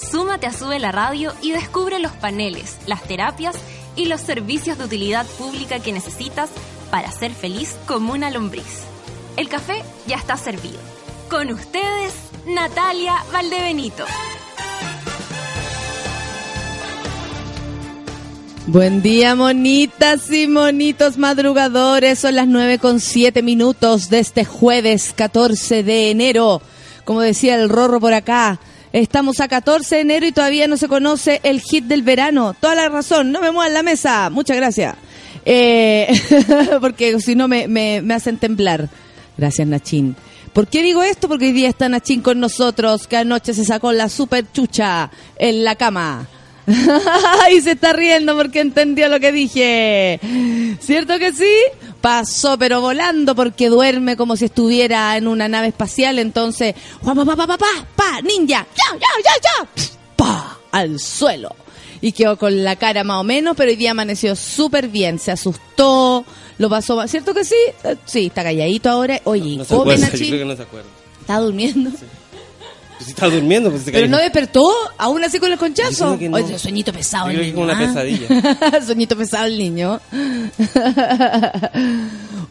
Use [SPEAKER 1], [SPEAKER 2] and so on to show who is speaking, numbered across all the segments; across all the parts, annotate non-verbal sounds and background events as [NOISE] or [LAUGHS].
[SPEAKER 1] Súmate a Sube la Radio y descubre los paneles, las terapias y los servicios de utilidad pública que necesitas para ser feliz como una lombriz. El café ya está servido. Con ustedes, Natalia Valdebenito.
[SPEAKER 2] Buen día, monitas y monitos madrugadores. Son las 9 con 7 minutos de este jueves 14 de enero. Como decía el Rorro por acá, Estamos a 14 de enero y todavía no se conoce el hit del verano. Toda la razón, no me muevan la mesa. Muchas gracias. Eh, [LAUGHS] porque si no me, me, me, hacen temblar. Gracias, Nachín. ¿Por qué digo esto? Porque hoy día está Nachín con nosotros, que anoche se sacó la super chucha en la cama. [LAUGHS] y se está riendo porque entendió lo que dije. ¿Cierto que sí? Pasó pero volando porque duerme como si estuviera en una nave espacial. Entonces, pa, pa, pa, pa, pa, pa, ninja, ya, ya, ya, ya, pa, al suelo. Y quedó con la cara más o menos, pero hoy día amaneció súper bien. Se asustó, lo pasó mal. ¿Cierto que sí? Sí, está calladito ahora. Oye,
[SPEAKER 3] no, no se acuerda, [LAUGHS] yo creo que no se acuerda.
[SPEAKER 2] ¿Está durmiendo?
[SPEAKER 3] Sí. Pues si estaba durmiendo, pues se
[SPEAKER 2] Pero
[SPEAKER 3] cayó.
[SPEAKER 2] no despertó, aún así con el conchazo.
[SPEAKER 3] Yo creo que no.
[SPEAKER 2] Oye, sueñito pesado
[SPEAKER 3] Yo
[SPEAKER 2] el
[SPEAKER 3] creo que
[SPEAKER 2] niño.
[SPEAKER 3] una
[SPEAKER 2] ¿ah?
[SPEAKER 3] pesadilla. [LAUGHS]
[SPEAKER 2] sueñito pesado el niño. [LAUGHS]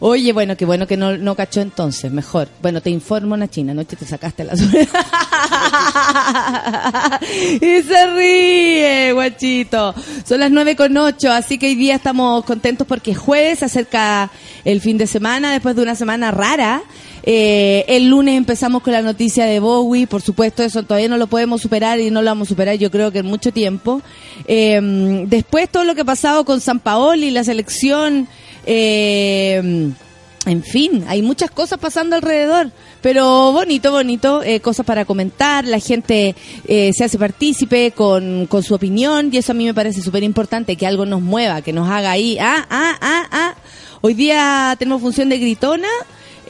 [SPEAKER 2] Oye, bueno, qué bueno que no, no cachó entonces, mejor. Bueno, te informo, Nachina, anoche te sacaste la [LAUGHS] Y se ríe, guachito. Son las nueve con ocho, así que hoy día estamos contentos porque es jueves, se acerca el fin de semana, después de una semana rara. Eh, el lunes empezamos con la noticia de Bowie, por supuesto, eso todavía no lo podemos superar y no lo vamos a superar yo creo que en mucho tiempo. Eh, después todo lo que ha pasado con San Paoli, la selección, eh, en fin, hay muchas cosas pasando alrededor, pero bonito, bonito, eh, cosas para comentar, la gente eh, se hace partícipe con, con su opinión y eso a mí me parece súper importante, que algo nos mueva, que nos haga ahí, ah, ah, ah, ah. Hoy día tenemos función de gritona.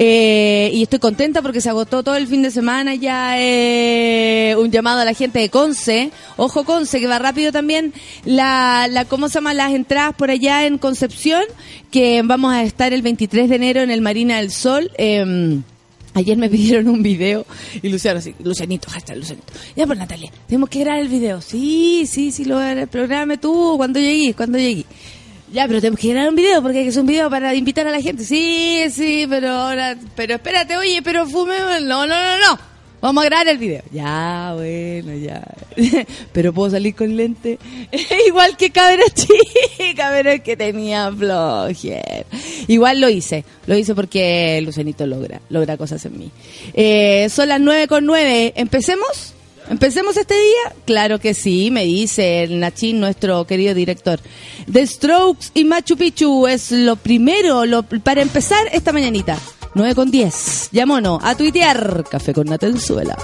[SPEAKER 2] Eh, y estoy contenta porque se agotó todo el fin de semana ya eh, un llamado a la gente de Conce, ojo Conce, que va rápido también, la, la ¿cómo se llama? Las entradas por allá en Concepción, que vamos a estar el 23 de enero en el Marina del Sol. Eh, Ayer me [LAUGHS] pidieron un video y Luciano así, Lucianito, hashtag Lucianito. Ya pues Natalia, tenemos que grabar el video. Sí, sí, sí, lo programe tú cuando llegues, cuando llegues. Ya, pero tenemos que grabar un video porque hay que hacer un video para invitar a la gente. Sí, sí, pero ahora, pero espérate, oye, pero fumemos. No, no, no, no. Vamos a grabar el video. Ya, bueno, ya. [LAUGHS] pero puedo salir con lente. [LAUGHS] Igual que cabra [LAUGHS] chica, pero es que tenía flojer. Igual lo hice. Lo hice porque Lucenito logra, logra cosas en mí. Eh, son las nueve con nueve. ¿Empecemos? ¿Empecemos este día? Claro que sí, me dice el Nachín, nuestro querido director. The Strokes y Machu Picchu es lo primero para empezar esta mañanita. 9 con 10. Llámonos a tuitear. Café con Natenzuela.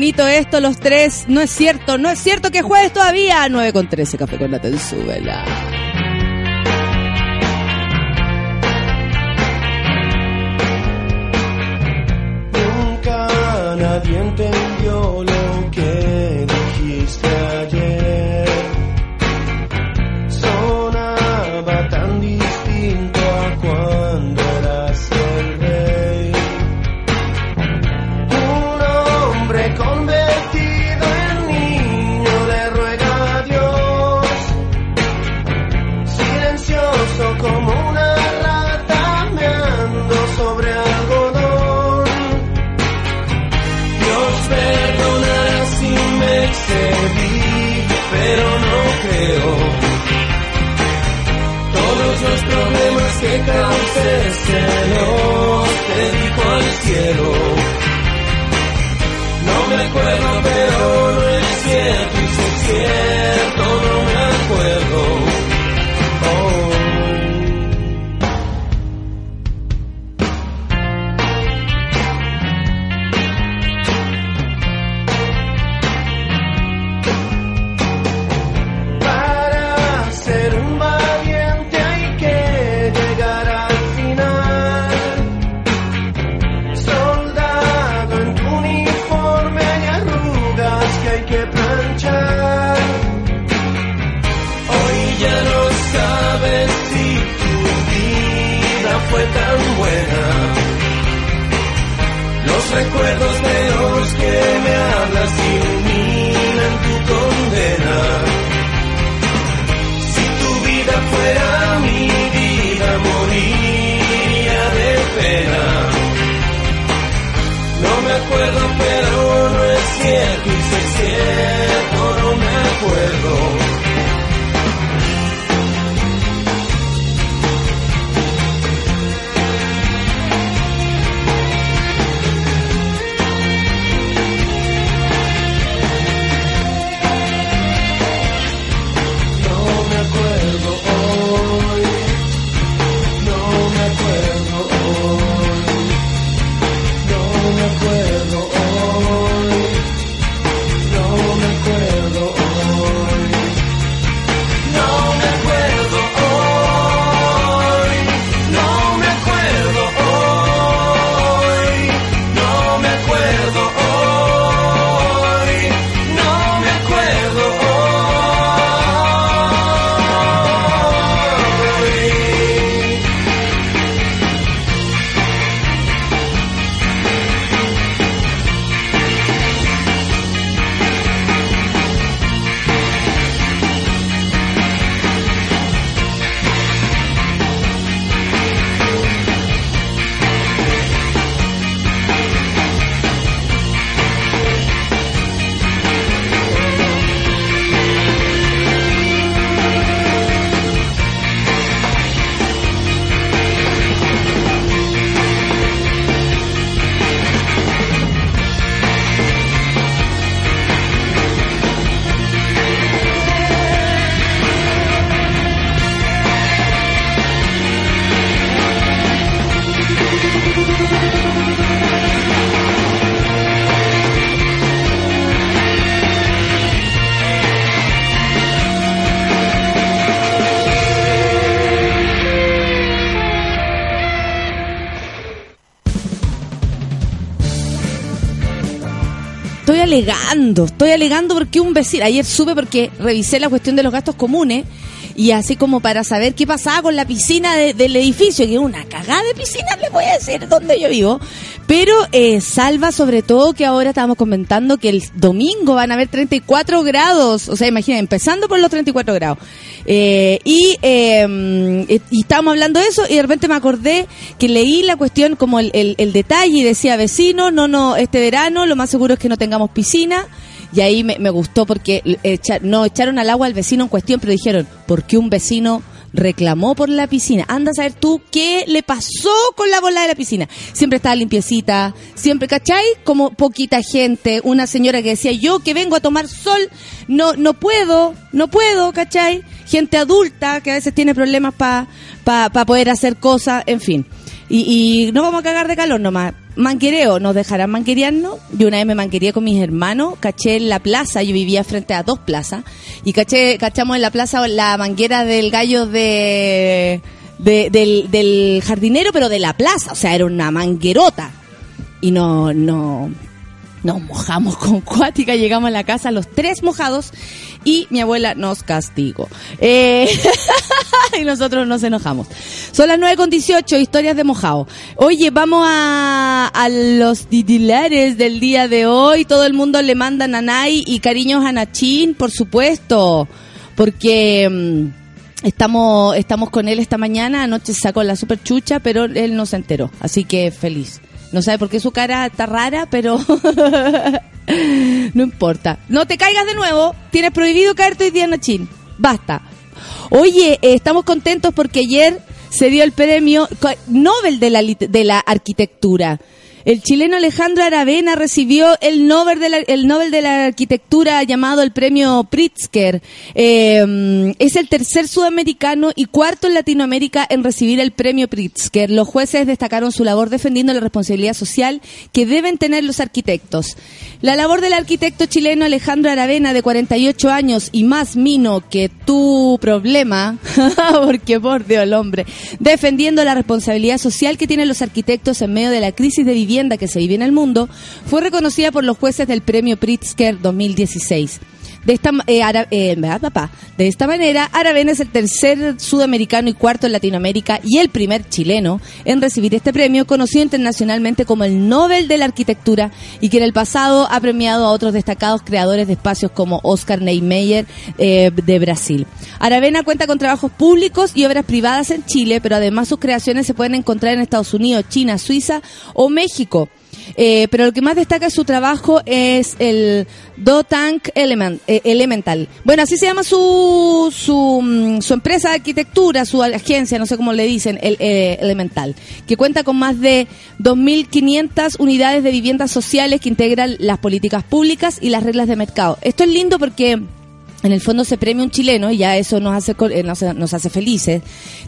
[SPEAKER 4] Bonito esto, los tres. No es cierto, no es cierto que jueves todavía. 9 con 13, café con la súbela. Alegando, estoy alegando porque un vecino, ayer supe porque revisé la cuestión de los gastos comunes y así como para saber qué pasaba con la piscina de- del edificio, que una cagada de piscina, voy a decir donde yo vivo, pero eh, salva sobre todo que ahora estábamos comentando que el domingo van a haber 34 grados, o sea, imagina, empezando por los 34 grados. Eh, y, eh, eh, y estábamos hablando de eso y de repente me acordé que leí la cuestión como el, el- detalle y decía vecino, no, no, este verano lo más seguro es que no tengamos piscina. Y ahí me, gustó porque echa- no echaron al agua al vecino en cuestión, pero dijeron, ¿por qué un vecino reclamó por la piscina? Anda a saber tú qué le pasó con la bola de la piscina. Siempre estaba limpiecita, siempre, ¿cachai? Como poquita gente, una señora que decía, yo que vengo a tomar sol, no, no puedo, no puedo, ¿cachai? Gente adulta que a veces tiene problemas para pa, pa poder hacer cosas, en fin.
[SPEAKER 2] Y, y no vamos a cagar de calor nomás. Manquereo, nos dejarán manquerearnos. Yo una vez me manquereé con mis hermanos, caché en la plaza, yo vivía frente a dos plazas, y caché, cachamos en la plaza la manguera del gallo de, de- del, del jardinero, pero de la plaza, o sea, era una manguerota. Y no, no, nos mojamos con cuática, llegamos a la casa los tres mojados y mi abuela nos castigó. Eh, [LAUGHS] y nosotros nos enojamos. Son las 9 con 18, historias de mojado. Oye, vamos a, a los titulares del día de hoy. Todo el mundo le manda nanay y cariños a Nachín, por supuesto. Porque... mm, Estamos, estamos con él esta mañana, anoche sacó la super chucha, pero él no se enteró, así que feliz. No sabe por qué su cara está rara, pero [LAUGHS] no importa. No te caigas de nuevo, tienes prohibido caerte hoy día, Nachín. Basta. Oye, eh, estamos contentos porque ayer se dio el premio Nobel de la, de la arquitectura. El chileno Alejandro Aravena recibió el Nobel de la, el Nobel de la arquitectura llamado el premio Pritzker. Eh, es el tercer sudamericano y cuarto en Latinoamérica en recibir el premio Pritzker. Los jueces destacaron su labor defendiendo la responsabilidad social que deben tener los arquitectos. La labor del arquitecto chileno Alejandro Aravena, de 48 años y más mino que tu problema, [LAUGHS] porque por Dios el hombre, defendiendo la responsabilidad social que tienen los arquitectos en medio de la crisis de vivienda que se vive en el mundo, fue reconocida por los jueces del premio Pritzker 2016. De esta, eh, eh, ¿verdad, papá? De esta manera, Aravena es el tercer sudamericano y cuarto en Latinoamérica y el primer chileno en recibir este premio, conocido internacionalmente como el Nobel de la Arquitectura y que en el pasado ha premiado a otros destacados creadores de espacios como Oscar Niemeyer eh, de Brasil. Aravena cuenta con trabajos públicos y obras privadas en Chile, pero además sus creaciones se pueden encontrar en Estados Unidos, China, Suiza o México. Eh, pero lo que más destaca de su trabajo es el Do Tank Element, eh, Elemental. Bueno, así se llama su, su, mm, su empresa de arquitectura, su agencia, no sé cómo le dicen, el eh, Elemental, que cuenta con más de 2.500 unidades de viviendas sociales que integran las políticas públicas y las reglas de mercado. Esto es lindo porque en el fondo se premia un chileno y ya eso nos hace eh, nos, hace felices.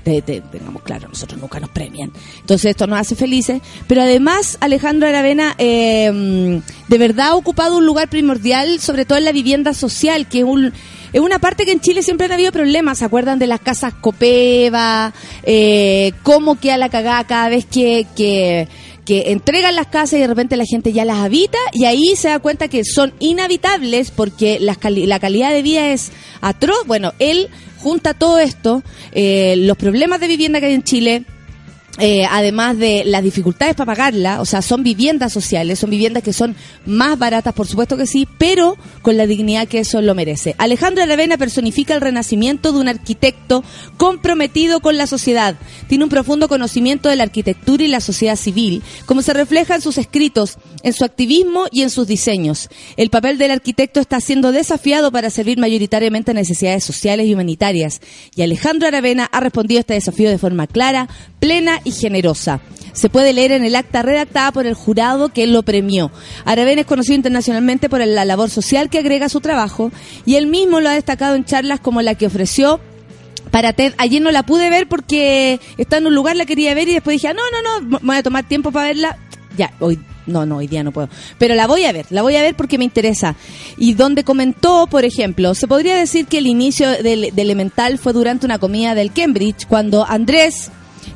[SPEAKER 2] De- de- tengamos claro, nosotros nunca nos premian. Entonces esto nos hace felices. Pero además Alejandro Aravena eh, de verdad ha ocupado un lugar primordial, sobre todo en la vivienda social, que es un es una parte que en Chile siempre han habido problemas. ¿Se acuerdan de las casas Copeva? Eh, ¿Cómo queda la cagada cada vez que, que, que entregan las casas y de repente la gente ya las habita? Y ahí se da cuenta que son inhabitables porque las cali- la calidad de vida es atroz. Bueno, él junta todo esto, eh, los problemas de vivienda que hay en Chile, eh, además de las dificultades para pagarla, o sea, son viviendas sociales, son viviendas que son más baratas, por supuesto que sí, pero con la dignidad que eso lo merece. Alejandro Aravena personifica el renacimiento de un arquitecto comprometido con la sociedad. Tiene un profundo conocimiento de la arquitectura y la sociedad civil, como se refleja en sus escritos, en su activismo y en sus diseños. El papel del arquitecto está siendo desafiado para servir mayoritariamente a necesidades sociales y humanitarias. Y Alejandro Aravena ha respondido a este desafío de forma clara, plena y generosa. Se puede leer en el acta redactada por el jurado que lo premió. Aravena es conocido internacionalmente por la labor social que agrega a su trabajo y él mismo lo ha destacado en charlas como la que ofreció para TED. Ayer no la pude ver porque estaba en un lugar, la quería ver y después dije, ah, no, no, no, voy a tomar tiempo para verla. Ya, hoy, no, no, hoy día no puedo. Pero la voy a ver, la voy a ver porque me interesa. Y donde comentó, por ejemplo, se podría decir que el inicio del, de Elemental fue durante una comida del Cambridge, cuando Andrés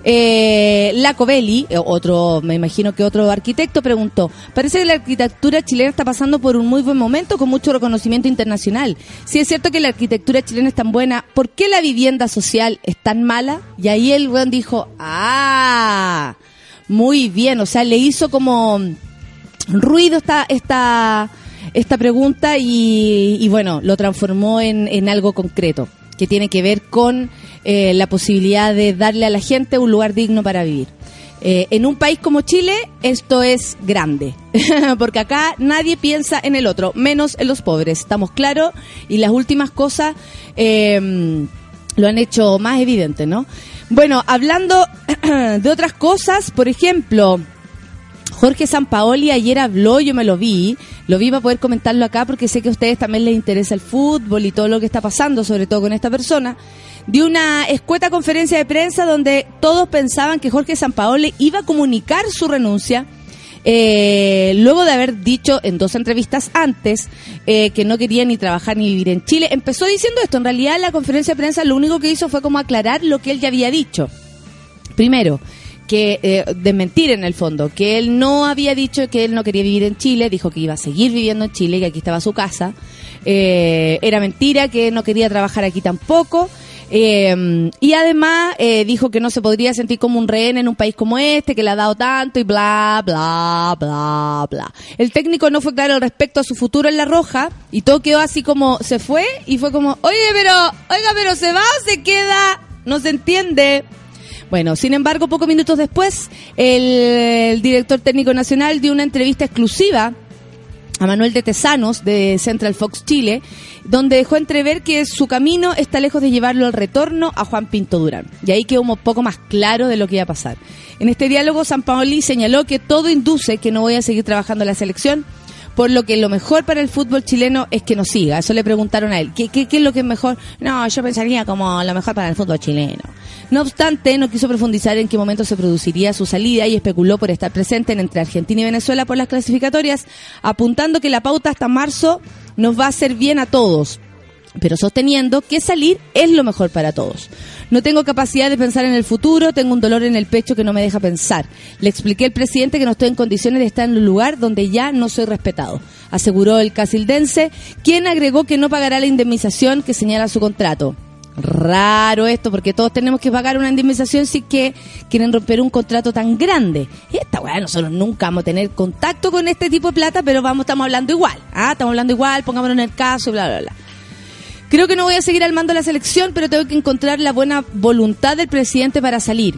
[SPEAKER 2] eh, Lacovelli, eh, otro, me imagino que otro arquitecto, preguntó, parece que la arquitectura chilena está pasando por un muy buen momento con mucho reconocimiento internacional. Si es cierto que la arquitectura chilena es tan buena, ¿por qué la vivienda social es tan mala? Y ahí el weón dijo, ah, muy bien, o sea, le hizo como ruido esta, esta, esta pregunta y, y bueno, lo transformó en, en algo concreto que tiene que ver con eh, la posibilidad de darle a la gente un lugar digno para vivir. Eh, en un país como Chile esto es grande, [LAUGHS] porque acá nadie piensa en el otro, menos en los pobres, estamos claros, y las últimas cosas eh, lo han hecho más evidente, ¿no? Bueno, hablando [CLEARS THROAT] de otras cosas, por ejemplo, Jorge Sampaoli ayer habló, yo me lo vi, lo vi para poder comentarlo acá porque sé que a ustedes también les interesa el fútbol y todo lo que está pasando, sobre todo con esta persona. dio una escueta conferencia de prensa donde todos pensaban que Jorge Sampaoli iba a comunicar su renuncia. eh, luego de haber dicho en dos entrevistas antes eh, que no quería ni trabajar ni vivir en Chile, empezó diciendo esto. En realidad, la conferencia de prensa lo único que hizo fue como aclarar lo que él ya había dicho. Primero, que eh, desmentir en el fondo, que él no había dicho que él no quería vivir en Chile, dijo que iba a seguir viviendo en Chile, que aquí estaba su casa. Eh, era mentira, que no quería trabajar aquí tampoco. Eh, y además eh, dijo que no se podría sentir como un rehén en un país como este, que le ha dado tanto y bla, bla, bla, bla. El técnico no fue claro respecto a su futuro en La Roja y todo quedó así como se fue y fue como, oye, pero, oiga, pero se va o se queda, no se entiende. Bueno, sin embargo, pocos minutos después, el, director técnico nacional dio una entrevista exclusiva a Manuel de Tesanos de Central Fox Chile, donde dejó entrever que su camino está lejos de llevarlo al retorno a Juan Pinto Durán. Y ahí quedó un poco más claro de lo que iba a pasar. En este diálogo, San Paoli señaló que todo induce que no voy a seguir trabajando en la selección, por lo que lo mejor para el fútbol chileno es que no siga. Eso le preguntaron a él. ¿Qué, qué, qué es lo que es mejor? No, yo pensaría como lo mejor para el fútbol chileno. No obstante, no quiso profundizar en qué momento se produciría su salida y especuló por estar presente en entre Argentina y Venezuela por las clasificatorias, apuntando que la pauta hasta marzo nos va a hacer bien a todos, pero sosteniendo que salir es lo mejor para todos. No tengo capacidad de pensar en el futuro, tengo un dolor en el pecho que no me deja pensar. Le expliqué al presidente que no estoy en condiciones de estar en un lugar donde ya no soy respetado, aseguró el casildense, quien agregó que no pagará la indemnización que señala su contrato. Raro esto, porque todos tenemos que pagar una indemnización si que quieren romper un contrato tan grande. Esta weá, nosotros nunca vamos a tener contacto con este tipo de plata, pero vamos, estamos hablando igual. Ah, estamos hablando igual, pongámonos en el caso, bla, bla, bla. Creo que no voy a seguir al mando de la selección, pero tengo que encontrar la buena voluntad del presidente para salir.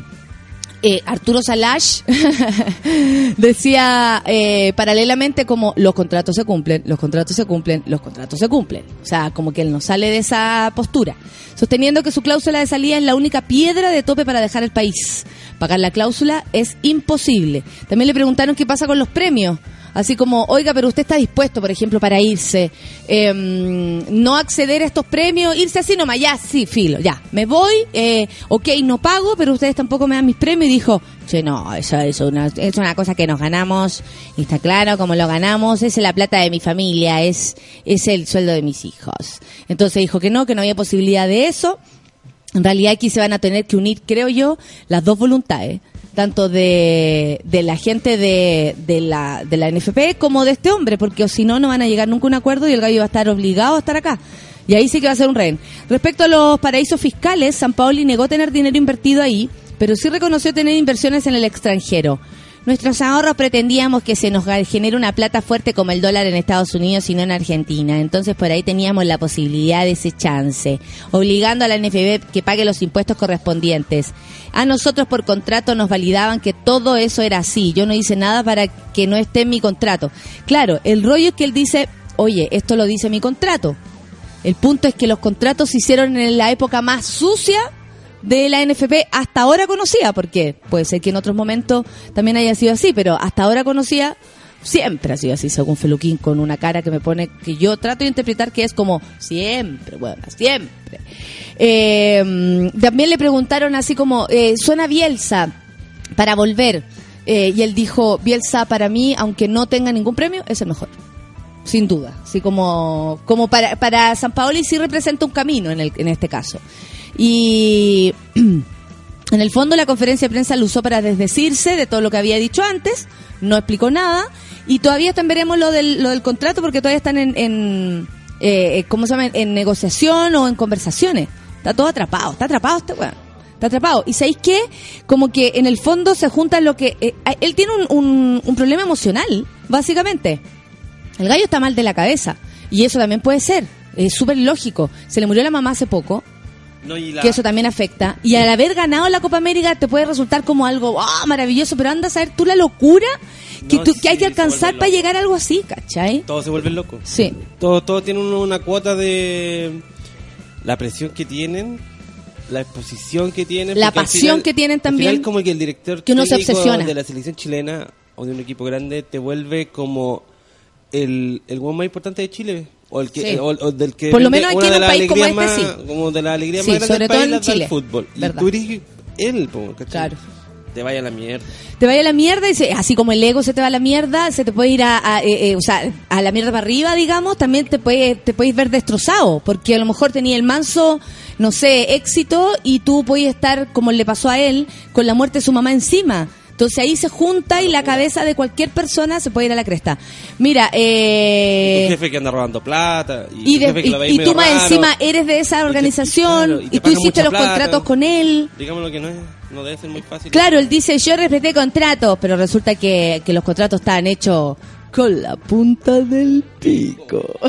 [SPEAKER 2] Eh, Arturo Salash [LAUGHS] decía eh, paralelamente como los contratos se cumplen, los contratos se cumplen, los contratos se cumplen. O sea, como que él no sale de esa postura, sosteniendo que su cláusula de salida es la única piedra de tope para dejar el país. Pagar la cláusula es imposible. También le preguntaron qué pasa con los premios. Así como, oiga, pero usted está dispuesto, por ejemplo, para irse, eh, no acceder a estos premios, irse así nomás, ya, sí, filo, ya, me voy, eh, ok, no pago, pero ustedes tampoco me dan mis premios. Y dijo, che, no, eso, eso una, es una cosa que nos ganamos, y está claro, como lo ganamos, es la plata de mi familia, es, es el sueldo de mis hijos. Entonces dijo que no, que no había posibilidad de eso. En realidad aquí se van a tener que unir, creo yo, las dos voluntades tanto de, de la gente de, de, la, de la NFP como de este hombre, porque si no, no van a llegar nunca a un acuerdo y el gallo va a estar obligado a estar acá. Y ahí sí que va a ser un rehén. Respecto a los paraísos fiscales, San Paoli negó tener dinero invertido ahí, pero sí reconoció tener inversiones en el extranjero. Nuestros ahorros pretendíamos que se nos genere una plata fuerte como el dólar en Estados Unidos y no en Argentina. Entonces por ahí teníamos la posibilidad de ese chance, obligando a la NFB que pague los impuestos correspondientes. A nosotros por contrato nos validaban que todo eso era así. Yo no hice nada para que no esté en mi contrato. Claro, el rollo es que él dice, oye, esto lo dice mi contrato. El punto es que los contratos se hicieron en la época más sucia de la NFP hasta ahora conocida, porque puede ser que en otros momentos también haya sido así, pero hasta ahora conocida siempre ha sido así, según Feluquín, con una cara que me pone, que yo trato de interpretar que es como siempre, bueno, siempre. Eh, también le preguntaron así como, eh, suena Bielsa para volver, eh, y él dijo, Bielsa para mí, aunque no tenga ningún premio, es el mejor. Sin duda, así como, como para, para San Paoli sí representa un camino en, el, en este caso. Y [CLEARS THROAT] en el fondo la conferencia de prensa lo usó para desdecirse de todo lo que había dicho antes, no explicó nada y todavía están veremos lo del, lo del contrato porque todavía están en, en eh, ¿cómo se llama? En negociación o en conversaciones. Está todo atrapado, está atrapado este weón. Está atrapado. ¿Y sabéis qué? Como que en el fondo se junta lo que... eh, él tiene un, un, un problema emocional, básicamente. El gallo está mal de la cabeza. Y eso también puede ser. Es súper lógico. Se le murió la mamá hace poco.
[SPEAKER 3] No, la-
[SPEAKER 2] Que eso también afecta. Y al haber ganado la Copa América te puede resultar como algo ah, maravilloso, pero anda a saber tú la locura que,
[SPEAKER 3] No,
[SPEAKER 2] tú, que hay
[SPEAKER 3] sí,
[SPEAKER 2] que alcanzar
[SPEAKER 3] vuelve
[SPEAKER 2] para
[SPEAKER 3] loco.
[SPEAKER 2] llegar a algo así, ¿cachai?
[SPEAKER 3] Todos se vuelven locos.
[SPEAKER 2] Sí.
[SPEAKER 3] Todo, todo tiene un- una cuota de la presión que tienen, la exposición que tienen.
[SPEAKER 2] La pasión que tienen
[SPEAKER 3] al
[SPEAKER 2] también,
[SPEAKER 3] final como que el director
[SPEAKER 2] que uno se obsesiona.
[SPEAKER 3] de la selección chilena o de un equipo grande te vuelve como el, el hueón más importante de Chile. O, el que,
[SPEAKER 2] Sí.
[SPEAKER 3] o, o del que
[SPEAKER 2] Por lo menos aquí en un país como este,
[SPEAKER 3] más-
[SPEAKER 2] sí.
[SPEAKER 3] Como de la alegría
[SPEAKER 2] Sí,
[SPEAKER 3] más grande
[SPEAKER 2] sobre todo
[SPEAKER 3] país,
[SPEAKER 2] en
[SPEAKER 3] el fútbol.
[SPEAKER 2] Verdad.
[SPEAKER 3] Y tú eres él, ¿cachai?
[SPEAKER 2] Claro.
[SPEAKER 3] Te vaya a la mierda.
[SPEAKER 2] te vaya a la mierda y se- así como el ego se te va a la mierda, se te puede ir a, a, eh, eh, o sea, a la mierda para arriba, digamos, también te puede, te puedes ver destrozado, porque a lo mejor tenía el manso, no sé, éxito y tú puedes estar, como le pasó a él, con la muerte de su mamá encima. Entonces ahí se junta y la cabeza de cualquier persona se puede ir a la cresta. Mira, eh...
[SPEAKER 3] tu jefe que anda robando plata. Y,
[SPEAKER 2] Y,
[SPEAKER 3] tu
[SPEAKER 2] de-
[SPEAKER 3] jefe que
[SPEAKER 2] y-
[SPEAKER 3] lo veis
[SPEAKER 2] y
[SPEAKER 3] medio
[SPEAKER 2] tú más
[SPEAKER 3] raro.
[SPEAKER 2] encima eres de esa organización
[SPEAKER 3] claro, y
[SPEAKER 2] tú hiciste los
[SPEAKER 3] plata.
[SPEAKER 2] contratos con él.
[SPEAKER 3] Digamos lo que no es. No debe ser muy fácil.
[SPEAKER 2] Claro, él dice, yo respeté contratos, pero resulta que, que los contratos estaban hechos con la punta del pico. [LAUGHS]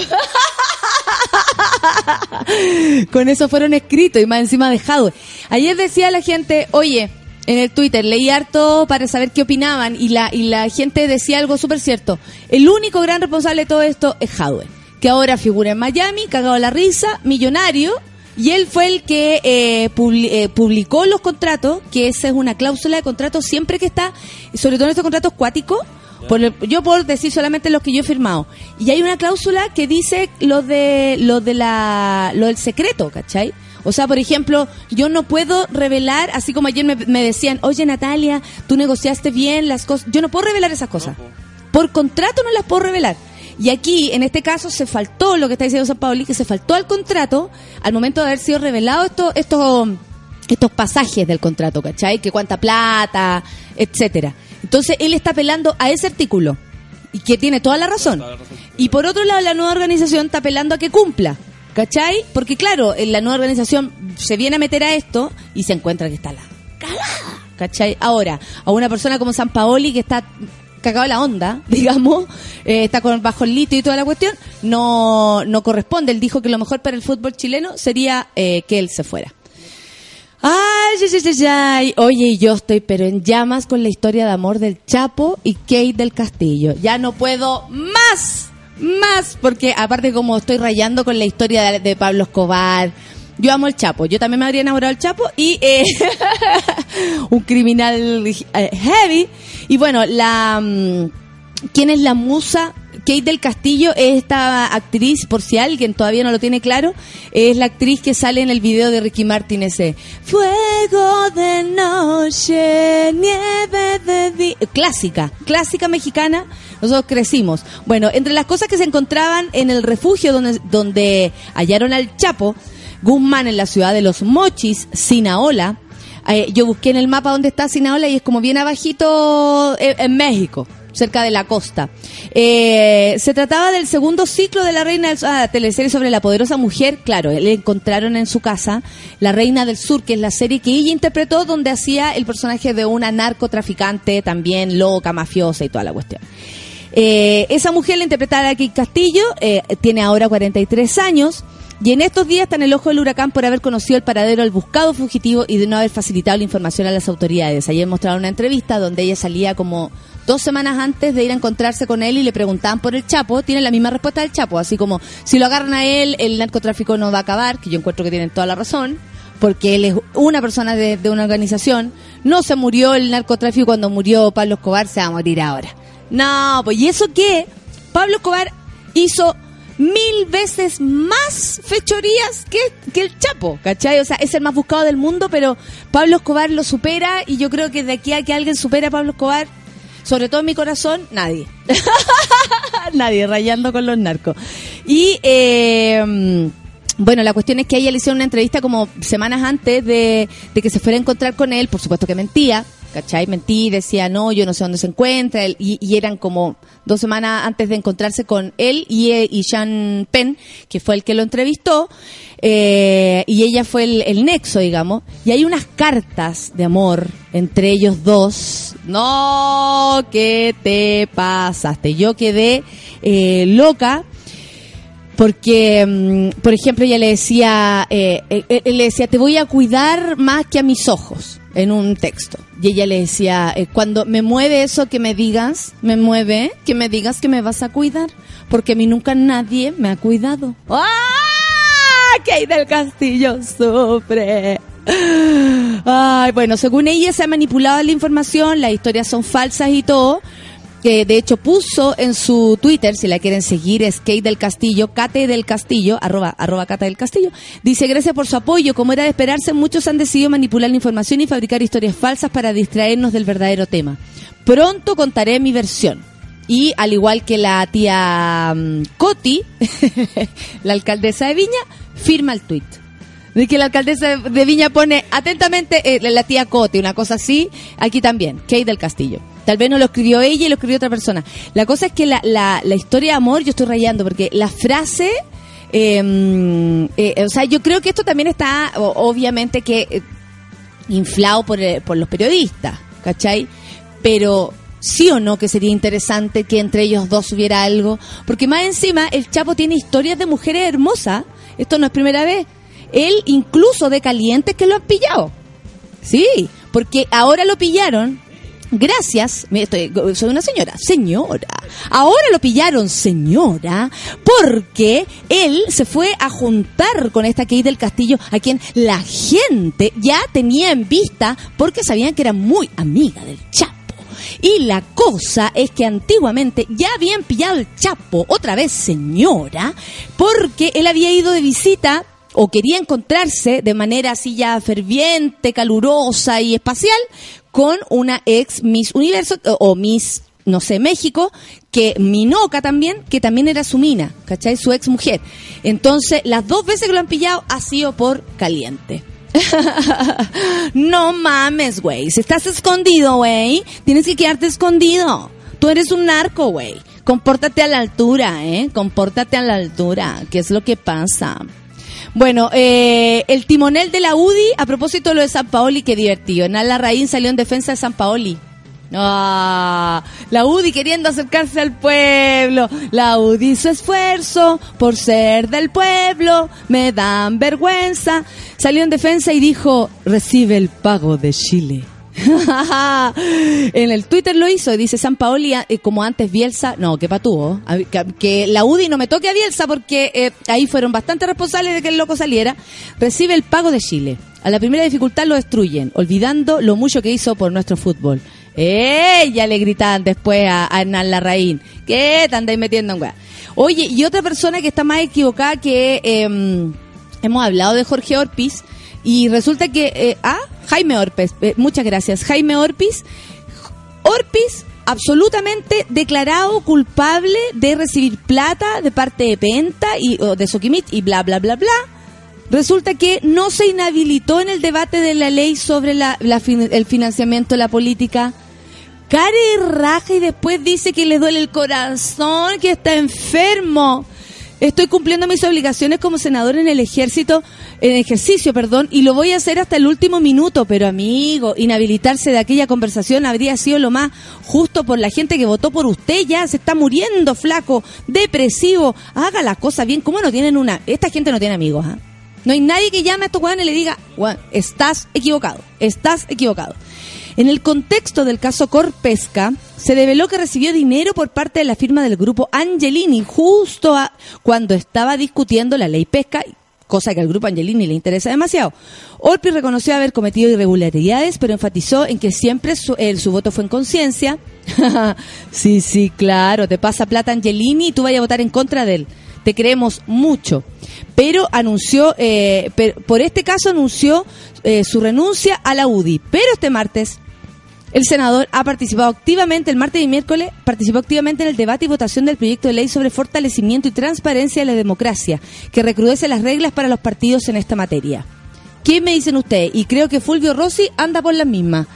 [SPEAKER 2] con eso fueron escritos y más encima dejados. Ayer decía la gente, oye, en el Twitter leí harto para saber qué opinaban y la, y la gente decía algo súper cierto. El único gran responsable de todo esto es Jadwe, que ahora figura en Miami, cagado la risa, millonario, y él fue el que eh, eh, publicó los contratos, que esa es una cláusula de contrato siempre que está, sobre todo en estos contratos cuáticos, por el- yo puedo decir solamente los que yo he firmado. Y hay una cláusula que dice lo de lo de la lo del secreto, ¿cachai? O sea, por ejemplo, yo no puedo revelar, así como ayer me, me decían, oye Natalia, tú negociaste bien las cosas. Yo no puedo revelar esas cosas. Por contrato no las puedo revelar. Y aquí, en este caso, se faltó lo que está diciendo San Paoli, que se faltó al contrato al momento de haber sido revelado esto, esto, estos pasajes del contrato, ¿cachai? Que cuánta plata, etcétera. Entonces, él está apelando a ese artículo. Y que tiene toda la razón. Y por otro lado, la nueva organización está apelando a que cumpla. ¿Cachai? Porque claro, en la nueva organización se viene a meter a esto y se encuentra que está la cagada. ¿Cachai? Ahora, a una persona como San Paoli que está cagado la onda, [LAUGHS] digamos, eh, está con bajo el litio y toda la cuestión, no, no corresponde. Él dijo que lo mejor para el fútbol chileno sería eh, que él se fuera. Ay, ay, ay, ay, ay. Oye, yo estoy pero en llamas con la historia de amor del Chapo y Kate del Castillo. Ya no puedo más, más, porque aparte como estoy rayando con la historia de, de Pablo Escobar, yo amo el Chapo, yo también me habría enamorado del Chapo y eh, [LAUGHS] un criminal eh, heavy. Y bueno, la... mm, ¿Quién es la musa? Kate del Castillo es esta actriz, por si alguien todavía no lo tiene claro, es la actriz que sale en el video de Ricky Martin ese Fuego de noche, nieve de día. Clásica, clásica mexicana. Nosotros crecimos. Bueno, entre las cosas que se encontraban en el refugio donde, donde hallaron al Chapo, Guzmán en la ciudad de Los Mochis, Sinaola, eh, yo busqué en el mapa dónde está Sinaola y es como bien abajito eh, en México, cerca de la costa. Eh, se trataba del segundo ciclo de La Reina del Sur, ah, teleserie sobre la poderosa mujer, claro, le encontraron en su casa La Reina del Sur, que es la serie que ella interpretó donde hacía el personaje de una narcotraficante también loca, mafiosa y toda la cuestión. Eh, esa mujer la interpretada aquí Castillo, eh, tiene ahora 43 años y en estos días está en el ojo del huracán por haber conocido el paradero del buscado fugitivo y de no haber facilitado la información a las autoridades. Ayer mostraron una entrevista donde ella salía como dos semanas antes de ir a encontrarse con él y le preguntaban por el Chapo. Tiene la misma respuesta del Chapo, así como si lo agarran a él, el narcotráfico no va a acabar, que yo encuentro que tienen toda la razón porque él es una persona de, de una organización. No se murió el narcotráfico cuando murió Pablo Escobar, se va a morir ahora. No, pues ¿y eso qué? Pablo Escobar hizo mil veces más fechorías que, que el Chapo, ¿cachai? O sea, es el más buscado del mundo, pero Pablo Escobar lo supera y yo creo que de aquí a que alguien supere a Pablo Escobar, sobre todo en mi corazón, nadie. [LAUGHS] nadie, rayando con los narcos. Y... Eh, bueno, la cuestión es que a ella le hicieron una entrevista como semanas antes de, de que se fuera a encontrar con él, por supuesto que mentía, ¿cachai? Mentí, decía, no, yo no sé dónde se encuentra, y, y eran como dos semanas antes de encontrarse con él y, eh, y Sean Penn, que fue el que lo entrevistó, eh, y ella fue el, el nexo, digamos, y hay unas cartas de amor entre ellos dos. No, ¿qué te pasaste? Yo quedé eh, loca porque, mm, por ejemplo, ella le decía, eh, eh, él le decía, te voy a cuidar más que a mis ojos, en un texto. Y ella le decía, eh, cuando me mueve eso que me digas, me mueve, que me digas que me vas a cuidar, porque a mí nunca nadie me ha cuidado. ¡Ah! Que hay del castillo sufre. Ay, bueno, según ella se ha manipulado la información, las historias son falsas y todo. Que de hecho puso en su Twitter, si la quieren seguir, es Kate del Castillo, Kate del Castillo, arroba, arroba Kate del Castillo. Dice, gracias por su apoyo. Como era de esperarse, muchos han decidido manipular la información y fabricar historias falsas para distraernos del verdadero tema. Pronto contaré mi versión. Y al igual que la tía mm, Coti, [LAUGHS] la alcaldesa de Viña, firma el tuit. De que la alcaldesa de Viña pone atentamente eh, la tía Coti, una cosa así, aquí también, Kate del Castillo. Tal vez no lo escribió ella y lo escribió otra persona. La cosa es que la, la, la historia de amor, yo estoy rayando, porque la frase, eh, eh, o sea, yo creo que esto también está, obviamente, que eh, inflado por, eh, por los periodistas, ¿cachai? Pero sí o no que sería interesante que entre ellos dos hubiera algo, porque más encima el Chapo tiene historias de mujeres hermosas, esto no es primera vez, él incluso de calientes que lo han pillado, sí, porque ahora lo pillaron. Gracias, soy una señora, señora. Ahora lo pillaron, señora, porque él se fue a juntar con esta Kate del Castillo, a quien la gente ya tenía en vista porque sabían que era muy amiga del Chapo. Y la cosa es que antiguamente ya habían pillado el Chapo, otra vez señora, porque él había ido de visita o quería encontrarse de manera así ya ferviente, calurosa y espacial con una ex Miss Universo o- Miss, no sé, México, que Minoca también, que también era su mina, ¿cachai? Su ex mujer. Entonces, las dos veces que lo han pillado ha sido por caliente. [LAUGHS] no mames, güey. Si estás escondido, güey, tienes que quedarte escondido. Tú eres un narco, güey. Compórtate a la altura, ¿eh? Compórtate a la altura. ¿Qué es lo que pasa? Bueno, eh, el timonel de la UDI, a propósito de lo de San Paoli, qué divertido. Nala Raín salió en defensa de San Paoli. Ah, la UDI queriendo acercarse al pueblo. La UDI su esfuerzo por ser del pueblo. Me dan vergüenza. Salió en defensa y dijo, recibe el pago de Chile. [LAUGHS] en el Twitter lo hizo y dice San Paoli, eh, como antes Bielsa, no, que patúo, que, que la UDI no me toque a Bielsa porque eh, ahí fueron bastante responsables de que el loco saliera, recibe el pago de Chile. A la primera dificultad lo destruyen, olvidando lo mucho que hizo por nuestro fútbol. ¡Eh! Ya le gritaban después a, a Hernán Larraín. ¿Qué te andáis metiendo en weá? Oye, y otra persona que está más equivocada que... em, hemos hablado de Jorge Orpiz y resulta que eh, ah Jaime Orpiz eh, muchas gracias. Jaime Orpiz Orpiz absolutamente declarado culpable de recibir plata de parte de Penta y o de Soquimich y bla bla bla bla. Resulta que no se inhabilitó en el debate de la ley sobre la, la el financiamiento de la política. Care raja y después dice que le duele el corazón, que está enfermo. Estoy cumpliendo mis obligaciones como senador en el ejército, en ejercicio, perdón, y lo voy a hacer hasta el último minuto, pero amigo, inhabilitarse de aquella conversación habría sido lo más justo por la gente que votó por usted, ya se está muriendo flaco, depresivo, haga las cosas bien, ¿cómo no tienen una? Esta gente no tiene amigos, ¿ah? No hay nadie que llame a estos weones y le diga, "Weón, estás equivocado, estás equivocado. En el contexto del caso Corpesca, se reveló que recibió dinero por parte de la firma del grupo Angelini justo a- cuando estaba discutiendo la ley pesca, cosa que al grupo Angelini le interesa demasiado. Orpi reconoció haber cometido irregularidades, pero enfatizó en que siempre su, eh, su voto fue en conciencia. [LAUGHS] sí, sí, claro, te pasa plata Angelini y tú vayas a votar en contra de él. Te creemos mucho. Pero anunció, eh, per- por este caso anunció eh, su renuncia a la UDI. Pero este martes el senador ha participado activamente, el martes y miércoles, participó activamente en el debate y votación del proyecto de ley sobre fortalecimiento y transparencia de la democracia, que recrudece las reglas para los partidos en esta materia. ¿Qué me dicen ustedes? Y creo que Fulvio Rossi anda por las mismas.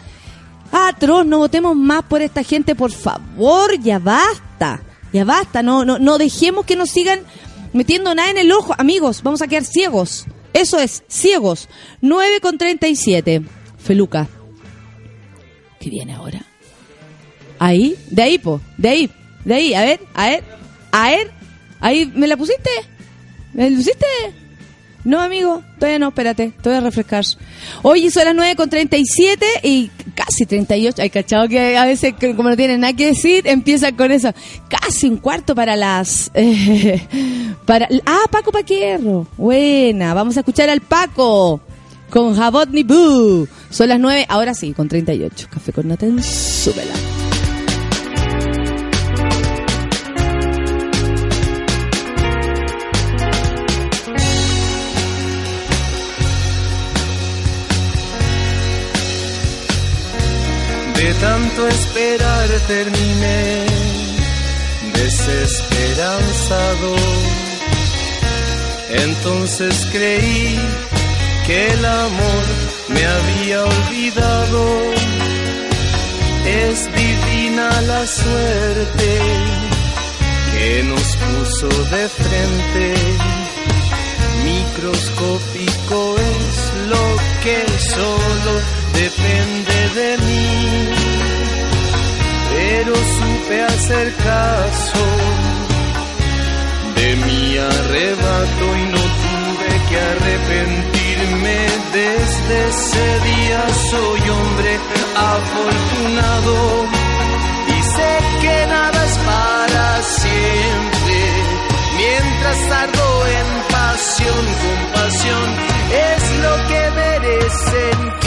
[SPEAKER 2] Atroz, no votemos más por esta gente, por favor, ya basta. Ya basta, no, no, no dejemos que nos sigan metiendo nada en el ojo. Amigos, vamos a quedar ciegos. Eso es, ciegos. 9 con 37. Feluca. ¿Qué viene ahora? Ahí, de ahí, po, de ahí, de ahí, a ver, a ver, a ver, ahí, ¿me la pusiste? ¿Me la pusiste? No, amigo, todavía no, espérate, te voy a refrescar. Hoy son las 9 con 37 y casi 38. Hay cachado que a veces, como no tienen nada que decir, empiezan con eso. Casi un cuarto para las. eh, [LAUGHS] para Ah, Paco Paquierro. Buena, vamos a escuchar al Paco con Jabot Nibu. Son las 9, ahora sí, con 38. Café con nata en súbela.
[SPEAKER 4] De tanto esperar terminé desesperanzado. Entonces creí que el amor me había olvidado. Es divina la suerte que nos puso de frente. Microscópico es lo que solo depende de mí. Pero supe hacer caso de mi arrebato y no tuve que Desde ese día soy hombre afortunado y sé que nada es para siempre. Mientras ardo en pasión, compasión es lo que merecen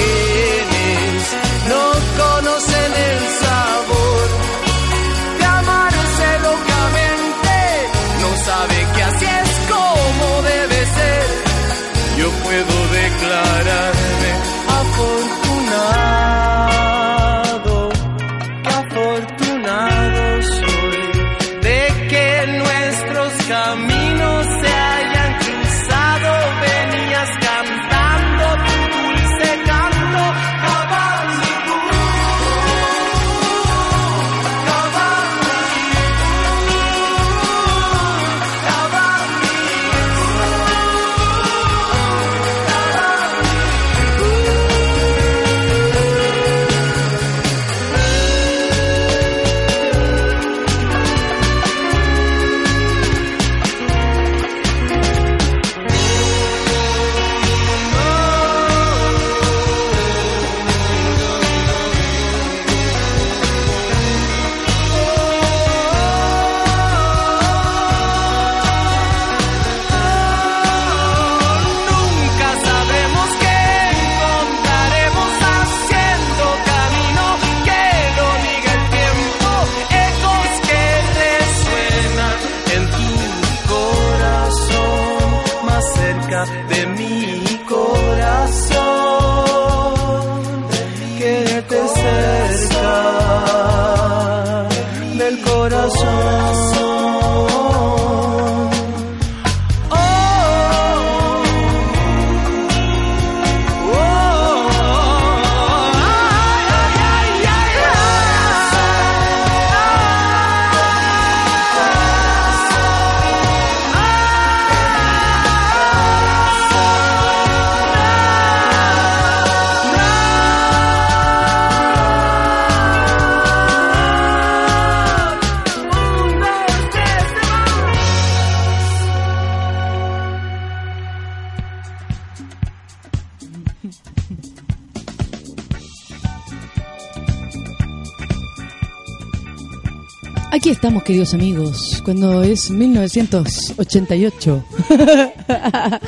[SPEAKER 2] Aquí estamos, queridos amigos, cuando es 1988. [LAUGHS]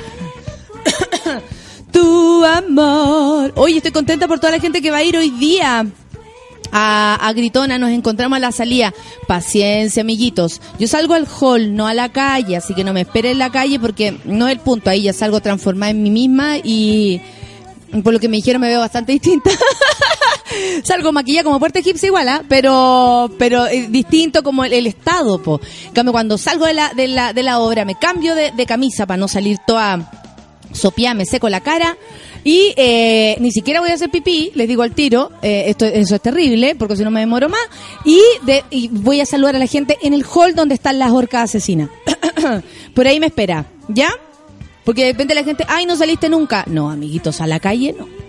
[SPEAKER 2] tu amor. Hoy estoy contenta por toda la gente que va a ir hoy día. A, a Gritona nos encontramos a la salida. Paciencia, amiguitos. Yo salgo al hall, no a la calle, así que no me esperen en la calle porque no es el punto. Ahí ya salgo transformada en mí misma y por lo que me dijeron me veo bastante distinta. [LAUGHS] Salgo maquillada como puerta egipcia igual, ¿ah? pero pero eh, distinto como el, el estado, po. Cambio, cuando salgo de la, de la, de la obra, me cambio de, camisa para no salir toda sopiada, me seco la cara y eh, ni siquiera voy a hacer pipí, les digo al tiro, eh, esto eso es terrible porque si no me demoro más y, de, y voy a saludar a la gente en el hall donde están las orcas asesinas. [COUGHS] Por ahí me espera, ¿ya? Porque de repente la gente, ay, no saliste nunca. No, amiguitos, a la calle no.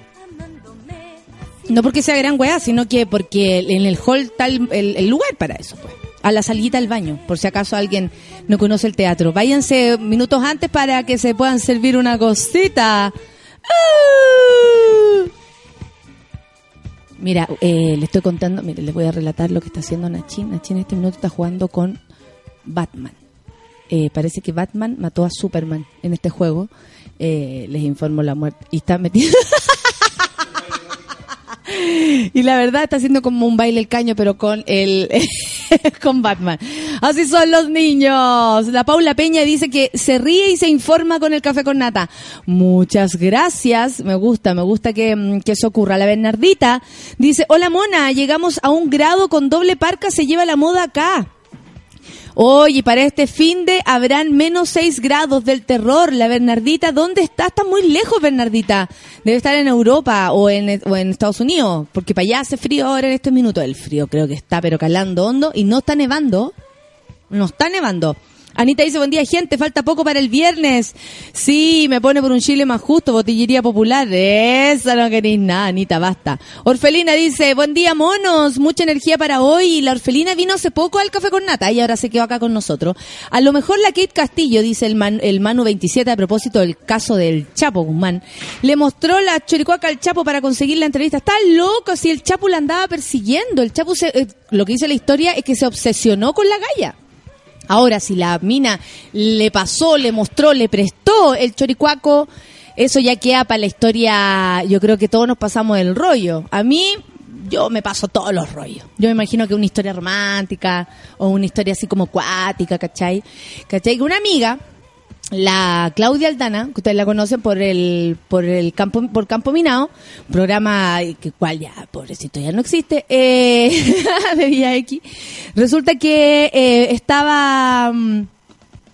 [SPEAKER 2] No porque sea gran weá, sino que porque en el hall está el, lugar para eso, pues. A la salida al baño, por si acaso alguien no conoce el teatro. Váyanse minutos antes para que se puedan servir una cosita. ¡Ah! Mira, eh, le estoy contando, mire, les voy a relatar lo que está haciendo Nachin. Nachin en este minuto está jugando con Batman. Eh, parece que Batman mató a Superman en este juego. Eh, les informo la muerte. Y está metido. [LAUGHS] y la verdad está haciendo como un baile el caño, pero con el, [LAUGHS] con Batman. Así son los niños. La Paula Peña dice que se ríe y se informa con el café con nata. Muchas gracias. Me gusta, me gusta que, mm, que eso ocurra. La Bernardita dice, hola mona, llegamos a un grado con doble parca, se lleva la moda acá. Oye, para este fin de habrán menos 6 grados del terror. La Bernardita, ¿dónde está? Está muy lejos, Bernardita. Debe estar en Europa o en, o en Estados Unidos, porque para allá hace frío ahora en estos minutos. El frío creo que está, pero calando hondo y no está nevando. No está nevando. Anita dice, buen día gente, falta poco para el viernes. Sí, me pone por un chile más justo, botillería popular. Esa no queréis nada, Anita, basta. Orfelina dice, buen día monos, mucha energía para hoy. La Orfelina vino hace poco al café con nata y ahora se quedó acá con nosotros. A lo mejor la Kate Castillo, dice el, man- el Manu 27 a propósito del caso del Chapo Guzmán, le mostró la choricuaca al Chapo para conseguir la entrevista. Está loco, si el Chapo la andaba persiguiendo. El Chapo, se, eh, lo que dice la historia es que se obsesionó con la galla. Ahora, si la mina le pasó, le mostró, le prestó el choricuaco, eso ya queda para la historia. Yo creo que todos nos pasamos el rollo. A mí, yo me paso todos los rollos. Yo me imagino que una historia romántica o una historia así como cuática, ¿cachai? ¿cachai? Que una amiga, la Claudia Aldana, que ustedes la conocen por el por el campo por Campo Minado, programa que cual ya pobrecito ya no existe eh, [LAUGHS] de Vía X. Resulta que eh, estaba mm,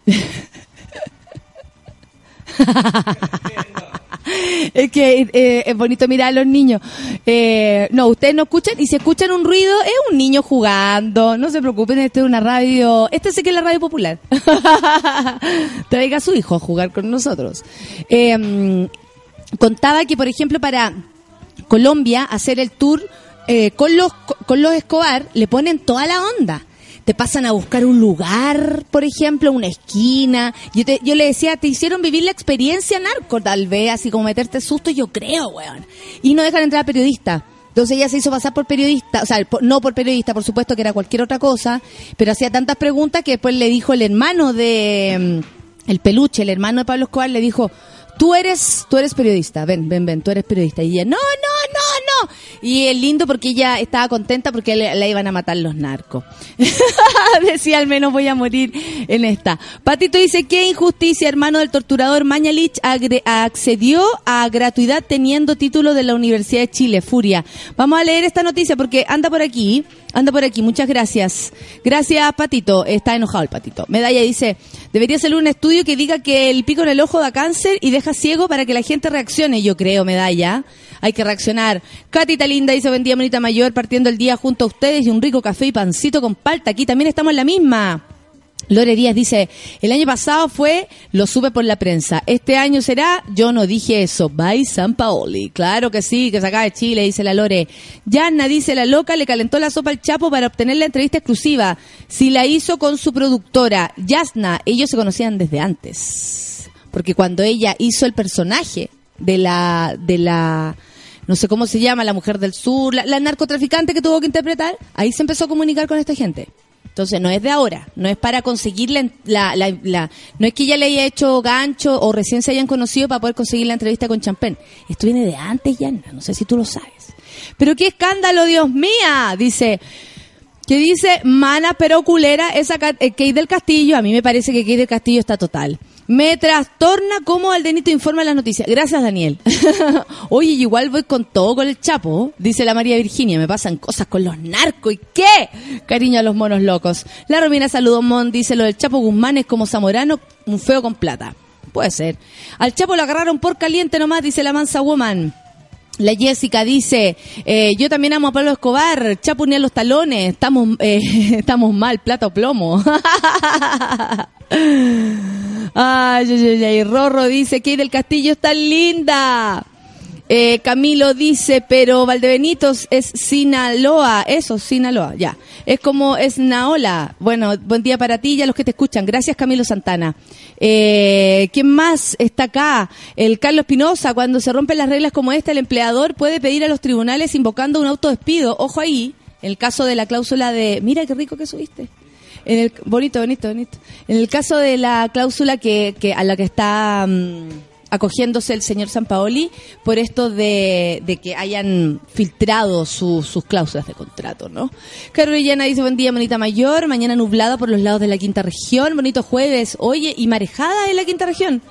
[SPEAKER 2] [LAUGHS] [LAUGHS] es que eh, es bonito mirar a los niños. Eh, no, ustedes no escuchan y si escuchan un ruido es un niño jugando. No se preocupen, esta es una radio. Esta sí que es la radio popular. [LAUGHS] Traiga a su hijo a jugar con nosotros. Eh, contaba que, por ejemplo, para Colombia hacer el tour eh, con los con los Escobar le ponen toda la onda. Te pasan a buscar un lugar, por ejemplo, una esquina. Yo, te- yo le decía, te hicieron vivir la experiencia narco, tal vez, así como meterte susto, yo creo, weón. Y no dejan entrar a periodistas. Entonces ella se hizo pasar por periodista, o sea, por- no por periodista, por supuesto que era cualquier otra cosa, pero hacía tantas preguntas que después le dijo el hermano de, mm, el peluche, el hermano de Pablo Escobar, le dijo, tú eres, tú eres periodista, ven, ven, ven, tú eres periodista. Y ella, no, no, no, no. Y es lindo porque ella estaba contenta porque le- la iban a matar los narcos. [LAUGHS] Decía, al menos voy a morir en esta. Patito dice, qué injusticia, hermano del torturador Mañalich accedió a gratuidad teniendo título de la Universidad de Chile, Furia. Vamos a leer esta noticia porque anda por aquí, anda por aquí, muchas gracias. Gracias, Patito. Está enojado el Patito. Medalla dice, debería ser un estudio que diga que el pico en el ojo da cáncer y deja ciego para que la gente reaccione. Yo creo, Medalla. Hay que reaccionar. Catita Linda dice, buen día, bonita mayor, partiendo el día junto a ustedes y un rico café y pancito con palta. Aquí también estamos en la misma. Lore Díaz dice, el año pasado fue, lo supe por la prensa. Este año será, yo no dije eso. Bye San Paoli. Claro que sí, que se acaba de Chile, dice la Lore. Yanna dice, la loca le calentó la sopa al Chapo para obtener la entrevista exclusiva. Si la hizo con su productora, Yasna, ellos se conocían desde antes. Porque cuando ella hizo el personaje de la, de la, no sé cómo se llama, la mujer del sur, la, narcotraficante que tuvo que interpretar, ahí se empezó a comunicar con esta gente. Entonces no es de ahora, no es para conseguir la, la, la- no es que ella le haya hecho gancho o recién se hayan conocido para poder conseguir la entrevista con Champagne. Esto viene de antes, ya, no sé si tú lo sabes. Pero qué escándalo, Dios mía, dice, que dice, mana pero culera, esa eh, Kate del Castillo, a mí me parece que Kate del Castillo está total. Me trastorna como Aldenito informa las noticias. Gracias, Daniel. [LAUGHS] Oye, igual voy con todo con el Chapo, dice la María Virginia. Me pasan cosas con los narcos. ¿Y qué? Cariño a los monos locos. La Romina Saludo Mon dice lo del Chapo Guzmán es como Zamorano, un feo con plata. Puede ser. Al Chapo lo agarraron por caliente nomás, dice la Mansa Woman. La Jessica dice, eh, yo también amo a Pablo Escobar, a los talones, estamos, eh, [LAUGHS] estamos mal, plata o plomo. [LAUGHS] Ay, ay, ay. Rorro dice que del Castillo está linda. Eh, Camilo dice, pero Valdebenitos es Sinaloa. Eso, Sinaloa, ya. Es como es Naola. Bueno, buen día para ti y a los que te escuchan. Gracias, Camilo Santana. Eh, ¿Quién más está acá? El Carlos Espinosa. Cuando se rompen las reglas como esta, el empleador puede pedir a los tribunales invocando un autodespido. Ojo ahí, el caso de la cláusula de, mira qué rico que subiste. En el, bonito, bonito, bonito. En el caso de la cláusula que, que a la que está mm, acogiéndose el señor Sampaoli por esto de, de que hayan filtrado su- sus cláusulas de contrato, ¿no? Carolina dice, buen día, monita mayor, mañana nublada por los lados de la quinta región, bonito jueves, oye, y marejada en la quinta región.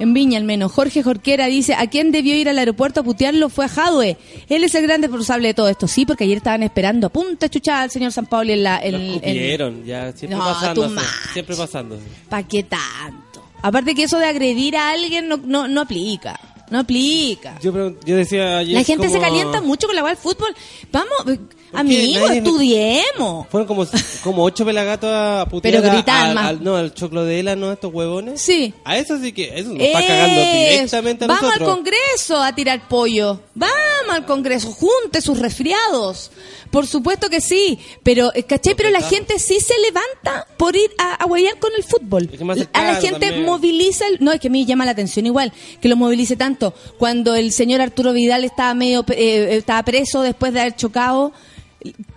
[SPEAKER 2] En Viña al menos. Jorge Jorquera dice, ¿a quién debió ir al aeropuerto a putearlo? Fue a Jadwe. Él es el gran responsable de todo esto. Sí, porque ayer estaban esperando a punta chuchada al señor San Pauli en la... En,
[SPEAKER 3] Los cupieron, ya siempre
[SPEAKER 2] No,
[SPEAKER 3] pasando. Siempre pasando.
[SPEAKER 2] ¿Para qué tanto? Aparte que eso de agredir a alguien no, no, no aplica. No aplica.
[SPEAKER 3] Yo, decía ayer.
[SPEAKER 2] La gente se calienta mucho con la del fútbol. Vamos, amigos, estudiemos.
[SPEAKER 3] Fueron como, como ocho pelagatos a putear
[SPEAKER 2] Pero
[SPEAKER 3] al,
[SPEAKER 2] más.
[SPEAKER 3] al- no, al choclo de Ela, ¿no? Estos huevones.
[SPEAKER 2] Sí.
[SPEAKER 3] A eso sí que, eso nos está cagando directamente a
[SPEAKER 2] Vamos
[SPEAKER 3] nosotros.
[SPEAKER 2] al Congreso a tirar pollo. Vamos al Congreso, junte sus resfriados. Por supuesto que sí, pero eh, ¿cachai? Pero la gente sí se levanta por ir a, a huevear con el fútbol.
[SPEAKER 3] Es que más
[SPEAKER 2] A la gente
[SPEAKER 3] también.
[SPEAKER 2] moviliza, el- no, es que a mí llama la atención igual, que lo movilice tanto. Cuando el señor Arturo Vidal estaba medio, eh, estaba preso después de haber chocado,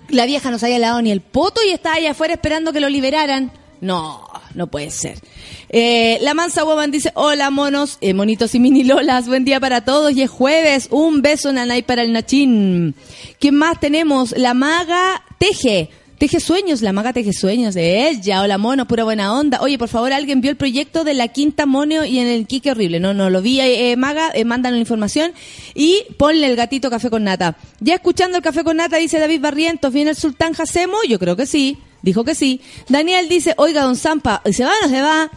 [SPEAKER 2] la vieja no se había lavado ni el poto y estaba allá afuera esperando que lo liberaran. No, no puede ser. Eh, la mansa woman dice, hola monos, eh, monitos y mini lolas, buen día para todos y es jueves, un beso nanay para el nachín. ¿Quién más tenemos? La maga teje. Teje sueños, la maga teje sueños de ella. Hola mono, pura buena onda. Oye, por favor, alguien vio el proyecto de la quinta moneo y en el Quique horrible. No, no, lo vi, eh, maga, eh, mandan la información y ponle el gatito café con nata. Ya escuchando el café con nata, dice David Barrientos, ¿viene el sultán Jacemo? Yo creo que sí. Dijo que sí. Daniel dice, oiga, don Zampa, ¿y ¿se va o no se va?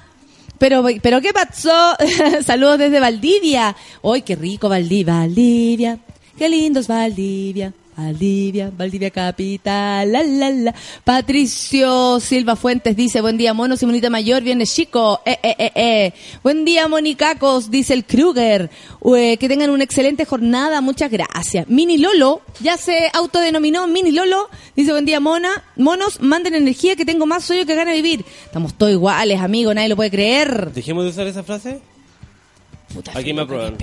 [SPEAKER 2] Pero, pero ¿qué pasó? [LAUGHS] Saludos desde Valdivia. ¡Ay, qué rico Valdivia! Valdivia, qué lindo es Valdivia. Valdivia, Valdivia capital, la la la. Patricio Silva Fuentes dice, buen día monos y monita mayor, viene chico, eh, eh, eh, eh. Buen día monicacos, dice el Kruger. Ue, que tengan una excelente jornada, muchas gracias. Mini Lolo, ya se autodenominó Mini Lolo, dice buen día mona, monos, manden energía que tengo más sueño que gana de vivir. Estamos todos iguales, amigo, nadie lo puede creer.
[SPEAKER 3] Dejemos de usar esa frase.
[SPEAKER 2] Puta,
[SPEAKER 3] Aquí me aprueban.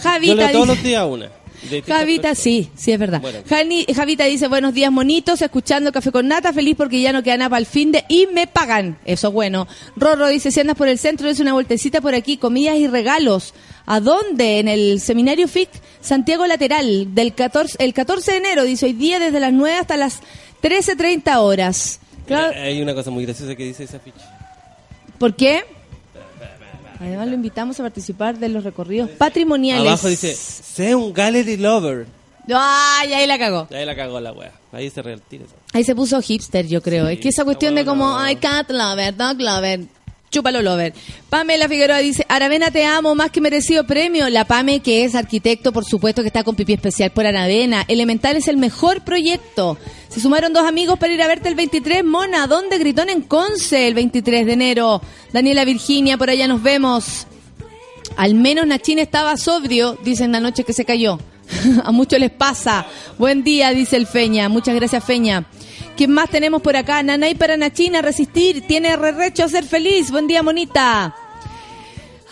[SPEAKER 2] Javita
[SPEAKER 3] todos los días una. De distintas
[SPEAKER 2] Javita, sí, sí es verdad.
[SPEAKER 3] Bueno.
[SPEAKER 2] Jani- Javita dice, buenos días monitos, escuchando Café con Nata, feliz porque ya no queda nada para el fin de y me pagan. Eso es bueno. Rorro dice, si andas por el centro, es una vueltecita por aquí, comidas y regalos. ¿A dónde? En el seminario FIC Santiago Lateral, del 14, el 14 de enero, dice, hoy día desde las 9 hasta las 13.30 horas. Claro,
[SPEAKER 3] Hay una cosa muy graciosa que dice esa ficha.
[SPEAKER 2] ¿Por qué? Además lo invitamos a participar de los recorridos patrimoniales.
[SPEAKER 3] Abajo dice, sé un gallery lover.
[SPEAKER 2] Ay, ahí la cagó.
[SPEAKER 3] Ahí la cagó la wea. Ahí se retira.
[SPEAKER 2] Ahí se puso hipster, yo creo.
[SPEAKER 3] Sí,
[SPEAKER 2] es que esa cuestión de como, ay, cat lover, dog lover, chúpalo lover. Pamela Figueroa dice, Aravena te amo, más que merecido premio. La Pame, que es arquitecto, por supuesto que está con pipí especial por Aravena. Elemental es el mejor proyecto. Se sumaron dos amigos para ir a verte el 23. Mona, ¿dónde? Gritón en Conce el 23 de enero. Daniela Virginia, por allá nos vemos. Al menos Nachín estaba sobrio, dicen la noche que se cayó. [LAUGHS] A muchos les pasa. Buen día, dice el Feña. Muchas gracias, Feña. ¿Quién más tenemos por acá? Nanay para Nachín a resistir. Tiene rerecho a ser feliz. Buen día, monita.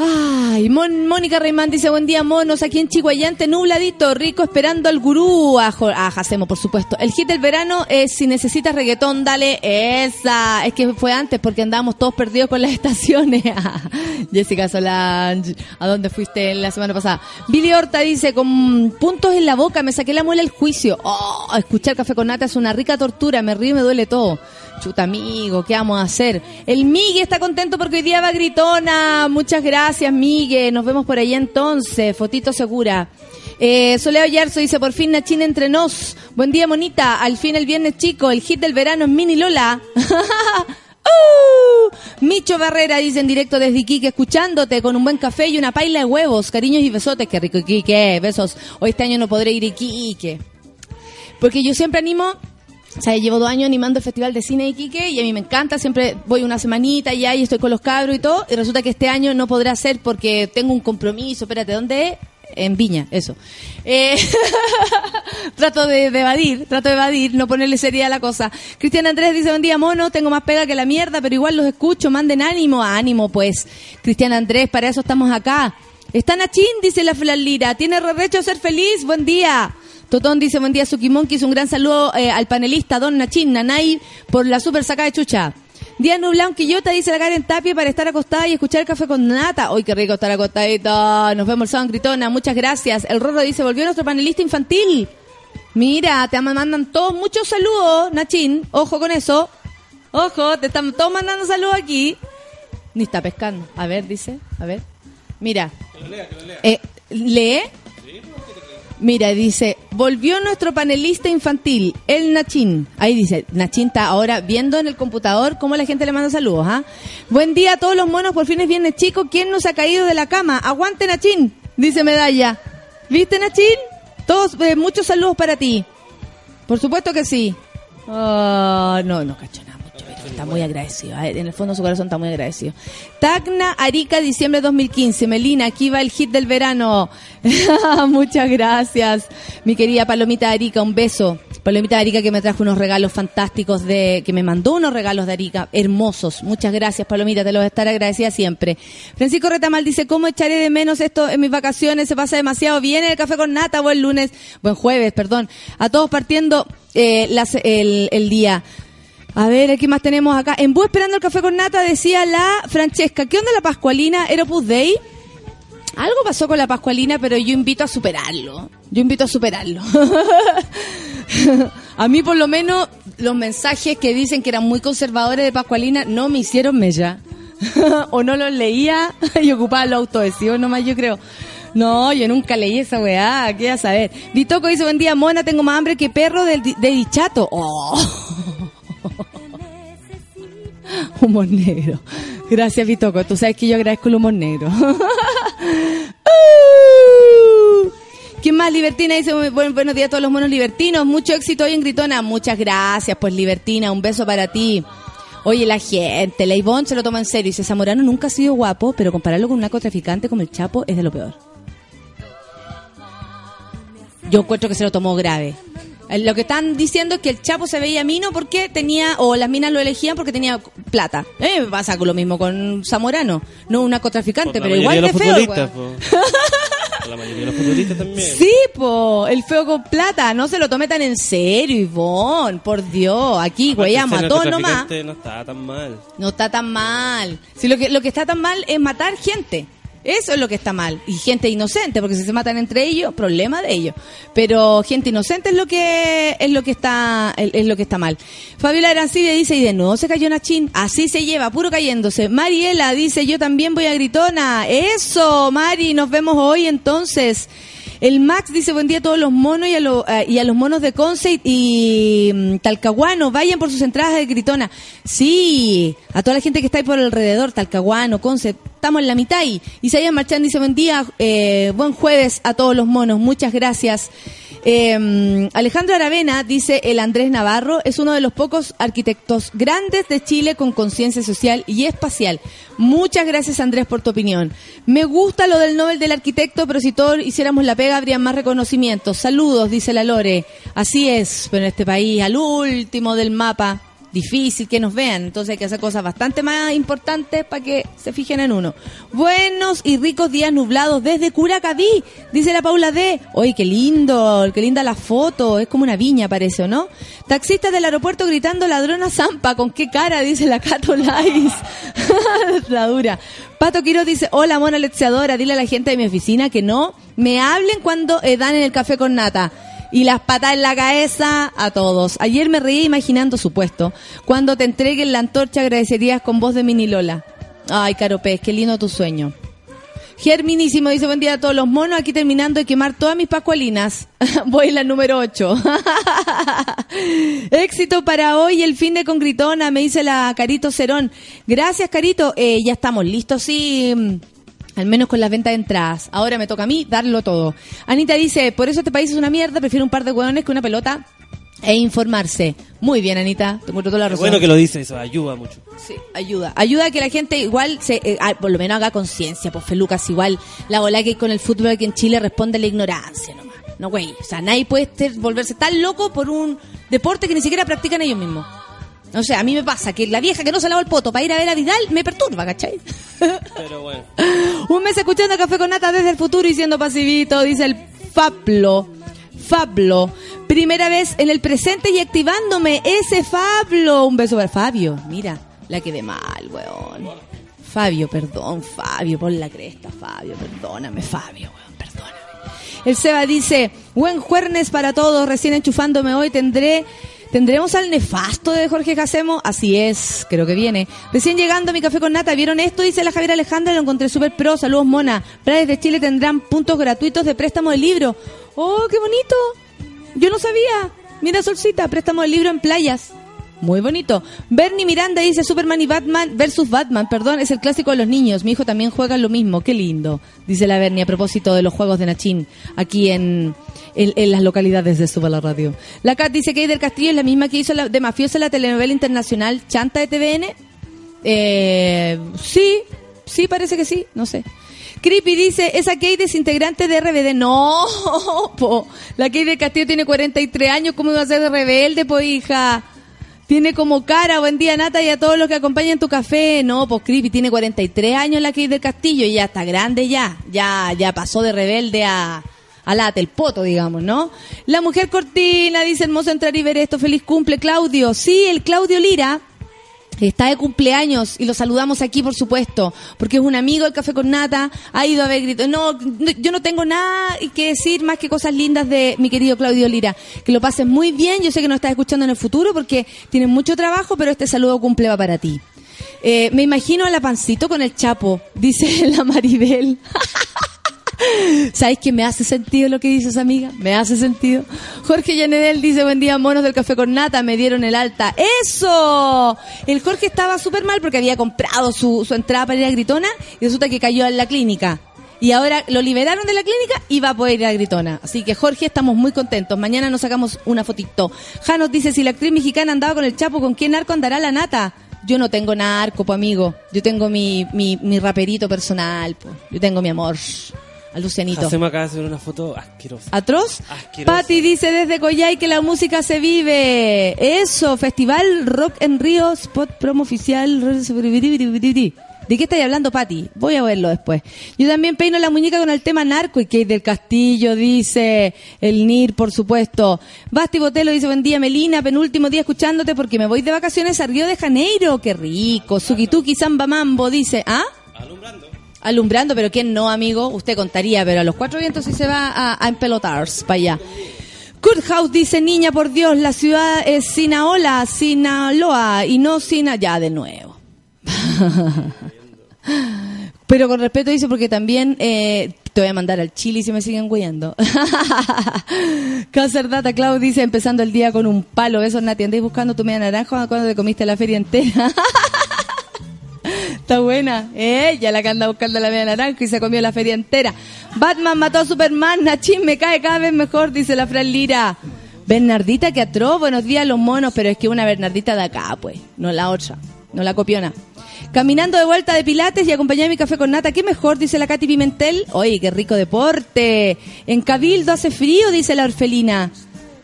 [SPEAKER 2] Ay, Mon- Mónica Reimán dice, buen día, monos, aquí en Chihuayante, nubladito, rico, esperando al gurú, a, a por supuesto. El hit del verano es, si necesitas reggaetón, dale esa. Es que fue antes, porque andábamos todos perdidos con las [LAUGHS] estaciones. [LAUGHS] Jessica Solange, ¿a dónde fuiste la semana pasada? Billy Horta dice, con puntos en la boca, me saqué la muela del juicio. Oh, escuchar café con nata es una rica tortura, me río y me duele todo. Chuta amigo, ¿qué vamos a hacer? El Migue está contento porque hoy día va gritona. Muchas gracias, Migue. Nos vemos por ahí entonces. Fotito segura. Eh, Soleo Yarzo dice, por fin Nachina entre nos. Buen día, monita. Al fin el viernes chico. El hit del verano es Mini Lola. [LAUGHS] ¡Uh! Micho Barrera dice en directo desde Iquique, escuchándote con un buen café y una paila de huevos. Cariños y besotes. Qué rico Iquique. Besos. Hoy este año no podré ir a Iquique. Porque yo siempre animo, o sea, llevo dos años animando el Festival de Cine de Iquique y a mí me encanta, siempre voy una semanita y estoy con los cabros y todo, y resulta que este año no podrá ser porque tengo un compromiso, espérate, ¿dónde es? En Viña, eso. Eh, [LAUGHS] trato de, evadir, trato de evadir, no ponerle seriedad a la cosa. Cristian Andrés dice, buen día, mono, tengo más pega que la mierda, pero igual los escucho, manden ánimo, ánimo, pues. Cristian Andrés, para eso estamos acá. Está Nachín, dice la Flan Lira, tiene rerecho a ser feliz, buen día. Totón dice, buen día, Suki Monkeys. Un gran saludo eh, al panelista, Don Nachín, Nanay, por la super sacada de chucha. Día nublado Quillota, dice la Karen Tapia, para estar acostada y escuchar café con nata. Uy, qué rico estar acostadito. Nos vemos el sábado en Gritona. Muchas gracias. El Rorro dice, volvió nuestro panelista infantil. Mira, te mandan todos muchos saludos, Nachín. Ojo con eso. Ojo, te están todos mandando saludos aquí. Ni está pescando. A ver, dice. A ver. Mira. Eh, ¿Lee? Mira, dice, volvió nuestro panelista infantil, el Nachín. Ahí dice, Nachín está ahora viendo en el computador cómo la gente le manda saludos, ¿ah? Buen día a todos los monos, por fin es viernes chico. ¿Quién nos ha caído de la cama? Aguante Nachín, dice Medalla. ¿Viste Nachín? Todos, eh, muchos saludos para ti. Por supuesto que sí. Ah, no, no cacho está muy agradecido. eh, En el fondo su corazón está muy agradecido. Tacna, Arica, diciembre 2015. Melina, aquí va el hit del verano. [LAUGHS] Muchas gracias. Mi querida Palomita Arica, un beso. Palomita Arica que me trajo unos regalos fantásticos de, que me mandó unos regalos de Arica, hermosos. Muchas gracias, Palomita, te lo voy a estar agradecida siempre. Francisco Retamal dice, ¿cómo echaré de menos esto en mis vacaciones? Se pasa demasiado bien el café con nata, buen lunes, buen jueves, perdón. A todos partiendo eh, el día. A ver, ¿qué más tenemos acá? En Bú esperando el café con nata decía la Francesca, ¿qué onda la Pascualina? ¿Era Opus Dei? Algo pasó con la Pascualina, pero yo invito a superarlo. Yo invito a superarlo. [LAUGHS] a mí, por lo menos, los mensajes que dicen que eran muy conservadores de Pascualina no me hicieron mella. [LAUGHS] o no los leía [LAUGHS] y ocupaba los autoadhesivos nomás, yo creo. No, yo nunca leí esa weá, ¿qué a saber? Vitoco dice, buen día, mona, tengo más hambre que perro di- de dichato. Oh. [LAUGHS] humor negro. Gracias, Vitoco. Tú sabes que yo agradezco el humor negro. [LAUGHS] Uh. ¿Quién más? Libertina dice, "Muy buen- buenos días a todos los monos libertinos. Mucho éxito hoy en Gritona. Muchas gracias, pues, Libertina. Un beso para ti. Oye, la gente, la Ivonne se lo toma en serio. Dice, Zamorano nunca ha sido guapo, pero compararlo con un narcotraficante como el Chapo es de lo peor. Yo encuentro que se lo tomó grave. Eh, Lo que están diciendo es que el Chapo se veía mino porque tenía, o las minas lo elegían porque tenía plata. Eh, me pasa lo mismo con Zamorano. No un narcotraficante,
[SPEAKER 3] Por
[SPEAKER 2] pero igual de
[SPEAKER 3] de
[SPEAKER 2] feo.
[SPEAKER 3] Por La mayoría de los futbolistas también. [LAUGHS]
[SPEAKER 2] Sí, po, el feo con plata. No se lo tome tan en serio, Ivonne. Por Dios, aquí,
[SPEAKER 3] ser
[SPEAKER 2] a todos nomás.
[SPEAKER 3] No estaba tan mal.
[SPEAKER 2] No está tan mal. Si lo que, lo que está tan mal es matar gente. Eso es lo que está mal. Y gente inocente, porque si se matan entre ellos, problema de ellos. Pero gente inocente es lo que es lo que está es, lo que está mal. Fabiola Arancibia dice, y de nuevo se cayó Nachín. Así se lleva, puro cayéndose. Mariela dice, yo también voy a Gritona. Eso, Mari, nos vemos hoy entonces. El Max dice buen día a todos los monos y a, eh, y a los monos de Conce y mm, Talcahuano. Vayan por sus entradas de Gritona. Sí, a toda la gente que está ahí por alrededor, Talcahuano, Conce. Estamos en la mitad ahí. Isaías Marchán dice buen día, eh, buen jueves a todos los monos. Muchas gracias. Eh, Alejandro Aravena dice el Andrés Navarro es uno de los pocos arquitectos grandes de Chile con conciencia social y espacial. Muchas gracias Andrés por tu opinión. Me gusta lo del Nobel del arquitecto, pero si todos hiciéramos la pega habría más reconocimientos. Saludos, dice la Lore. Así es, pero en este país al último del mapa difícil que nos vean, entonces hay que hacer cosas bastante más importantes para que se fijen en uno. Buenos y ricos días nublados desde Curacaví, dice la Paula D. Oye, qué lindo, qué linda la foto, es como una viña parece, ¿o no? Taxistas del aeropuerto gritando ladrona Zampa, ¿con qué cara? Dice la Cato Lais. [LAUGHS] la dura. Pato Quiroz dice, hola mona lecheadora, dile a la gente de mi oficina que no me hablen cuando eh, dan en el café con nata y las patas en la cabeza a todos. Ayer me reí imaginando su puesto. Cuando te entreguen la antorcha agradecerías con voz de Mini Lola. Ay, Caro Pez, qué lindo tu sueño. Germinísimo dice buen día a todos los monos, aquí terminando de quemar todas mis pascualinas. [LAUGHS] Voy en la número 8. [LAUGHS] Éxito para hoy, el fin de con Gritona, me dice la Carito Cerón. Gracias, Carito. Eh, ya estamos listos, sí. Al menos con las ventas de entradas. Ahora me toca a mí darlo todo. Anita dice, por eso este país es una mierda, prefiero un par de hueones que una pelota e informarse. Muy bien, Anita, te toda la razón.
[SPEAKER 3] bueno que lo dice, eso ayuda mucho.
[SPEAKER 2] Sí, ayuda. Ayuda a que la gente igual, se, eh, ah, por lo menos haga conciencia, pues Felucas, igual la bola que hay con el fútbol aquí en Chile responde a la ignorancia nomás. No, güey. O sea, nadie puede volverse tan loco por un deporte que ni siquiera practican ellos mismos. O sea, a mí me pasa que la vieja que no se lava el poto para ir a ver a Vidal me perturba, ¿cachai?
[SPEAKER 3] Pero bueno. [LAUGHS]
[SPEAKER 2] Un mes escuchando Café con Nata desde el futuro y siendo pasivito, dice el Fablo. Fablo. Primera vez en el presente y activándome ese Fablo. Un beso para Fabio. Mira, La quedé mal, weón. Fabio, perdón, Fabio, pon la cresta, Fabio, perdóname, Fabio, weón, perdóname. El Seba dice, buen jueves para todos, recién enchufándome hoy, tendré... ¿Tendremos al nefasto de Jorge Casemo? Así es, creo que viene. Recién llegando a mi café con nata, ¿vieron esto? Dice la Javiera Alejandra, lo encontré súper pro. Saludos, mona. Prades de Chile tendrán puntos gratuitos de préstamo de libro. ¡Oh, qué bonito! Yo no sabía. Mira, Solcita, préstamo de libro en playas. Muy bonito. Bernie Miranda dice Superman y Batman versus Batman, perdón, es el clásico de los niños. Mi hijo también juega lo mismo. Qué lindo. Dice la Bernie a propósito de los juegos de Nachín aquí en, en, las localidades de Suba la Radio. La Cat dice que del Castillo es la misma que hizo la, de mafiosa la telenovela internacional Chanta de TVN. Eh, sí, sí, parece que sí, no sé. Creepy dice, esa Kate es integrante de RBD. No, [LAUGHS] la Kate del Castillo tiene 43 años, ¿cómo iba a ser de rebelde, po hija? Tiene como cara, buen día Nata y a todos los que acompañan tu café. No, pues Creepy tiene 43 años la Kate del Castillo y ya está grande ya. Ya, ya pasó de rebelde a, a late, el poto, digamos, ¿no? La mujer cortina, dice hermoso entrar y ver esto. Feliz cumple, Claudio. Sí, el Claudio Lira está de cumpleaños y lo saludamos aquí, por supuesto, porque es un amigo del Café con Nata, ha ido a ver gritos. No, yo no tengo nada que decir más que cosas lindas de mi querido Claudio Lira. Que lo pases muy bien, yo sé que nos estás escuchando en el futuro porque tienes mucho trabajo, pero este saludo cumple va para ti. Eh, me imagino a la pancito con el chapo, dice [LAUGHS] la Maribel. ¿Sabes que me hace sentido lo que dices, amiga? Me hace sentido. Jorge Llanedel dice, buen día, monos del café con nata, me dieron el alta. ¡Eso! El Jorge estaba súper mal porque había comprado su, su entrada para ir a Gritona y resulta que cayó en la clínica. Y ahora lo liberaron de la clínica y va a poder ir a Gritona. Así que Jorge, estamos muy contentos. Mañana nos sacamos una fotito. Janos dice, si la actriz mexicana andaba con el Chapo, ¿con quién narco andará la nata? Yo no tengo narco, amigo. Yo tengo mi, mi, mi raperito personal, po. Yo tengo mi amor. A Lucianito.
[SPEAKER 3] Hacemos acá hacer una foto asquerosa.
[SPEAKER 2] ¿Atroz?
[SPEAKER 3] Asquerosa.
[SPEAKER 2] Patti dice desde Coyay que la música se vive. Eso, Festival Rock en Río, spot promo oficial. ¿De qué estáis hablando, Patti? Voy a verlo después. Yo también peino la muñeca con el tema narco y Kate del Castillo dice, el NIR, por supuesto. Basti Botelo dice, buen día, Melina, penúltimo día escuchándote porque me voy de vacaciones a Río de Janeiro. Qué rico. Sukituki Samba Mambo dice, ¿ah?
[SPEAKER 3] Alumbrando.
[SPEAKER 2] Alumbrando, pero ¿quién no, amigo? Usted contaría, pero a los cuatro vientos sí se va a, a empelotar para allá. Kurt House dice, niña, por Dios, la ciudad es Sinaola, Sinaloa, y no Sina... Ya, de nuevo. [LAUGHS] pero con respeto dice, porque también eh, te voy a mandar al Chile si me siguen güeyando. [LAUGHS] Cácer Data dice, empezando el día con un palo. Eso, Nati, andáis buscando tu media naranja cuando te comiste la feria entera. [LAUGHS] Está buena. Ella la que anda buscando la media naranja y se comió la feria entera. Batman mató a Superman. Nachín me cae cada vez mejor, dice la Fran Lira. Bernardita que atroz. Buenos días, los monos. Pero es que una Bernardita de acá, pues. No la otra. No la copiona. Caminando de vuelta de Pilates y acompañé mi café con nata. ¿Qué mejor? Dice la Katy Pimentel. Oye, qué rico deporte. En Cabildo hace frío, dice la orfelina.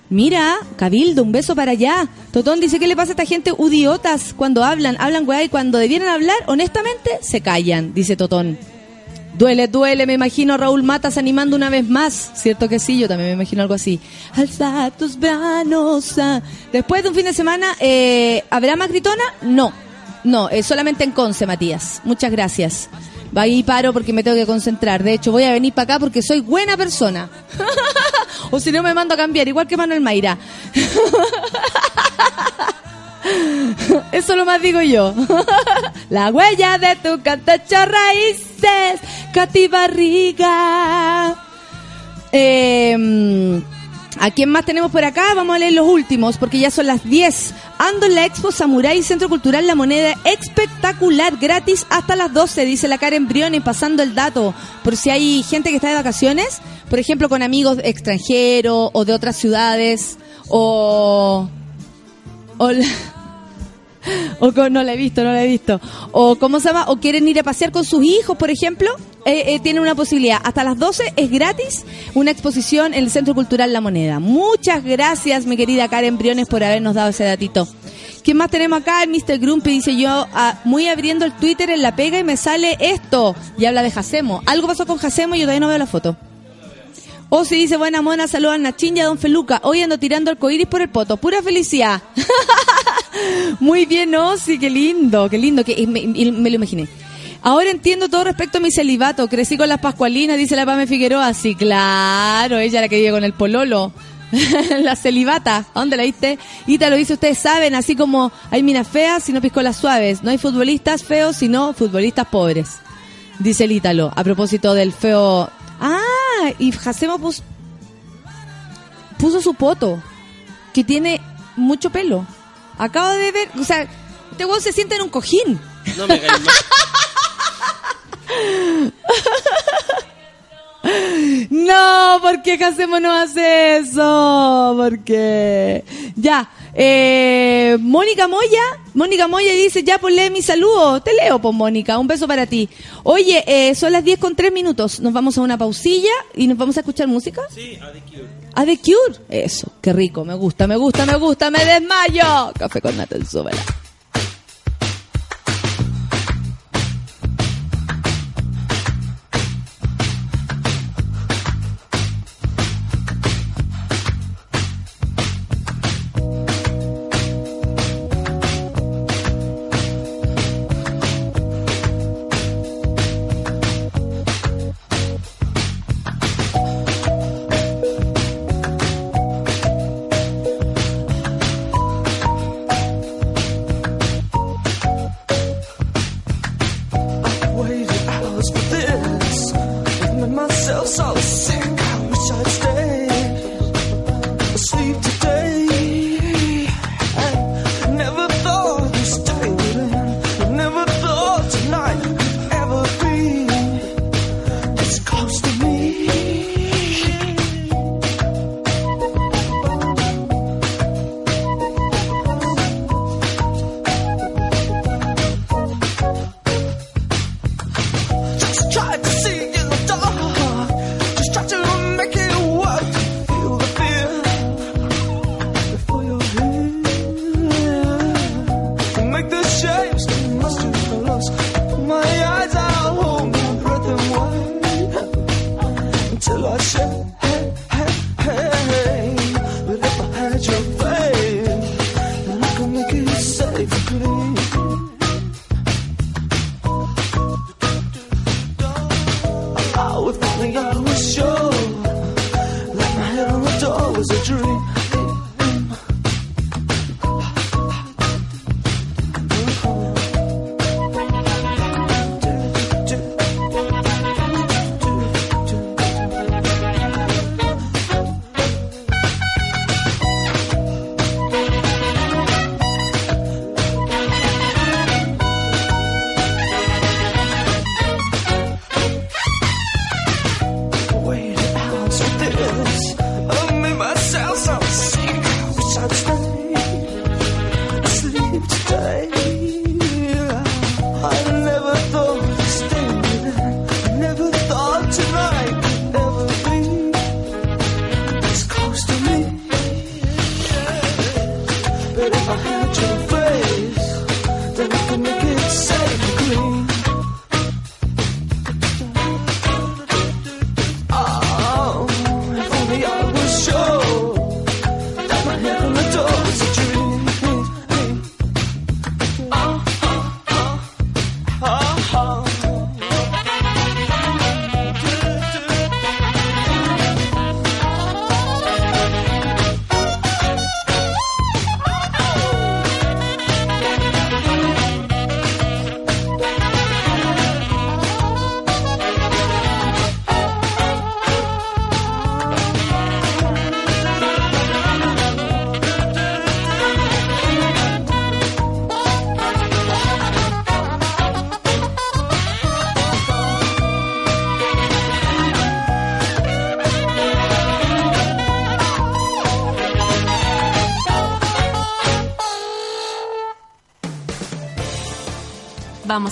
[SPEAKER 2] Mira, Cabildo, un beso para allá. Totón dice, ¿qué le pasa a esta gente udiotas cuando hablan? Hablan weá y cuando debieran hablar, honestamente, se callan, dice Totón. Duele, duele, me imagino Raúl Matas animando una vez más. Cierto que sí, yo también me imagino algo así. Alza tus manos. Después de un fin de semana, eh, ¿habrá más gritona? No, no, eh, solamente en Conce, Matías. Muchas gracias. Ahí paro porque me tengo que concentrar. De hecho, voy a venir para acá porque soy buena persona. [LAUGHS] o si no, me mando a cambiar, igual que Manuel Mayra. [LAUGHS] Eso lo más digo yo. [LAUGHS] La huella de tu cantacho raíces, Katy Barriga. Eh, ¿A quién más tenemos por acá? Vamos a leer los últimos, porque ya son las 10. Ando en la Expo Samurai Centro Cultural La Moneda. Espectacular, gratis hasta las 12, dice la Karen Briones, pasando el dato. Por si hay gente que está de vacaciones, por ejemplo, con amigos extranjeros o de otras ciudades, o... o [LAUGHS] o con, no la he visto, no la he visto. O cómo se llama, o quieren ir a pasear con sus hijos, por ejemplo, eh, eh, tienen una posibilidad. Hasta las 12 es gratis una exposición en el Centro Cultural La Moneda. Muchas gracias, mi querida Karen Briones, por habernos dado ese datito. ¿Quién más tenemos acá? El Mr. Grumpy dice yo, ah, muy abriendo el Twitter en la pega y me sale esto. Y habla de Jacemo. Algo pasó con Jacemo y yo todavía no veo la foto. O dice, buena mona, saludos a Nachín y a Don Feluca. Hoy ando tirando arcoíris por el poto. Pura felicidad. [LAUGHS]
[SPEAKER 5] Muy bien, ¿no? Sí, qué lindo, qué lindo, que me, me lo imaginé. Ahora entiendo todo respecto a mi celibato. Crecí con las Pascualinas, dice la Pame Figueroa. Sí, claro, ella la que vive con el pololo. [LAUGHS] la celibata, ¿a dónde la viste? Ita lo dice, ustedes saben, así como hay minas feas, sino piscolas suaves. No hay futbolistas feos, sino futbolistas pobres. Dice el Ítalo, a propósito del feo. Ah, y Jacemo puso, puso su poto, que tiene mucho pelo. Acabo de ver, o sea, este huevo se sienta en un cojín.
[SPEAKER 2] No me. [LAUGHS]
[SPEAKER 5] No, ¿por qué no hace eso? ¿Por qué? Ya, eh, Mónica Moya, Mónica Moya dice, ya pues lee mi saludo. Te leo, pues Mónica, un beso para ti. Oye, eh, son las 10 con 3 minutos. Nos vamos a una pausilla y nos vamos a escuchar música.
[SPEAKER 2] Sí, a The Cure.
[SPEAKER 5] A The Cure. Eso, qué rico, me gusta, me gusta, me gusta, me desmayo. Café con nata en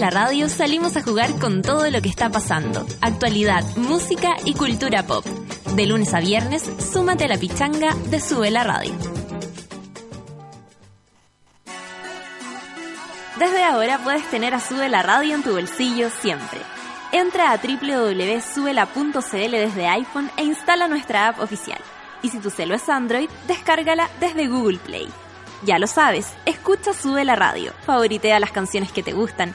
[SPEAKER 1] La Radio salimos a jugar con todo lo que está pasando. Actualidad, música y cultura pop. De lunes a viernes, súmate a la pichanga de Sube la Radio. Desde ahora puedes tener a Sube la Radio en tu bolsillo siempre. Entra a www.subela.cl desde iPhone e instala nuestra app oficial. Y si tu celo es Android, descárgala desde Google Play. Ya lo sabes, escucha Sube la Radio, favoritea las canciones que te gustan,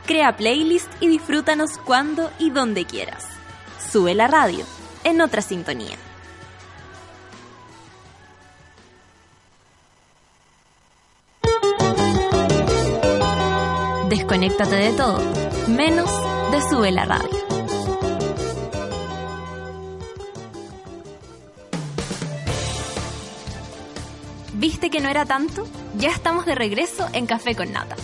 [SPEAKER 1] crea playlist y disfrútanos cuando y donde quieras. Sube la radio, en otra sintonía. Desconéctate de todo, menos de Sube la Radio. ¿Viste que no era tanto? Ya estamos de regreso en Café con Nata.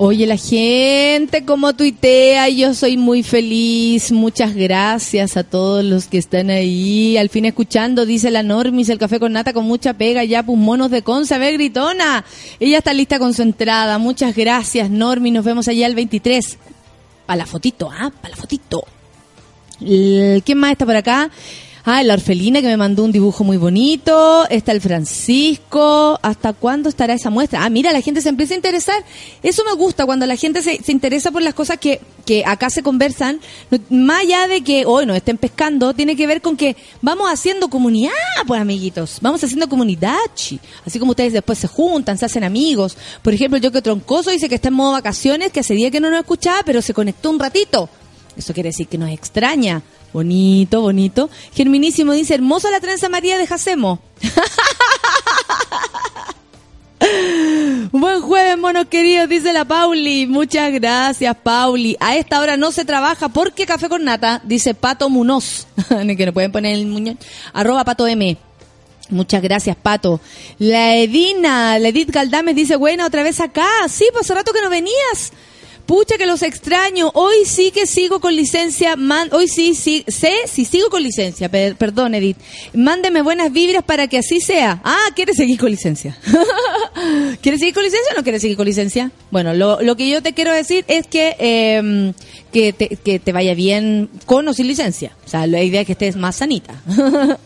[SPEAKER 2] Oye, la gente como tuitea, yo soy muy feliz. Muchas gracias a todos los que están ahí. Al fin escuchando, dice la Normis, el café con nata con mucha pega, ya pues monos de Conce. A gritona. Ella está lista con su entrada. Muchas gracias, Normis. Nos vemos allá el 23. Para la fotito, ¿ah? Para la fotito. ¿Quién más está por acá? Ah, la orfelina que me mandó un dibujo muy bonito. Está el Francisco. ¿Hasta cuándo estará esa muestra? Ah, mira, la gente se empieza a interesar. Eso me gusta, cuando la gente se, se interesa por las cosas que, que acá se conversan. Más allá de que hoy nos estén pescando, tiene que ver con que vamos haciendo comunidad, pues, amiguitos. Vamos haciendo comunidad, chi. Así como ustedes después se juntan, se hacen amigos. Por ejemplo, yo que troncoso dice que está en modo vacaciones, que hace día que no nos escuchaba, pero se conectó un ratito. Eso quiere decir que nos extraña. Bonito, bonito. Germinísimo dice, hermosa la trenza María de Jacemo. [LAUGHS] Buen jueves, monos queridos, dice la Pauli. Muchas gracias, Pauli. A esta hora no se trabaja porque café con nata, dice Pato Munoz. [LAUGHS] que no pueden poner el muñón. Arroba Pato M. Muchas gracias, Pato. La Edina, la Edith Galdames dice, buena, otra vez acá. Sí, pues rato que no venías. Pucha que los extraño. Hoy sí que sigo con licencia. Hoy sí, sí, sé si sigo con licencia. Per- perdón, Edith. Mándeme buenas vibras para que así sea. Ah, ¿quieres seguir con licencia? [LAUGHS] ¿Quieres seguir con licencia o no quieres seguir con licencia? Bueno, lo, que yo te quiero decir es que, te, que te vaya bien con o sin licencia. O sea, la idea es que estés más sanita. [LAUGHS]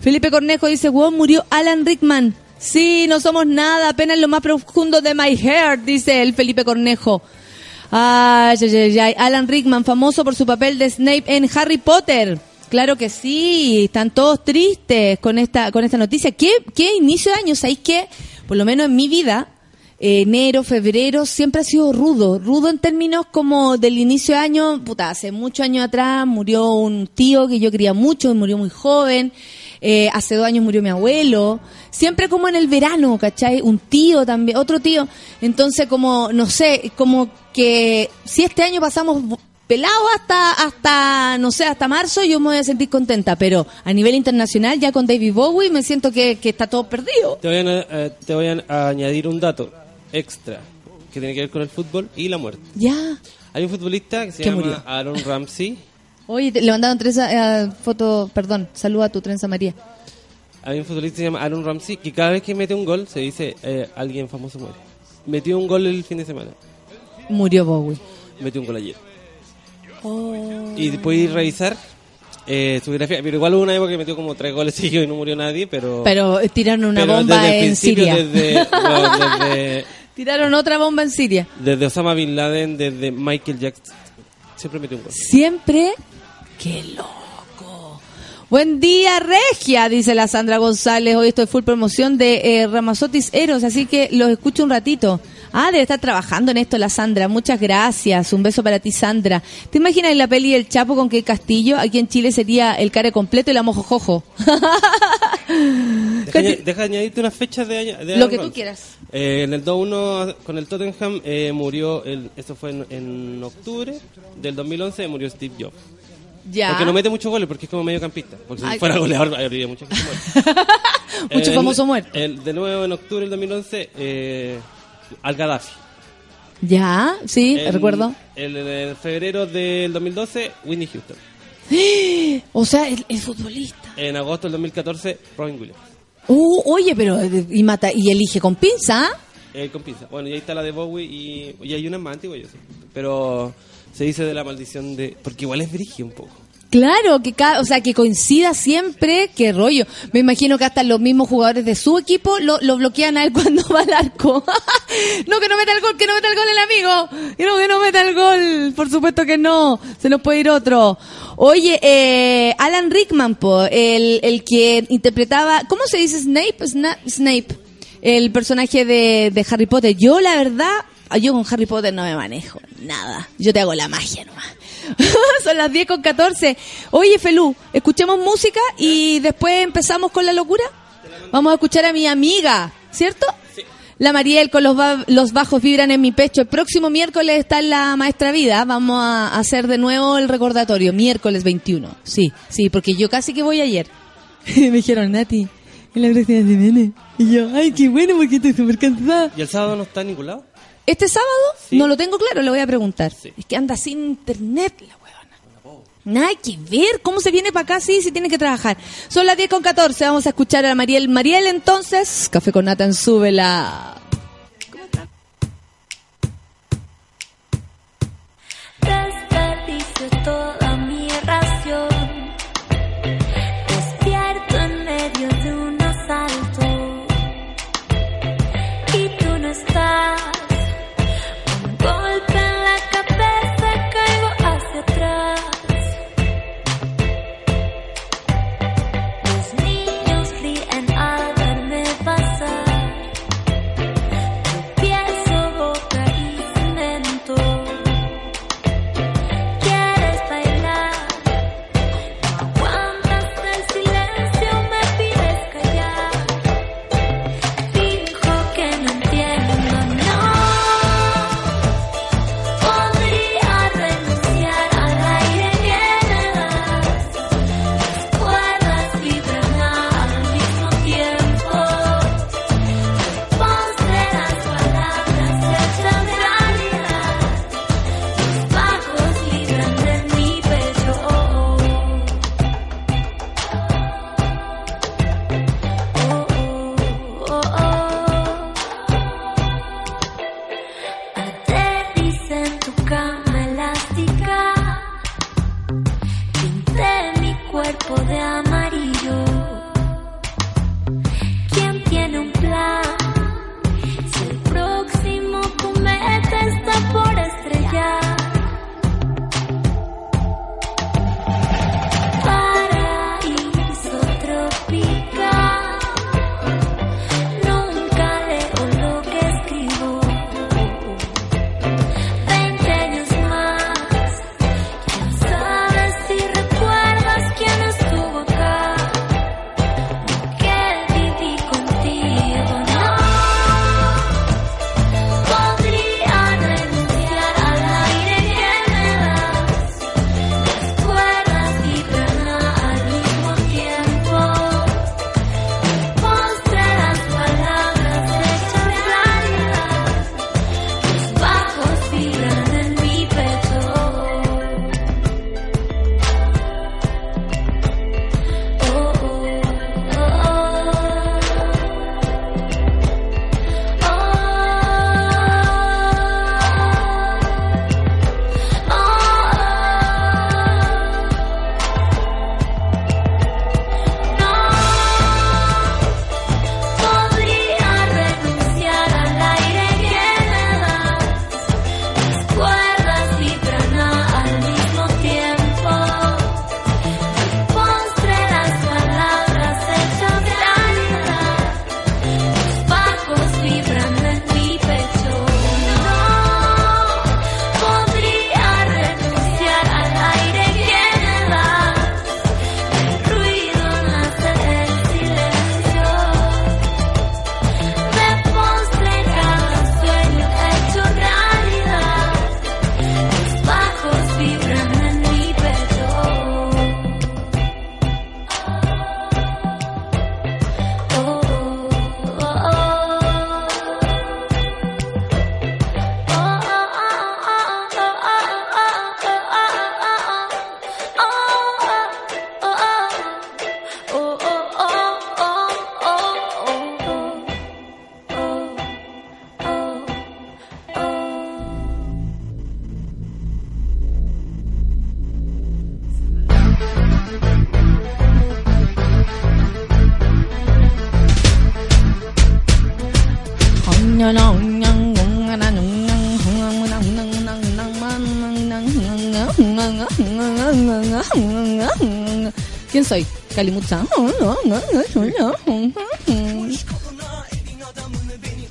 [SPEAKER 2] Felipe Cornejo dice, wow, murió Alan Rickman. Sí, no somos nada, apenas lo más profundo de my heart, dice el Felipe Cornejo. Ay, ay, ay, ay. Alan Rickman, famoso por su papel de Snape en Harry Potter. Claro que sí, están todos tristes con esta, con esta noticia. ¿Qué, qué inicio de año? ¿Sabéis qué? Por lo menos en mi vida, enero, febrero, siempre ha sido rudo. Rudo en términos como del inicio de año, puta, hace muchos años atrás murió un tío que yo quería mucho, murió muy joven. Eh, hace dos años murió mi abuelo. Siempre como en el verano, ¿cachai? Un tío también, otro tío. Entonces, como, no sé, como que si este año pasamos pelado hasta, hasta, no sé, hasta marzo, yo me voy a sentir contenta. Pero a nivel internacional, ya con David Bowie, me siento que, que está todo perdido.
[SPEAKER 3] Te voy, a, eh, te voy a, a añadir un dato extra que tiene que ver con el fútbol y la muerte.
[SPEAKER 2] Ya.
[SPEAKER 3] Hay un futbolista que se
[SPEAKER 2] ¿Qué
[SPEAKER 3] llama
[SPEAKER 2] murió?
[SPEAKER 3] Aaron Ramsey.
[SPEAKER 2] Oye, te- le mandaron tres eh, fotos, perdón, saluda a tu trenza María.
[SPEAKER 3] Hay un futbolista que se llama Aaron Ramsey que cada vez que mete un gol se dice eh, alguien famoso muere. Metió un gol el fin de semana.
[SPEAKER 2] Murió Bowie.
[SPEAKER 3] Metió un gol ayer. Y después ir revisar eh, su grafía. Pero igual hubo una época que metió como tres goles seguidos y no murió nadie, pero...
[SPEAKER 2] Pero tiraron una
[SPEAKER 3] pero
[SPEAKER 2] bomba
[SPEAKER 3] desde
[SPEAKER 2] en Siria.
[SPEAKER 3] Desde, [LAUGHS] bueno, desde,
[SPEAKER 2] Tiraron otra bomba en Siria.
[SPEAKER 3] desde Osama Bin Laden, desde Michael Jackson. Siempre metió un gol.
[SPEAKER 2] Siempre. ¡Qué loco! Buen día, Regia, dice la Sandra González. Hoy estoy full promoción de eh, Ramazotis Eros, así que los escucho un ratito. Ah, debe estar trabajando en esto la Sandra. Muchas gracias. Un beso para ti, Sandra. ¿Te imaginas en la peli del Chapo con que Castillo? Aquí en Chile sería el care completo y la mojojojo.
[SPEAKER 3] Deja, deja añadirte unas fechas de, año- de
[SPEAKER 2] Lo que tú quieras.
[SPEAKER 3] Eh, en el 2-1 con el Tottenham eh, murió, el, esto fue en, en octubre del 2011, murió Steve Jobs.
[SPEAKER 2] Ya.
[SPEAKER 3] Porque no mete muchos goles, porque es como medio-campista. Porque si fuera goleador, habría muchos.
[SPEAKER 2] Mucho
[SPEAKER 3] Eh,
[SPEAKER 2] famoso [LAUGHS]
[SPEAKER 3] el-
[SPEAKER 2] muerto.
[SPEAKER 3] el- de nuevo, en octubre del 2011, eh, al Gaddafi.
[SPEAKER 2] Ya, sí,
[SPEAKER 3] En-
[SPEAKER 2] recuerdo.
[SPEAKER 3] En, en febrero del 2012, Whitney Houston. [GASPS]
[SPEAKER 2] O sea, el, el futbolista.
[SPEAKER 3] En agosto del 2014, Robin Williams.
[SPEAKER 2] Uh, oye, pero y mata y elige con pinza.
[SPEAKER 3] Eh, con pinza. Bueno, y ahí está la de Bowie y, y hay una más antigua, yo sé. Pero se dice de la maldición de... Porque igual es brigio un poco.
[SPEAKER 2] Claro, que ca- o sea, que coincida siempre, qué rollo. Me imagino que hasta los mismos jugadores de su equipo lo, lo bloquean a él [LAUGHS] cuando va al arco. [LAUGHS] no, que no meta el gol, que no meta el gol el amigo. No, que no meta el gol. Por supuesto que no. Se nos puede ir otro. Oye, eh, Alan Rickman, po, el, el que interpretaba, ¿cómo se dice Snape? Sna- Snape. El personaje de, de Harry Potter. Yo, la verdad, yo con Harry Potter no me manejo. Nada. Yo te hago la magia nomás. [LAUGHS] Son las 10 con 14. Oye, Felú, escuchemos música y después empezamos con la locura. Vamos a escuchar a mi amiga, ¿cierto? La Mariel con los, ba- los bajos vibran en mi pecho. El próximo miércoles está en la Maestra Vida. Vamos a hacer de nuevo el recordatorio. Miércoles 21. Sí, sí, porque yo casi que voy ayer. [LAUGHS] Me dijeron, Nati, en la próxima semana. Y yo, ay, qué bueno porque estoy súper cansada.
[SPEAKER 3] ¿Y el sábado no está en ningún lado?
[SPEAKER 2] ¿Este sábado?
[SPEAKER 3] Sí.
[SPEAKER 2] No lo tengo claro, le voy a preguntar.
[SPEAKER 3] Sí.
[SPEAKER 2] Es que anda sin internet la huevona. Nada que ver, ¿cómo se viene para acá? Sí, sí tiene que trabajar. Son las 10 con 14, vamos a escuchar a Mariel. Mariel, entonces, Café con Nata en Súbela.
[SPEAKER 6] Mi ración.
[SPEAKER 2] Kalimutsa.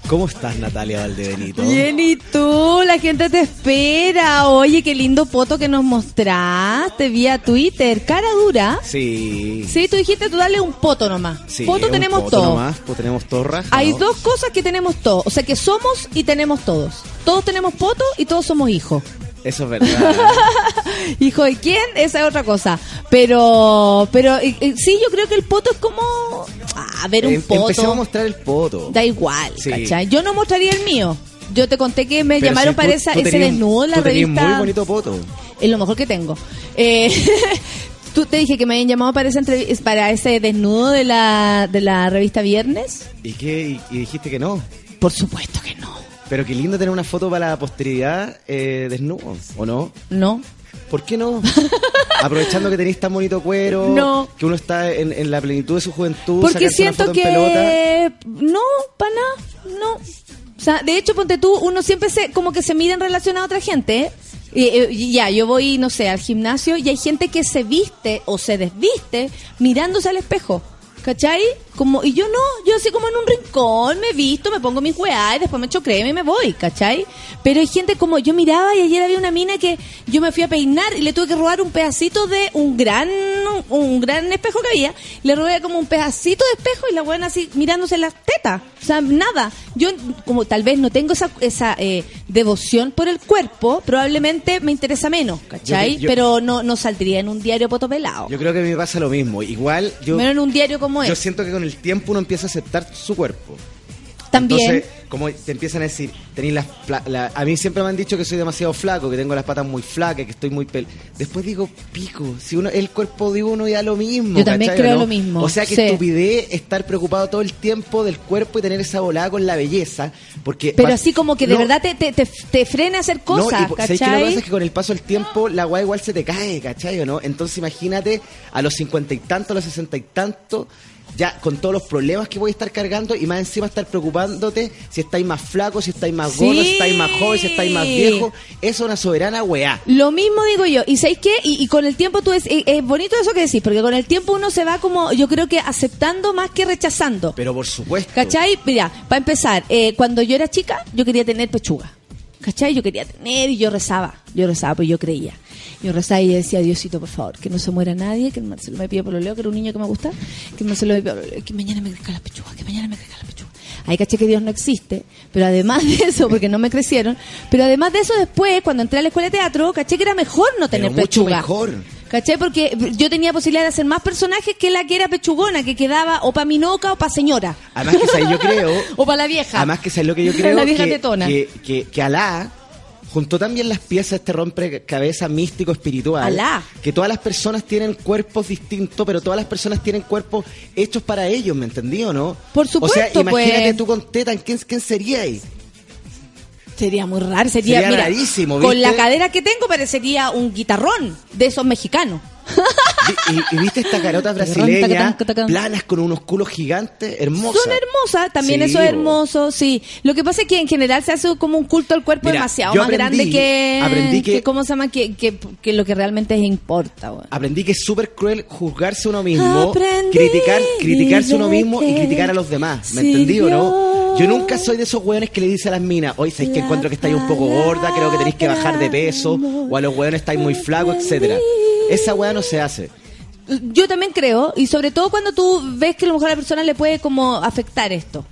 [SPEAKER 7] ¿Cómo estás, Natalia Valdebenito?
[SPEAKER 2] Bien, ¿y tú? La gente te espera. Oye, qué lindo foto que nos mostraste vía Twitter. Cara dura.
[SPEAKER 7] Sí.
[SPEAKER 2] Sí, tú dijiste tú dale un poto nomás.
[SPEAKER 7] Sí,
[SPEAKER 2] poto tenemos
[SPEAKER 7] poto
[SPEAKER 2] todo.
[SPEAKER 7] nomás, pues tenemos torras.
[SPEAKER 2] Hay
[SPEAKER 7] ¿no?
[SPEAKER 2] dos cosas que tenemos todos. O sea, que somos y tenemos todos. Todos tenemos poto y todos somos hijos.
[SPEAKER 7] Eso es verdad. [LAUGHS]
[SPEAKER 2] ¿Hijo de quién? Esa es otra cosa. Pero, pero eh, eh, sí, yo creo que el poto es como... A ver, un
[SPEAKER 7] Em- Empecemos a
[SPEAKER 2] poto.
[SPEAKER 7] mostrar el poto.
[SPEAKER 2] Da igual,
[SPEAKER 7] Sí.
[SPEAKER 2] ¿cachai? Yo no mostraría el mío. Yo te conté que me
[SPEAKER 7] Pero
[SPEAKER 2] llamaron
[SPEAKER 7] si
[SPEAKER 2] para
[SPEAKER 7] tú-
[SPEAKER 2] esa,
[SPEAKER 7] tú
[SPEAKER 2] ese
[SPEAKER 7] tenías-
[SPEAKER 2] desnudo en la
[SPEAKER 7] tú
[SPEAKER 2] revista.
[SPEAKER 7] muy bonito poto.
[SPEAKER 2] Es lo mejor que tengo. Eh, [LAUGHS] tú te dije que me habían llamado para ese, entrev- para ese desnudo de la, de la revista Viernes.
[SPEAKER 7] ¿Y qué? Y dijiste que no.
[SPEAKER 2] Por supuesto que no.
[SPEAKER 7] Pero qué lindo tener una foto para la posteridad eh, desnudo, ¿o no?
[SPEAKER 2] No.
[SPEAKER 7] ¿Por qué no? [LAUGHS] Aprovechando que tenéis tan bonito cuero,
[SPEAKER 2] No.
[SPEAKER 7] que uno está en, en la plenitud de su juventud,
[SPEAKER 2] Porque
[SPEAKER 7] una
[SPEAKER 2] siento
[SPEAKER 7] foto en pelota.
[SPEAKER 2] que no, para nada, no. O sea, de hecho, ponte tú, uno siempre se como que se mira en relación a otra gente. ¿eh? Y, eh, y ya, yo voy, no sé, al gimnasio y hay gente que se viste o se desviste mirándose al espejo. ¿Cachai? Como, y yo no, yo así como en un rincón, me visto, me pongo mis weá y después me echo crema y me voy, ¿cachai? Pero hay gente como, yo miraba y ayer había una mina que yo me fui a peinar y le tuve que robar un pedacito de un gran, un gran espejo que había, le robé como un pedacito de espejo y la buena así mirándose las tetas. O sea, nada. Yo como tal vez no tengo esa, esa eh, devoción por el cuerpo, probablemente me interesa menos, ¿cachai?
[SPEAKER 7] Yo- yo-
[SPEAKER 2] Pero no, no saldría en un diario potopelado.
[SPEAKER 7] Yo creo que me pasa lo mismo. Igual yo,
[SPEAKER 2] Menos en un diario como
[SPEAKER 7] yo
[SPEAKER 2] es.
[SPEAKER 7] siento que con el tiempo uno empieza a aceptar su cuerpo.
[SPEAKER 2] También.
[SPEAKER 7] Entonces, como te empiezan a decir, tenéis las la- a mí siempre me han dicho que soy demasiado flaco, que tengo las patas muy flacas, que estoy muy pel. Después digo, pico, si uno el cuerpo de uno ya lo mismo.
[SPEAKER 2] Yo también
[SPEAKER 7] ¿cachai
[SPEAKER 2] creo
[SPEAKER 7] no?
[SPEAKER 2] lo mismo,
[SPEAKER 7] O sea que
[SPEAKER 2] sí.
[SPEAKER 7] estupidez estar preocupado todo el tiempo del cuerpo y tener esa volada con la belleza, porque
[SPEAKER 2] Pero así como que de
[SPEAKER 7] no,
[SPEAKER 2] verdad te, te, te, te frena a hacer
[SPEAKER 7] no,
[SPEAKER 2] cosas,
[SPEAKER 7] y po- ¿sabes qué? Lo que
[SPEAKER 2] ¿cachai?
[SPEAKER 7] pasa es que con el paso del tiempo la guay igual se te cae, ¿cachai o no? Entonces imagínate a los cincuenta y tantos, a los sesenta y tantos, ya con todos los problemas que voy a estar cargando y más encima estar preocupándote si estáis más flaco, si estáis más gordo,
[SPEAKER 2] Sí.
[SPEAKER 7] si estáis más joven, si estáis más viejo. Es una soberana weá.
[SPEAKER 2] Lo mismo digo yo. ¿Y sabéis qué? Y, y con el tiempo tú es, es, es bonito eso que decís, porque con el tiempo uno se va como, yo creo que aceptando más que rechazando.
[SPEAKER 7] Pero por supuesto.
[SPEAKER 2] ¿Cachai? Mira, para empezar, eh, cuando yo era chica, yo quería tener pechuga. ¿Cachai? Yo quería tener y yo rezaba. Yo rezaba, pues yo creía. Yo rezaba y decía, Diosito, por favor, que no se muera nadie, que el Marcelo me pida por lo leo, que era un niño que me gusta, que el Marcelo me pida por que mañana me crezca la pechuga, que mañana me crezca la pechuga. Ahí caché que Dios no existe, pero además de eso, porque no me crecieron, pero además de eso después, cuando entré a la escuela de teatro, caché que era mejor no tener
[SPEAKER 7] Pero mucho
[SPEAKER 2] pechuga.
[SPEAKER 7] mejor.
[SPEAKER 2] ¿Cachai? Porque yo tenía posibilidad de hacer más personajes que la que era pechugona, que quedaba o para minoca o para señora.
[SPEAKER 7] Además que ¿sabes? yo creo. [LAUGHS]
[SPEAKER 2] O para la vieja.
[SPEAKER 7] Además que sabes lo que yo [LAUGHS] creo
[SPEAKER 2] La vieja
[SPEAKER 7] que,
[SPEAKER 2] tetona.
[SPEAKER 7] que, que, que Alá juntó también las piezas de este rompecabezas místico espiritual.
[SPEAKER 2] Alá.
[SPEAKER 7] Que todas las personas tienen cuerpos distintos, pero todas las personas tienen cuerpos hechos para ellos, ¿me entendí o no?
[SPEAKER 2] Por
[SPEAKER 7] O sea,
[SPEAKER 2] supuesto,
[SPEAKER 7] imagínate
[SPEAKER 2] pues.
[SPEAKER 7] tú con Teta, ¿quién, quién seríais?
[SPEAKER 2] Sería muy raro, sería,
[SPEAKER 7] Sería
[SPEAKER 2] mira,
[SPEAKER 7] rarísimo,
[SPEAKER 2] Con la cadera que tengo parecería un guitarrón de esos mexicanos.
[SPEAKER 7] Y, y viste estas carotas [LAUGHS] brasileñas, planas con unos culos gigantes, hermosas.
[SPEAKER 2] Son hermosas, también
[SPEAKER 7] Sí,
[SPEAKER 2] eso es hermoso, sí. Lo que pasa es que en general se hace como un culto al cuerpo
[SPEAKER 7] Mira,
[SPEAKER 2] demasiado más
[SPEAKER 7] aprendí-
[SPEAKER 2] grande que,
[SPEAKER 7] aprendí que-
[SPEAKER 2] ¿cómo se llama? Que, que, que lo que realmente importa.
[SPEAKER 7] Aprendí que es súper cruel juzgarse uno mismo,
[SPEAKER 2] Aprendí
[SPEAKER 7] criticar, criticarse uno mismo y
[SPEAKER 2] que
[SPEAKER 7] criticar a los demás. ¿Me entendí o no? Yo nunca soy de esos hueones que le dice a las minas, hoy sabéis que encuentro que estáis un poco gorda, creo que tenéis que bajar de peso, o a los hueones estáis muy flacos, etcétera. Esa hueá no se hace.
[SPEAKER 2] Yo también creo, y sobre todo cuando tú ves que a lo mejor a la persona le puede como afectar esto.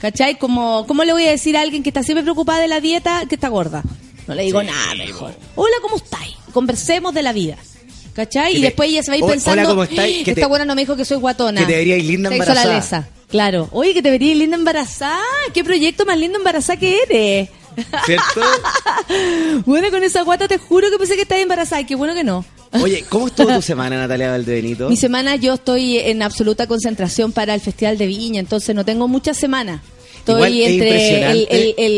[SPEAKER 2] ¿Cachai? Como, ¿Cómo le voy a decir a alguien que está siempre preocupada de la dieta que está gorda? No le digo nada mejor. Hola, ¿cómo estáis? Conversemos de la vida. ¿Cachai?
[SPEAKER 7] Que
[SPEAKER 2] y después ella se va a ir
[SPEAKER 7] Hola,
[SPEAKER 2] pensando,
[SPEAKER 7] ¿cómo estáis? Que
[SPEAKER 2] esta
[SPEAKER 7] te-
[SPEAKER 2] buena no me dijo que soy guatona.
[SPEAKER 7] que te veríais linda embarazada.
[SPEAKER 2] Claro. Oye, que te verías linda embarazada. ¿Qué proyecto más lindo embarazada que eres?
[SPEAKER 7] ¿Cierto? [LAUGHS]
[SPEAKER 2] Bueno, con esa guata te juro que pensé que estabas embarazada y qué bueno que no. [LAUGHS]
[SPEAKER 7] Oye, ¿cómo estuvo tu semana, Natalia Valdebenito?
[SPEAKER 2] Mi semana yo estoy en absoluta concentración para el Festival de Viña, entonces no tengo muchas semanas. Estoy
[SPEAKER 7] Igual
[SPEAKER 2] entre el,
[SPEAKER 7] impresionante.
[SPEAKER 2] el-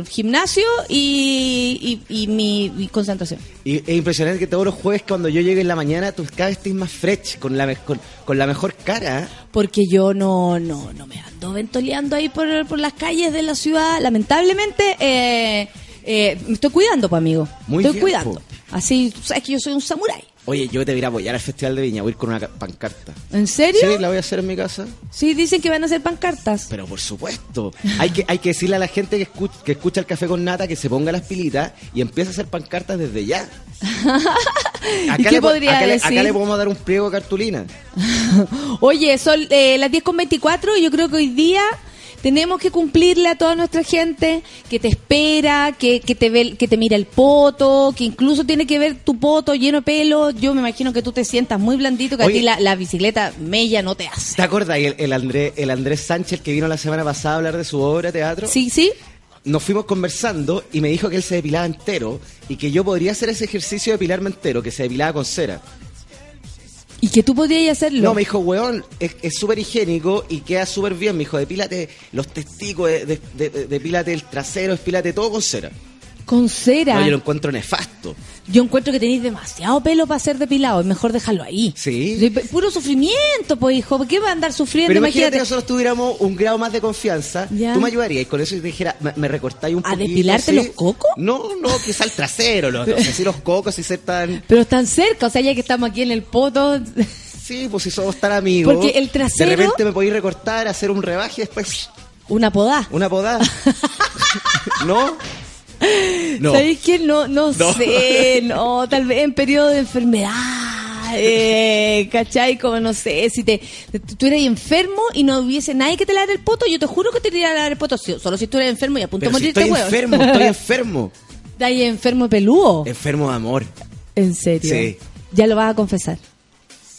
[SPEAKER 2] el gimnasio y, y- y mi, mi concentración.
[SPEAKER 7] Y es impresionante que todos los jueves cuando yo llegue en la mañana tú cada vez estés más fresh, con la, con, con la mejor cara.
[SPEAKER 2] Porque yo no, no, no me ando ventoleando ahí por, por las calles de la ciudad. Lamentablemente, eh, eh, me estoy cuidando, pues, amigo.
[SPEAKER 7] Muy
[SPEAKER 2] estoy
[SPEAKER 7] bien,
[SPEAKER 2] cuidando.
[SPEAKER 7] po.
[SPEAKER 2] Así, tú sabes que yo soy un samurái.
[SPEAKER 7] Oye, yo te voy a apoyar al Festival de Viña, voy a ir con una ca- pancarta.
[SPEAKER 2] ¿En serio?
[SPEAKER 7] Sí, la voy a hacer en mi casa.
[SPEAKER 2] Sí, dicen que van a hacer pancartas.
[SPEAKER 7] Pero por supuesto, hay que, hay que decirle a la gente que escucha, que escucha el café con nata que se ponga las pilitas y empiece a hacer pancartas desde ya. [LAUGHS]
[SPEAKER 2] ¿Y qué
[SPEAKER 7] le, po-
[SPEAKER 2] podría
[SPEAKER 7] acá le-
[SPEAKER 2] decir?
[SPEAKER 7] acá le podemos dar un pliego de cartulina. [LAUGHS]
[SPEAKER 2] Oye, son eh, las 10 con 24 y yo creo que hoy día tenemos que cumplirle a toda nuestra gente que te espera, que, que te ve, que te mira el poto, que incluso tiene que ver tu poto lleno de pelo. Yo me imagino que tú te sientas muy blandito, que a ti la, la bicicleta mella no te hace.
[SPEAKER 7] ¿Te acuerdas? El, el, Andrés, el Andrés Sánchez que vino la semana pasada a hablar de su obra de teatro.
[SPEAKER 2] Sí, sí.
[SPEAKER 7] Nos fuimos conversando y me dijo que él se depilaba entero y que yo podría hacer ese ejercicio de depilarme entero, que se depilaba con cera.
[SPEAKER 2] Y que tú podrías hacerlo.
[SPEAKER 7] No, me dijo, weón, es súper higiénico y queda súper bien. Me dijo, depílate los testículos, de, de- de- depílate el trasero, depílate todo con cera.
[SPEAKER 2] Con cera.
[SPEAKER 7] No, yo
[SPEAKER 2] yo,
[SPEAKER 7] lo encuentro nefasto.
[SPEAKER 2] encuentro que tenéis demasiado pelo para ser depilado. Es mejor dejarlo ahí.
[SPEAKER 7] Sí.
[SPEAKER 2] Puro sufrimiento, pues, hijo. ¿Por qué va a andar sufriendo?
[SPEAKER 7] Pero imagínate
[SPEAKER 2] Imagínate.
[SPEAKER 7] que nosotros tuviéramos un grado más de confianza.
[SPEAKER 2] Ya.
[SPEAKER 7] Tú me ayudarías y con eso yo te dijera, me, me recortáis un
[SPEAKER 2] ¿A
[SPEAKER 7] poquito.
[SPEAKER 2] depilarte
[SPEAKER 7] ¿sí?
[SPEAKER 2] los cocos?
[SPEAKER 7] No, no, quizá el trasero, los, los cocos, si ser tan...
[SPEAKER 2] Pero están cerca, o sea, ya que estamos aquí en el poto.
[SPEAKER 7] Sí, pues si somos tan amigos.
[SPEAKER 2] Porque el trasero-
[SPEAKER 7] De repente me podéis recortar, hacer un rebaje y después
[SPEAKER 2] Una podá.
[SPEAKER 7] una podada. [LAUGHS] ¿No? No.
[SPEAKER 2] ¿Sabéis qué? No, no,
[SPEAKER 7] No.
[SPEAKER 2] sé, no, tal vez en periodo de enfermedad, eh, ¿cachai? Como no sé, si te, te- tú eres enfermo y no hubiese nadie que te lavara el poto, yo te juro que te iría a lavar el poto, solo si tú eres enfermo y a punto de
[SPEAKER 7] si
[SPEAKER 2] morirte,
[SPEAKER 7] estoy enfermo, estoy [LAUGHS] enfermo.
[SPEAKER 2] ¿Estás enfermo peludo?
[SPEAKER 7] Enfermo de amor.
[SPEAKER 2] ¿En serio?
[SPEAKER 7] Sí.
[SPEAKER 2] Ya lo vas a confesar.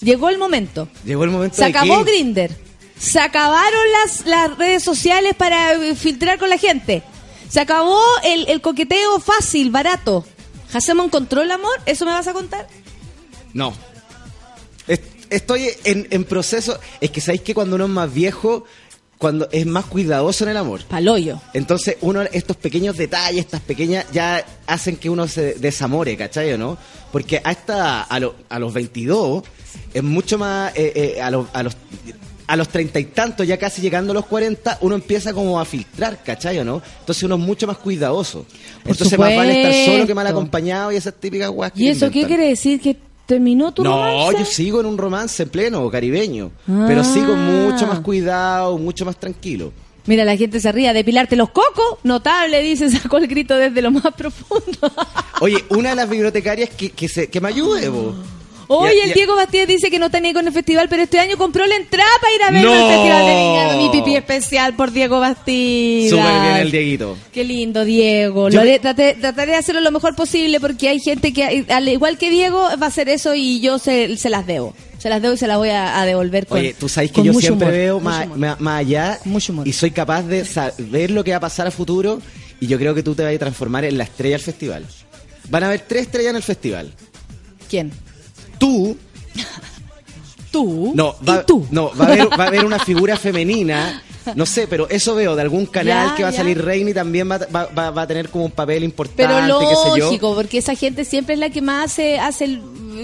[SPEAKER 2] Llegó el momento.
[SPEAKER 7] Llegó el momento
[SPEAKER 2] Se
[SPEAKER 7] de
[SPEAKER 2] acabó. Grinder. Se acabaron las, las redes sociales para filtrar con la gente. Se acabó el, el coqueteo fácil, barato. ¿Hacemos encontró el amor? ¿Eso me vas a contar?
[SPEAKER 7] No. Es- Estoy en, en proceso... Es que sabéis que cuando uno es más viejo, cuando es más cuidadoso en el amor.
[SPEAKER 2] Paloyo.
[SPEAKER 7] Entonces, uno, estos pequeños detalles, estas pequeñas, ya hacen que uno se desamore, ¿cachai o no? Porque hasta a, lo- a los 22 es mucho más, eh, eh, a, los- a los a los treinta y tantos, ya casi llegando a los 40, uno empieza como a filtrar, ¿cachai o no? Entonces uno es mucho más cuidadoso.
[SPEAKER 2] Por
[SPEAKER 7] Entonces más vale estar solo que mal
[SPEAKER 2] supuesto.
[SPEAKER 7] acompañado y esas típicas guas
[SPEAKER 2] ¿Y eso qué quiere decir? ¿Que terminó tu
[SPEAKER 7] No,
[SPEAKER 2] romance?
[SPEAKER 7] yo sigo en un romance en pleno, caribeño.
[SPEAKER 2] Ah.
[SPEAKER 7] Pero sigo mucho más cuidado, mucho más tranquilo.
[SPEAKER 2] Mira, la gente se ría. ¿Depilarte los cocos? Notable, dice, [LAUGHS] sacó el grito desde lo más profundo.
[SPEAKER 7] Oye, una de las bibliotecarias que, que, se, que me ayude, vos.
[SPEAKER 2] Oye,
[SPEAKER 7] Ya-
[SPEAKER 2] el Diego Bastías dice que no está ni con el festival, pero este año compró la entrada para ir a ver
[SPEAKER 7] ¡No!
[SPEAKER 2] el festival de Viña. Mi pipí especial por Diego Bastidas.
[SPEAKER 7] Súper bien el Dieguito.
[SPEAKER 2] Qué lindo, Diego.
[SPEAKER 7] Yo
[SPEAKER 2] Lo traté- trataré de hacerlo lo mejor posible porque hay gente que, al igual que Diego, va a hacer eso y yo se, se las debo. Se las debo y se las voy a, a devolver con
[SPEAKER 7] Oye, tú sabes que yo siempre
[SPEAKER 2] humor,
[SPEAKER 7] veo más,
[SPEAKER 2] humor.
[SPEAKER 7] más- más allá y soy capaz de saber lo que va a pasar a futuro y yo creo que tú te vas a transformar en la estrella del festival. Van a haber tres estrellas en el festival.
[SPEAKER 2] ¿Quién?
[SPEAKER 7] Tú,
[SPEAKER 2] ¿Tú?
[SPEAKER 7] no,
[SPEAKER 2] ¿Y
[SPEAKER 7] va,
[SPEAKER 2] tú?
[SPEAKER 7] no, va a haber, va a haber una figura femenina, no sé, pero eso veo de algún canal
[SPEAKER 2] Ya,
[SPEAKER 7] que va a
[SPEAKER 2] ya.
[SPEAKER 7] salir Reina y también va, va- va- va a tener como un papel importante,
[SPEAKER 2] Pero
[SPEAKER 7] qué sé yo.
[SPEAKER 2] lógico, porque esa gente siempre es la que más hace, hace el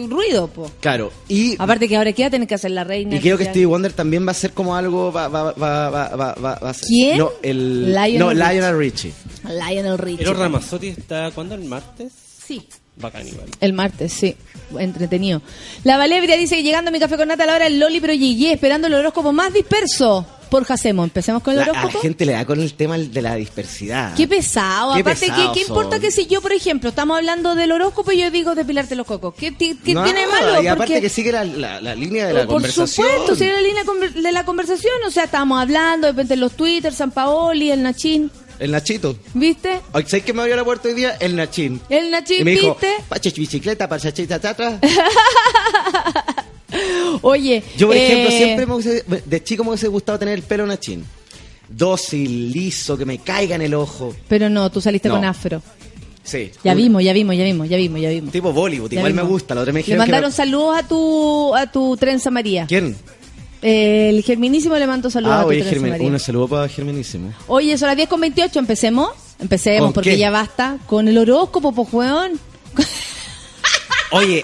[SPEAKER 2] ruido, po.
[SPEAKER 7] Claro, y
[SPEAKER 2] Aparte que ahora queda tener que hacer la reina.
[SPEAKER 7] Y creo que. Stevie Wonder también va a ser como algo. Va, va, va, va, va, va- va a ser-
[SPEAKER 2] ¿Quién?
[SPEAKER 7] No, el,
[SPEAKER 2] Lionel
[SPEAKER 7] no,
[SPEAKER 2] Richie.
[SPEAKER 7] Lionel Richie.
[SPEAKER 2] Lionel Richie.
[SPEAKER 3] Pero Ramazzotti está, ¿cuándo? ¿El martes?
[SPEAKER 2] Sí.
[SPEAKER 3] Bacán igual.
[SPEAKER 2] El martes, sí. Entretenido. La Valebria dice que llegando a mi café con nata a la hora del Loli, pero llegué esperando el horóscopo más disperso por Jacemo. Empecemos con el
[SPEAKER 7] La- a la gente le da con el tema de la dispersidad.
[SPEAKER 2] Qué pesado.
[SPEAKER 7] Qué
[SPEAKER 2] Aparte, ¿qué,
[SPEAKER 7] pesados
[SPEAKER 2] ¿qué importa
[SPEAKER 7] son.
[SPEAKER 2] que si yo, por ejemplo, estamos hablando del horóscopo y yo digo depilarte los cocos? ¿Qué, ti- qué
[SPEAKER 7] No,
[SPEAKER 2] tiene de malo?
[SPEAKER 7] Y aparte
[SPEAKER 2] Porque-
[SPEAKER 7] que sigue la, la- la línea de la
[SPEAKER 2] por
[SPEAKER 7] conversación.
[SPEAKER 2] supuesto, sigue la línea conver- de la conversación. O sea, estábamos hablando, de repente en los Twitter, San Paoli, el Nachín,
[SPEAKER 7] El Nachito.
[SPEAKER 2] ¿viste?
[SPEAKER 7] ¿Sabes que me abrió la puerta hoy día? El Nachín.
[SPEAKER 2] El Nachín,
[SPEAKER 7] Y me dijo,
[SPEAKER 2] ¿viste?
[SPEAKER 7] pache bicicleta, para chachita, tatra.
[SPEAKER 2] Oye,
[SPEAKER 7] Yo, por ejemplo,
[SPEAKER 2] eh,
[SPEAKER 7] siempre me hubiese- de chico me hubiese gustado tener el pelo Nachín. Dócil, liso, que me caiga en el ojo.
[SPEAKER 2] Pero no, tú saliste
[SPEAKER 7] No.
[SPEAKER 2] con afro.
[SPEAKER 7] Sí.
[SPEAKER 2] Ya vimos, ya vimos, ya vimos, ya vimos, ya vimos.
[SPEAKER 7] Tipo Bollywood,
[SPEAKER 2] Ya
[SPEAKER 7] igual me gusta. La otra me
[SPEAKER 2] Le
[SPEAKER 7] que
[SPEAKER 2] mandaron
[SPEAKER 7] me-
[SPEAKER 2] saludos a tu, a tu trenza María.
[SPEAKER 7] ¿Quién?
[SPEAKER 2] Eh, el Germinísimo le mando saludos
[SPEAKER 7] Ah,
[SPEAKER 2] a tu
[SPEAKER 7] oye, Germen- un saludo para Germinísimo.
[SPEAKER 2] Oye, son las 10 con 28, empecemos. Empecemos,
[SPEAKER 7] ¿Con
[SPEAKER 2] porque
[SPEAKER 7] qué?
[SPEAKER 2] ya basta. Con el horóscopo, pues, weón.
[SPEAKER 7] Oye,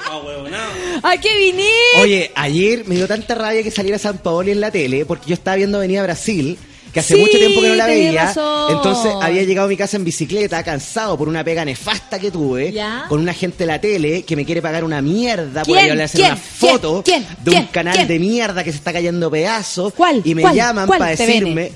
[SPEAKER 2] ¿A qué viniste?
[SPEAKER 7] oye, ayer me dio tanta rabia que saliera San Paoli en la tele porque yo estaba viendo Avenida Brasil, que hace
[SPEAKER 2] Sí,
[SPEAKER 7] mucho tiempo que no la veía.
[SPEAKER 2] razón.
[SPEAKER 7] Entonces había llegado a mi casa en bicicleta, cansado por una pega nefasta que tuve,
[SPEAKER 2] Ya.
[SPEAKER 7] con una gente de la tele que me quiere pagar una mierda por ir a hacer una foto
[SPEAKER 2] ¿Quién?
[SPEAKER 7] de
[SPEAKER 2] ¿Quién?
[SPEAKER 7] un canal de mierda que se está cayendo pedazos.
[SPEAKER 2] ¿Cuál?
[SPEAKER 7] Y me
[SPEAKER 2] ¿Cuál?
[SPEAKER 7] llaman
[SPEAKER 2] ¿Cuál?
[SPEAKER 7] para
[SPEAKER 2] TVN.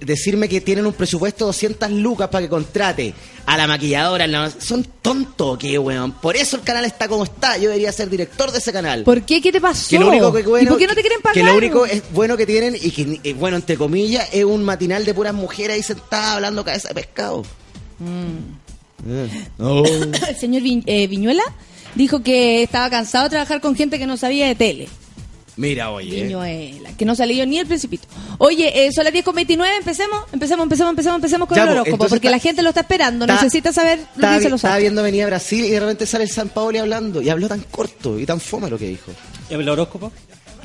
[SPEAKER 7] Decirme que tienen un presupuesto de 200 lucas para que contrate a la maquilladora. la- Son tontos, que weón. Por eso el canal está como está. Yo debería ser director de ese canal.
[SPEAKER 2] ¿Por qué? ¿Qué te pasó?
[SPEAKER 7] Que lo único que bueno,
[SPEAKER 2] ¿Y por qué no te quieren pagar?
[SPEAKER 7] Que lo único es bueno que tienen y que eh, bueno entre comillas es un matinal de puras mujeres ahí sentadas hablando cabeza de pescado. Eh, no. [COUGHS] [COUGHS]
[SPEAKER 2] El señor Vi- eh, Viñuela dijo que estaba cansado de trabajar con gente que no sabía de tele.
[SPEAKER 7] Mira, oye.
[SPEAKER 2] Viñuela, que no salió ni el principito. Oye, eh, son las 10 con 29, empecemos, empecemos, empecemos, empecemos, empecemos con
[SPEAKER 7] Ya,
[SPEAKER 2] el
[SPEAKER 7] pues,
[SPEAKER 2] horóscopo,
[SPEAKER 7] entonces
[SPEAKER 2] porque
[SPEAKER 7] está-
[SPEAKER 2] la gente lo está esperando,
[SPEAKER 7] Está-
[SPEAKER 2] necesita saber lo que
[SPEAKER 7] Estaba,
[SPEAKER 2] dicen los
[SPEAKER 7] estaba viendo Avenida Brasil y de repente sale el San Paoli hablando y habló tan corto y tan foma lo que dijo.
[SPEAKER 3] ¿Y el horóscopo?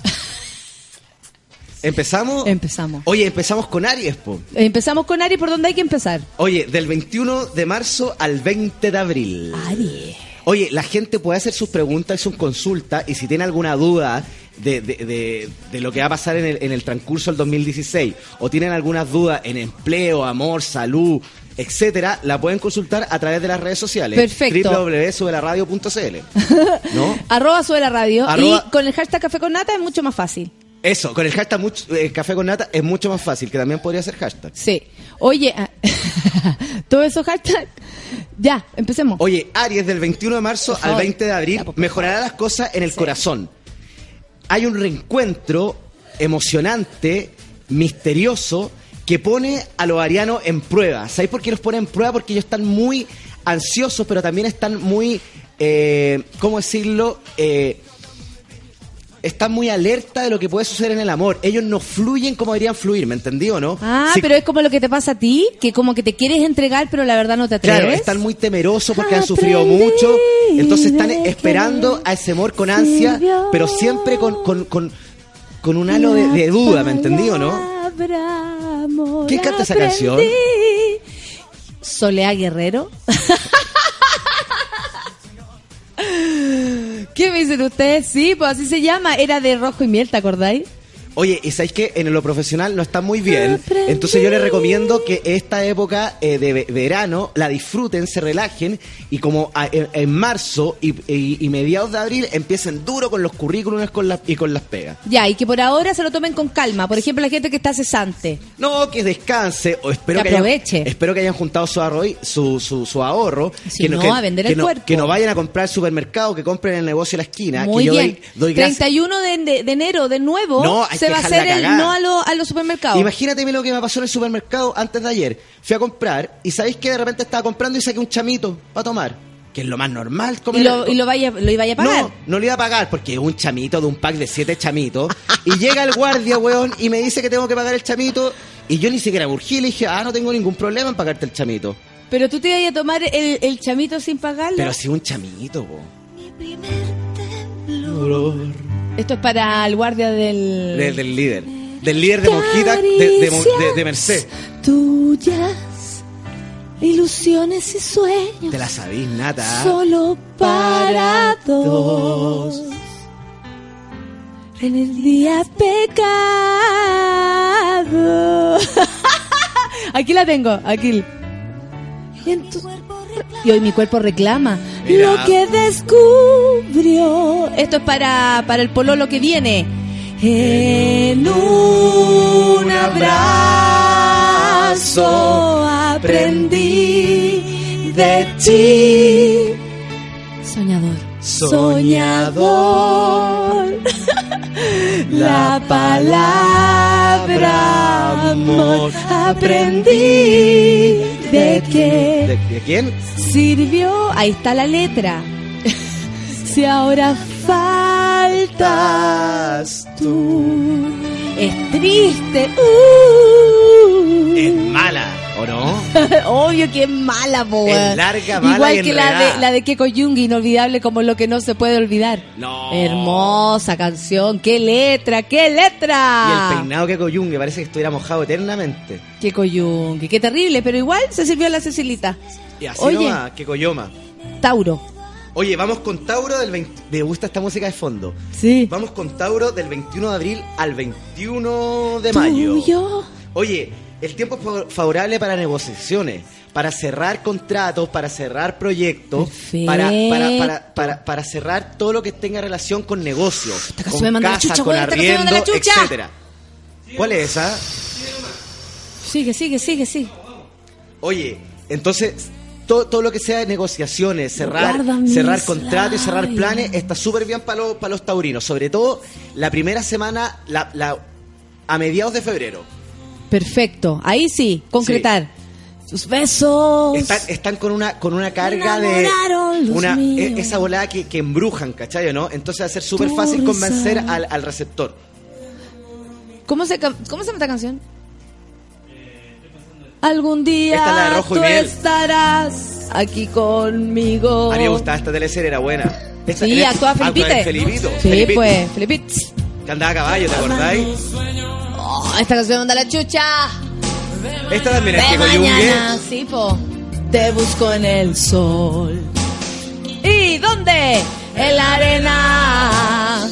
[SPEAKER 3] [LAUGHS]
[SPEAKER 7] ¿Empezamos?
[SPEAKER 2] Empezamos.
[SPEAKER 7] Oye, empezamos con Aries, po.
[SPEAKER 2] Empezamos con Ari, ¿por dónde hay que empezar?
[SPEAKER 7] Oye, del 21 de marzo al 20 de abril.
[SPEAKER 2] Ari.
[SPEAKER 7] Oye, la gente puede hacer sus preguntas y sus consultas y si tiene alguna duda de, de- de- de lo que va a pasar en el, en el transcurso del 2016 o tienen algunas dudas en empleo, amor, salud, etcétera, la pueden consultar a través de las redes sociales.
[SPEAKER 2] Perfecto.
[SPEAKER 7] www.subelaradio.cl ¿No? [LAUGHS]
[SPEAKER 2] Arroba sube la radio
[SPEAKER 7] Arroba-
[SPEAKER 2] y con el hashtag café con nata es mucho más fácil.
[SPEAKER 7] Eso, con el hashtag much- eh, café con nata es mucho más fácil, que también podría ser hashtag.
[SPEAKER 2] Sí. Oye, ah, [LAUGHS] todo eso hashtag. Ya, empecemos.
[SPEAKER 7] Oye, Aries del 21 de marzo al
[SPEAKER 2] favor.
[SPEAKER 7] 20 de abril
[SPEAKER 2] Ya, por
[SPEAKER 7] mejorará las cosas en el corazón. Hay un reencuentro emocionante, misterioso, que pone a los arianos en prueba. ¿Sabéis por qué los pone en prueba? Porque ellos están muy ansiosos, pero también están muy, eh, ¿cómo decirlo? Eh, están muy alerta de lo que puede suceder en el amor. Ellos no fluyen como deberían fluir, ¿me entendí o no?
[SPEAKER 2] Ah, pero es como lo que te pasa a ti, que como que te quieres entregar, pero la verdad no te atreves.
[SPEAKER 7] Claro, están muy temerosos porque han sufrido mucho, entonces están esperando a ese amor con ansia, pero siempre con, con, con, con un halo de, de duda, ¿me entendí o no? ¿Quién canta esa canción?
[SPEAKER 2] Soleá Guerrero. [LAUGHS] ¿Qué me dicen ustedes? Sí, pues así se llama. Era de rojo y miel, ¿te acordáis?
[SPEAKER 7] Oye, y sabéis que en lo profesional no está muy bien, entonces yo les recomiendo que esta época eh, de ve- verano la disfruten, se relajen y como a- en, en marzo y, y- y mediados de abril empiecen duro con los currículums con las- y con las pegas.
[SPEAKER 2] Ya, y que por ahora se lo tomen con calma. Por ejemplo, la gente que está cesante.
[SPEAKER 7] No, que descanse, o espero
[SPEAKER 2] Que
[SPEAKER 7] que,
[SPEAKER 2] aproveche.
[SPEAKER 7] Hayan, espero que hayan juntado su, arroz, su, su, su ahorro.
[SPEAKER 2] Si
[SPEAKER 7] que
[SPEAKER 2] no,
[SPEAKER 7] que-
[SPEAKER 2] a vender
[SPEAKER 7] que
[SPEAKER 2] el
[SPEAKER 7] no,
[SPEAKER 2] cuerpo.
[SPEAKER 7] Que no vayan a comprar al supermercado, que compren en el negocio de la esquina.
[SPEAKER 2] Muy
[SPEAKER 7] que yo
[SPEAKER 2] bien.
[SPEAKER 7] doy, doy gracias.
[SPEAKER 2] 31 de, de- de enero, de nuevo,
[SPEAKER 7] No, hay
[SPEAKER 2] se va a hacer el no a, lo- a los supermercados.
[SPEAKER 7] Imagínate lo que me pasó en el supermercado antes de ayer. Fui a comprar y sabéis que de repente estaba comprando y saqué un chamito para tomar. Que es lo más normal comer.
[SPEAKER 2] y lo, y lo, vaya, lo iba a pagar.
[SPEAKER 7] No, no le iba a pagar porque es un chamito de un pack de siete chamitos. y llega el guardia, weón, y me dice que tengo que pagar el chamito. Y yo ni siquiera urgí y le dije, ah, no tengo ningún problema en pagarte el chamito.
[SPEAKER 2] Pero tú te ibas a tomar el, el chamito sin pagarlo.
[SPEAKER 7] Pero si un chamito, po.
[SPEAKER 2] Esto es para el guardia del...
[SPEAKER 7] De- del líder. Del líder de monjita de, de, de- de Merced.
[SPEAKER 2] Tuyas, ilusiones y sueños.
[SPEAKER 7] Te la sabís, nata.
[SPEAKER 2] Solo para dos. En el día pecado. [LAUGHS] aquí la tengo, aquí. En tu- y hoy mi cuerpo reclama
[SPEAKER 7] Mira.
[SPEAKER 2] lo que descubrió. Esto es para, para el pololo que viene. En un abrazo aprendí de ti. Soñador. Soñador. [LAUGHS] La palabra amor aprendí de que
[SPEAKER 7] ¿De, de quién?
[SPEAKER 2] sirvió. Ahí está la letra. [LAUGHS] si ahora faltas tú. Es triste. uh.
[SPEAKER 7] Es mala. ¿O no? [LAUGHS]
[SPEAKER 2] Obvio que es mala, po.
[SPEAKER 7] Es larga, mala
[SPEAKER 2] Igual
[SPEAKER 7] y
[SPEAKER 2] que la de, la de Keiko Jung, inolvidable como lo que no se puede olvidar.
[SPEAKER 7] No.
[SPEAKER 2] Hermosa canción, qué letra, qué
[SPEAKER 7] Y
[SPEAKER 2] letra.
[SPEAKER 7] el peinado que coyungue parece que estuviera mojado eternamente.
[SPEAKER 2] Keiko Jung, qué terrible, pero igual se sirvió la Cecilita.
[SPEAKER 7] Y así
[SPEAKER 2] Oye.
[SPEAKER 7] nomás.
[SPEAKER 2] Tauro.
[SPEAKER 7] Oye, vamos con Tauro del 20... Me gusta esta música de fondo.
[SPEAKER 2] Sí.
[SPEAKER 7] Vamos con Tauro del 21 de abril al 21 de mayo.
[SPEAKER 2] Tuyo.
[SPEAKER 7] Oye, el tiempo es fa- favorable para negociaciones, para cerrar contratos, para cerrar proyectos, para, para, para, para, para cerrar todo lo que tenga relación con negocios, con casa,
[SPEAKER 2] chucha,
[SPEAKER 7] con arriendo,
[SPEAKER 2] manda la chucha.
[SPEAKER 7] etcétera. ¿Cuál es esa?
[SPEAKER 2] Sigue, sigue, sigue, sigue.
[SPEAKER 7] Oye, entonces todo, todo lo que sea negociaciones, cerrar, cerrar contratos y cerrar planes está súper bien para los, para los taurinos, sobre todo la primera semana, la, la- a mediados de febrero.
[SPEAKER 2] Perfecto. Ahí sí, concretar. Sus besos.
[SPEAKER 7] Están, están con una con una carga de una
[SPEAKER 2] míos.
[SPEAKER 7] e- esa volada que, que embrujan, ¿cachai no? Entonces va a ser súper fácil convencer al, al receptor.
[SPEAKER 2] ¿Cómo se, ¿Cómo se llama esta canción? Algún día
[SPEAKER 7] Esta es la de Rojo y
[SPEAKER 2] tú
[SPEAKER 7] Miel.
[SPEAKER 2] estarás aquí conmigo.
[SPEAKER 7] A mí me gustaba esta teleserie, era buena. Esta-
[SPEAKER 2] Sí, actuaba Felipite.
[SPEAKER 7] Felipito.
[SPEAKER 2] Sí,
[SPEAKER 7] Felipito,
[SPEAKER 2] pues, Felipito.
[SPEAKER 7] Que andaba a caballo, ¿te acordáis?
[SPEAKER 2] Oh, esta canción manda la chucha.
[SPEAKER 7] Esta también es
[SPEAKER 2] De
[SPEAKER 7] que
[SPEAKER 2] mañana, sí, po. Te busco en el sol. ¿Y dónde? En la arena.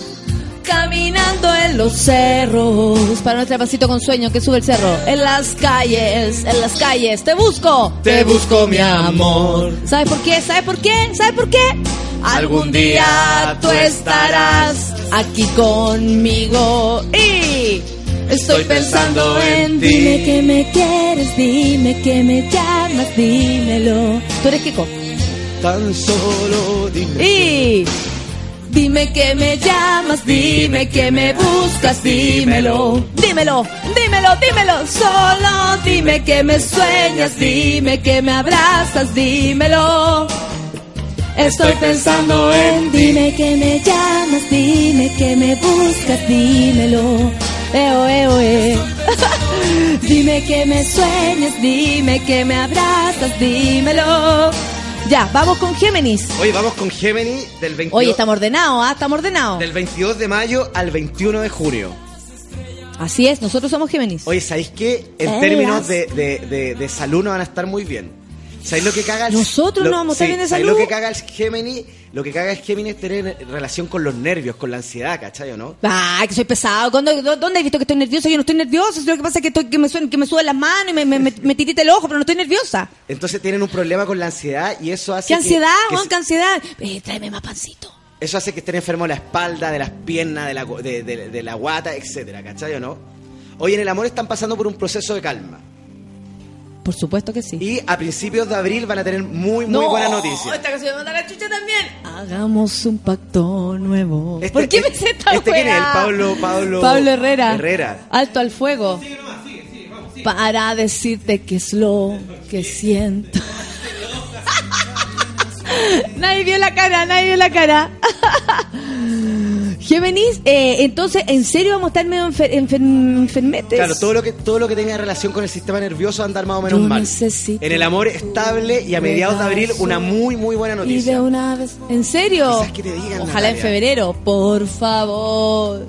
[SPEAKER 2] Caminando en los cerros. Para nuestro pasito con sueño que sube el cerro. En las calles, en las calles. Te busco.
[SPEAKER 7] Te busco, mi amor.
[SPEAKER 2] ¿Sabes por qué? ¿Sabes por qué? ¿Sabes por qué? Algún día tú estarás aquí conmigo y estoy pensando en
[SPEAKER 7] ti.
[SPEAKER 2] dime que me quieres, dime que me llamas, dímelo. ¿Tú eres Kiko?
[SPEAKER 7] Tan solo dime.
[SPEAKER 2] Y dime que me llamas, dime que me buscas, dímelo. Dímelo, dímelo, dímelo. Solo dime que me sueñas, dime que me abrazas, dímelo. Estoy pensando en dime que me llamas, dime que me buscas, dímelo. Eo, eo, eh. [LAUGHS] dime que me sueñas, dime que me abrazas, dímelo. Ya, vamos con Géminis.
[SPEAKER 7] Oye, vamos con Gemini del 22,
[SPEAKER 2] Oye, estamos ordenados, ¿ah? Estamos ordenados.
[SPEAKER 7] del 22 de mayo al 21 de junio.
[SPEAKER 2] Así es, nosotros somos Géminis.
[SPEAKER 7] Oye, ¿sabéis qué? En términos de, de, de, de salud no van a estar muy bien. ¿Sabéis lo que caga el
[SPEAKER 2] Nosotros
[SPEAKER 7] lo-
[SPEAKER 2] no vamos a estar bien de
[SPEAKER 7] ¿sabéis
[SPEAKER 2] salud?
[SPEAKER 7] lo que caga el Gemini? Lo que caga el Gemini es tener relación con los nervios, con la ansiedad, ¿cachai o no?
[SPEAKER 2] Ah, que soy pesado. ¿Cuándo- dó- ¿Dónde he visto que estoy nerviosa? Yo no estoy nerviosa. Lo que pasa es que, estoy, que, me, que me suben las manos y me, me, me, me tirita el ojo, pero no estoy nerviosa.
[SPEAKER 7] Entonces tienen un problema con la ansiedad y eso hace
[SPEAKER 2] ¿Qué
[SPEAKER 7] que-
[SPEAKER 2] ansiedad,
[SPEAKER 7] que
[SPEAKER 2] Juan?
[SPEAKER 7] se-
[SPEAKER 2] ¿Qué ansiedad? Eh, tráeme más pancito.
[SPEAKER 7] Eso hace que estén enfermos de la espalda, de las piernas, de la, de, de- de la guata, etcétera, ¿cachai o no? Hoy en el amor están pasando por un proceso de calma.
[SPEAKER 2] Por supuesto que sí.
[SPEAKER 7] Y a principios de abril van a tener muy, muy buenas noticias.
[SPEAKER 2] Esta canción me manda la chucha también. Hagamos un pacto nuevo.
[SPEAKER 7] Este-
[SPEAKER 2] ¿Por qué me sé esta
[SPEAKER 7] este quién es? El Pablo- Pablo-
[SPEAKER 2] Pablo Herrera.
[SPEAKER 7] Herrera.
[SPEAKER 2] Alto al fuego. Para decirte qué es lo que siento. Nadie vio la cara, nadie vio la cara. Géminis, eh, entonces, ¿en serio vamos a estar medio enfer- enfer- enfermetes?
[SPEAKER 7] Claro, todo lo que todo lo que tenga relación con el sistema nervioso va a andar más o menos
[SPEAKER 2] Yo
[SPEAKER 7] mal.
[SPEAKER 2] necesito
[SPEAKER 7] En el amor estable y a mediados de abril una muy muy buena
[SPEAKER 2] Y de
[SPEAKER 7] noticia.
[SPEAKER 2] una vez. ¿En serio?
[SPEAKER 7] Te digan,
[SPEAKER 2] Ojalá en febrero, por favor.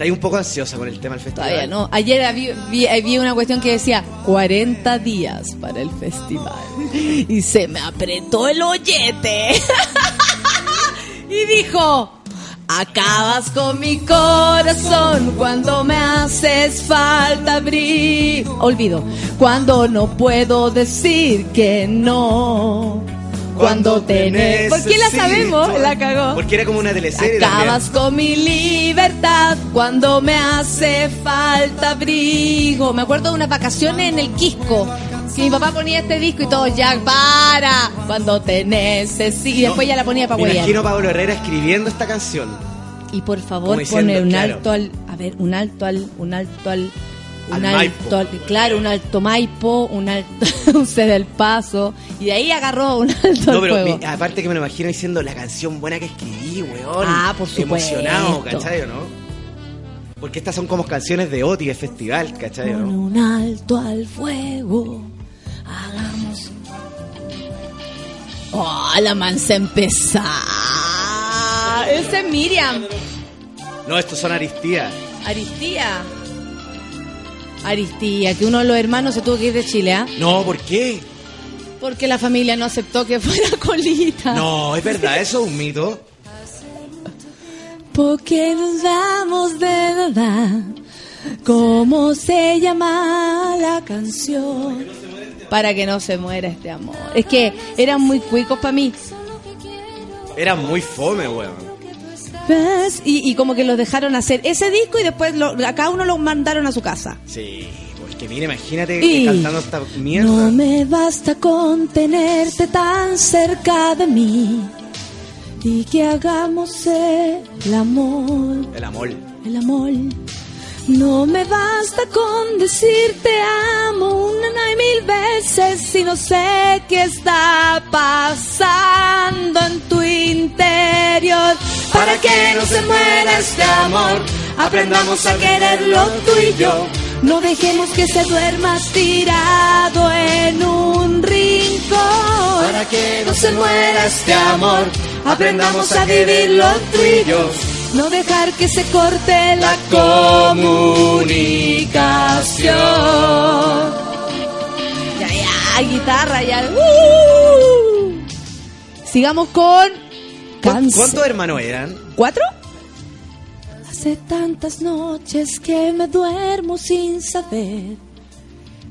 [SPEAKER 7] Está ahí un poco ansiosa con el tema del festival.
[SPEAKER 2] Ayer vi, vi- vi una cuestión que decía 40 días para el festival. Y se me apretó el ollete. [LAUGHS] y dijo, acabas con mi corazón cuando me haces falta abrir. Olvido, cuando no puedo decir que no. Cuando te ¿Por qué la sabemos? La cagó.
[SPEAKER 7] Porque era como una teleserie
[SPEAKER 2] Acabas con mi libertad cuando me hace falta abrigo. Me acuerdo de unas vacaciones en el Quisco. Que mi papá ponía este disco y todo, ya para, cuando te necesito. Y después ya la ponía para
[SPEAKER 7] Me
[SPEAKER 2] huevear.
[SPEAKER 7] imagino a Pablo Herrera escribiendo esta canción.
[SPEAKER 2] Y por favor,
[SPEAKER 7] Como diciendo,
[SPEAKER 2] pone un
[SPEAKER 7] claro.
[SPEAKER 2] alto al. A ver, un alto al. Un alto al. Un
[SPEAKER 7] Al
[SPEAKER 2] alto
[SPEAKER 7] Maipo.
[SPEAKER 2] Claro, un alto Maipo, un alto. [LAUGHS] un C del Paso. Y de ahí agarró un alto
[SPEAKER 7] No,
[SPEAKER 2] al
[SPEAKER 7] pero aparte que me lo imagino diciendo la canción buena que escribí, weón.
[SPEAKER 2] Ah, por supuesto.
[SPEAKER 7] Emocionado, ¿cachai o no? Porque estas son como canciones de Oti, de festival, ¿cachai?
[SPEAKER 2] Con
[SPEAKER 7] ¿no?
[SPEAKER 2] un alto al fuego, hagamos. ¡Oh, la mansa empezar! Ese es Miriam.
[SPEAKER 7] No, estos son Aristía.
[SPEAKER 2] Aristía. Aristía, que uno de los hermanos se tuvo que ir de Chile, ¿ah?
[SPEAKER 7] No, ¿por qué?
[SPEAKER 2] Porque la familia no aceptó que [LAUGHS] fuera colita.
[SPEAKER 7] No, es verdad, eso es un mito.
[SPEAKER 2] Porque nos damos de verdad. ¿Cómo se llama la canción? Para que no se muera este amor. Es que eran muy cuicos para mí.
[SPEAKER 7] Era muy fome, weón.
[SPEAKER 2] Y, y como que los dejaron hacer ese disco y después lo- a cada uno lo mandaron a su casa.
[SPEAKER 7] Sí, porque mira, imagínate
[SPEAKER 2] Y
[SPEAKER 7] cantando esta mierda.
[SPEAKER 2] No me basta con tenerte tan cerca de mí y que hagamos el amor.
[SPEAKER 7] El amor.
[SPEAKER 2] el amor. No me basta con decirte amo una y mil veces si no sé qué está pasando en tu interior. Para que no se muera este amor, aprendamos a quererlo tú y yo. No dejemos que se duerma tirado en un rincón.
[SPEAKER 7] Para que no se muera este amor, aprendamos a vivirlo tú y yo.
[SPEAKER 2] No dejar que se corte la comunicación. Ya, ya, guitarra, ya. ¡Uh! Sigamos con
[SPEAKER 7] ¿Cu-
[SPEAKER 2] cáncer.
[SPEAKER 7] ¿Cuántos hermanos eran?
[SPEAKER 2] ¿Cuatro? Hace tantas noches que me duermo sin saber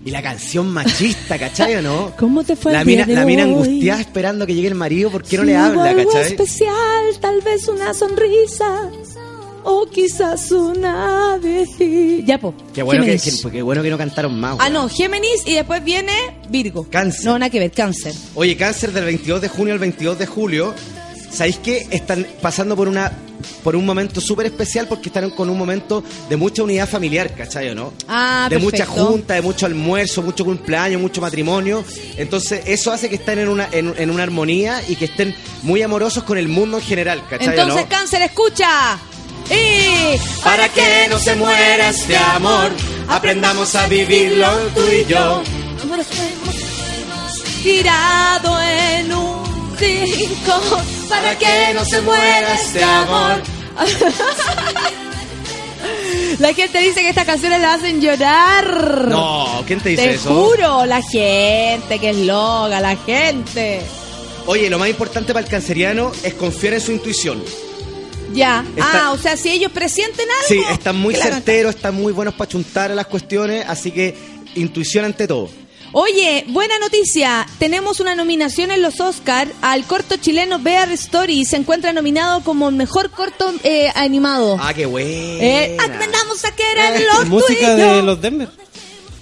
[SPEAKER 7] Y la canción machista, ¿cachai o no? [LAUGHS]
[SPEAKER 2] cómo te fue
[SPEAKER 7] La
[SPEAKER 2] el día
[SPEAKER 7] mina,
[SPEAKER 2] de
[SPEAKER 7] la mina
[SPEAKER 2] hoy.
[SPEAKER 7] angustiada esperando que llegue el marido, ¿por qué no le habla,
[SPEAKER 2] algo
[SPEAKER 7] cachai?
[SPEAKER 2] especial, tal vez una sonrisa o quizás una. Ya, po.
[SPEAKER 7] Qué bueno que, qué bueno que no cantaron más.
[SPEAKER 2] Ah, no, Géminis y después viene Virgo.
[SPEAKER 7] Cáncer.
[SPEAKER 2] No, nada que ver, cáncer.
[SPEAKER 7] Oye, cáncer del 22 de junio al 22 de julio. ¿Sabéis que están pasando por una por un momento súper especial porque están con un momento de mucha unidad familiar, ¿cachai o no?
[SPEAKER 2] Ah,
[SPEAKER 7] de mucha
[SPEAKER 2] perfecto.
[SPEAKER 7] junta, de mucho almuerzo, mucho cumpleaños, mucho matrimonio. Entonces, eso hace que estén en una, en, en una armonía y que estén muy amorosos con el mundo en general, ¿cachai o
[SPEAKER 2] Entonces,
[SPEAKER 7] no?
[SPEAKER 2] cáncer, escucha. Y
[SPEAKER 7] Para que no se muera este amor, aprendamos a vivirlo tú y yo.
[SPEAKER 2] tirado en un rincón para que no se muera este amor. [LAUGHS] La gente dice que estas canciones la hacen llorar.
[SPEAKER 7] No, ¿quién te dice
[SPEAKER 2] Te
[SPEAKER 7] eso?
[SPEAKER 2] juro, la gente que es loca, la gente.
[SPEAKER 7] Oye, lo más importante para el canceriano es confiar en su intuición.
[SPEAKER 2] Ya.
[SPEAKER 7] Está-
[SPEAKER 2] Ah, o sea, si ellos presienten algo.
[SPEAKER 7] Sí, están muy certeros, están muy buenos para chuntar a las cuestiones, así que intuición ante todo.
[SPEAKER 2] Oye, buena noticia. Tenemos una nominación en los Oscar al corto chileno Bear Story. Se encuentra nominado como mejor corto eh, animado.
[SPEAKER 7] Ah, qué bueno.
[SPEAKER 2] Eh, aprendamos a quererlo tú y
[SPEAKER 3] Música
[SPEAKER 2] yo.
[SPEAKER 3] de los Denver.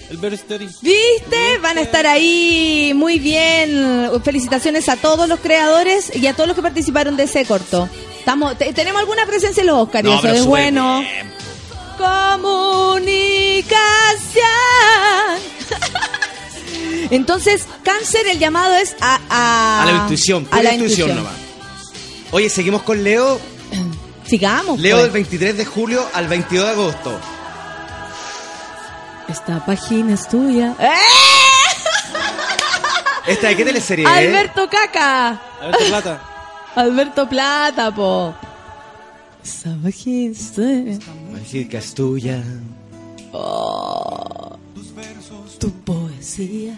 [SPEAKER 3] El Bear Story.
[SPEAKER 2] ¿Viste? Van a estar ahí muy bien. Felicitaciones a todos los creadores y a todos los que participaron de ese corto. Estamos, te- tenemos alguna presencia en los Oscar y
[SPEAKER 7] No,
[SPEAKER 2] eso
[SPEAKER 7] pero
[SPEAKER 2] es bueno.
[SPEAKER 7] bien.
[SPEAKER 2] Comunicación. [LAUGHS] Entonces, cáncer, el llamado es a, a,
[SPEAKER 7] A la intuición,
[SPEAKER 2] a la
[SPEAKER 7] intuición, nomás. Oye, seguimos con Leo. [CLEARS THROAT]
[SPEAKER 2] Sigamos.
[SPEAKER 7] Leo
[SPEAKER 2] pues.
[SPEAKER 7] del 23 de julio al 22 de agosto.
[SPEAKER 2] Esta página es tuya. ¡Eh! [LAUGHS]
[SPEAKER 7] ¿Esta de qué teleserie es?
[SPEAKER 2] Alberto Caca.
[SPEAKER 3] Alberto Plata. [LAUGHS]
[SPEAKER 2] Alberto Plata, po. Esta página es tuya.
[SPEAKER 7] Decir que es tuya.
[SPEAKER 2] Tu poesía.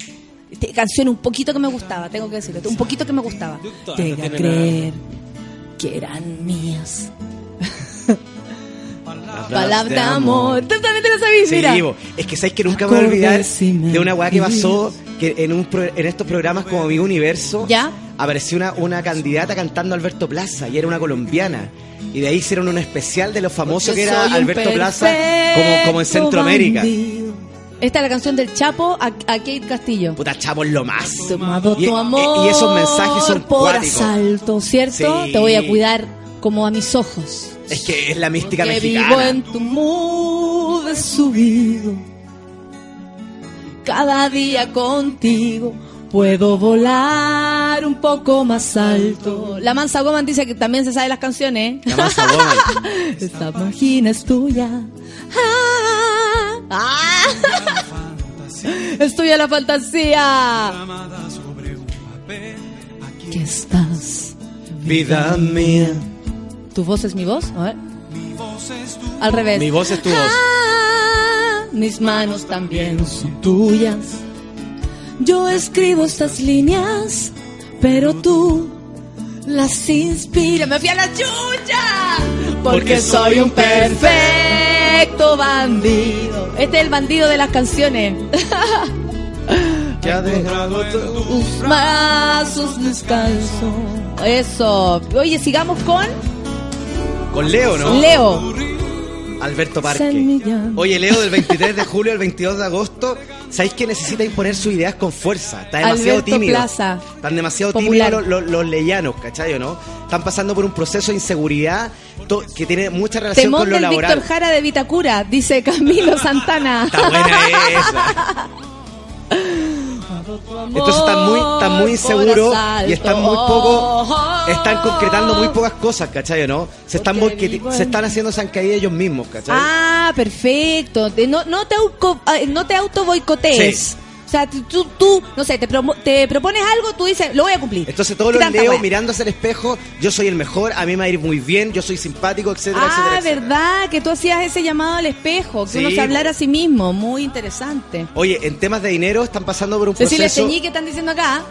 [SPEAKER 2] Esta canción un poquito que me gustaba, tengo que decirlo. Un poquito que me gustaba. A
[SPEAKER 3] tienen
[SPEAKER 2] creer que eran mías. [LAUGHS] Palabra de amor. Tú también te lo sabías,
[SPEAKER 7] Sí,
[SPEAKER 2] mira.
[SPEAKER 7] Es que sabes que nunca me voy a olvidar de una weá que pasó que en un pro- en estos programas como Mi Universo
[SPEAKER 2] ¿Ya?
[SPEAKER 7] apareció una, una candidata cantando Alberto Plaza y era una colombiana. Y de ahí hicieron un especial de lo famoso que era Alberto Plaza como, como en Centroamérica.
[SPEAKER 2] bandido. Esta es la canción del Chapo a, a Kate Castillo.
[SPEAKER 7] Puta, chavo, es lo más.
[SPEAKER 2] Tomado
[SPEAKER 7] Y-
[SPEAKER 2] tu amor.
[SPEAKER 7] y esos mensajes son
[SPEAKER 2] por
[SPEAKER 7] cuáticos.
[SPEAKER 2] asalto, ¿cierto?
[SPEAKER 7] Sí.
[SPEAKER 2] Te voy a cuidar como a mis ojos.
[SPEAKER 7] Es que es la mística
[SPEAKER 2] que vivo
[SPEAKER 7] mexicana.
[SPEAKER 2] en tu mood subido. Cada día contigo, Puedo volar un poco más alto. La Mansa Woman dice que también se sabe las canciones.
[SPEAKER 7] La Mansa Woman. [LAUGHS]
[SPEAKER 2] Esta máquina es tuya. Ah, ah. Es tuya la fantasía. ¿Qué estás?
[SPEAKER 7] Vida mía.
[SPEAKER 2] ¿Tu voz es mi voz? A ver. Al revés.
[SPEAKER 7] Mi voz es tu voz.
[SPEAKER 2] Ah, mis manos también son tuyas. Yo escribo estas líneas, pero tú las inspiras. Me fui a la chucha. Porque soy un perfecto bandido. Este es el bandido de las canciones. [LAUGHS]
[SPEAKER 7] Que ha dejado.
[SPEAKER 2] Tus brazos. Eso. Oye, sigamos con
[SPEAKER 7] Con Leo, ¿no?
[SPEAKER 2] Leo.
[SPEAKER 7] Alberto Parque. Oye, Leo, del 23 de julio al 22 de agosto, ¿sabéis que necesita imponer sus ideas con fuerza? Está demasiado
[SPEAKER 2] Alberto
[SPEAKER 7] tímido.
[SPEAKER 2] Plaza.
[SPEAKER 7] Están demasiado
[SPEAKER 2] Popular.
[SPEAKER 7] tímidos los, los, los leyanos, ¿cachai o no? Están pasando por un proceso de inseguridad que tiene mucha relación
[SPEAKER 2] Temón
[SPEAKER 7] con lo
[SPEAKER 2] del
[SPEAKER 7] laboral.
[SPEAKER 2] Víctor Jara de Vitacura, dice Camilo [LAUGHS] Santana.
[SPEAKER 7] Está buena esa. [LAUGHS] Entonces están muy, están muy inseguros y están muy poco, están concretando muy pocas cosas, ¿cachai no? Se están,
[SPEAKER 2] en-
[SPEAKER 7] se están haciendo zancadilla ellos mismos, ¿cachai?
[SPEAKER 2] Ah, perfecto. No, no te, ah, no te auto boicotees.
[SPEAKER 7] Sí.
[SPEAKER 2] O sea, tú, tú, no sé, te, promo- te propones algo, tú dices, lo voy a cumplir.
[SPEAKER 7] Entonces todos
[SPEAKER 2] ¿Qué
[SPEAKER 7] los leo
[SPEAKER 2] wea?
[SPEAKER 7] mirándose al espejo, yo soy el mejor, a mí me va a ir muy bien, yo soy simpático, etcétera,
[SPEAKER 2] Ah,
[SPEAKER 7] etcétera, etcétera.
[SPEAKER 2] verdad, que tú hacías ese llamado al espejo, que
[SPEAKER 7] Sí,
[SPEAKER 2] uno se hablara a sí mismo. Muy interesante.
[SPEAKER 7] Oye, en temas de dinero están pasando por un
[SPEAKER 2] Cecilia
[SPEAKER 7] proceso,
[SPEAKER 2] Cheñí, ¿qué están diciendo acá?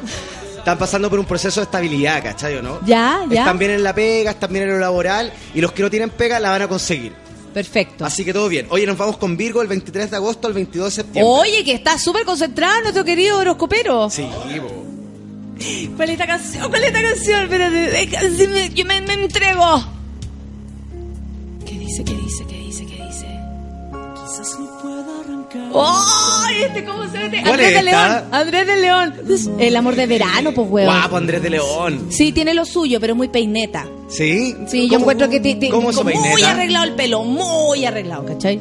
[SPEAKER 7] están pasando por un proceso de estabilidad, ¿cachai o no?
[SPEAKER 2] Ya, ya.
[SPEAKER 7] Están bien en la pega, están bien en lo laboral y los que no tienen pega la van a conseguir.
[SPEAKER 2] Perfecto.
[SPEAKER 7] Así que todo bien. Oye, nos vamos con Virgo el 23 de agosto al 22 de septiembre.
[SPEAKER 2] Oye, que está súper concentrado nuestro querido horoscopero.
[SPEAKER 7] Sí, bo.
[SPEAKER 2] ¿Cuál es esta canción? ¿Cuál es esta canción? Espérate, yo me, me entrego. ¿Qué dice? ¿Qué dice? ¿Qué dice? ¿Qué dice? ¡Ay! este cómo se mete.
[SPEAKER 7] ¿Cuál
[SPEAKER 2] Andrés
[SPEAKER 7] es
[SPEAKER 2] de
[SPEAKER 7] esta?
[SPEAKER 2] León. Andrés de León. El amor de verano, pues, weón.
[SPEAKER 7] Guapo Andrés de León.
[SPEAKER 2] Sí, tiene lo suyo, pero es muy peineta.
[SPEAKER 7] ¿Sí?
[SPEAKER 2] Sí, yo
[SPEAKER 7] ¿Cómo-
[SPEAKER 2] encuentro que tiene
[SPEAKER 7] ¿Cómo su
[SPEAKER 2] muy arreglado el pelo, muy arreglado, ¿cachai?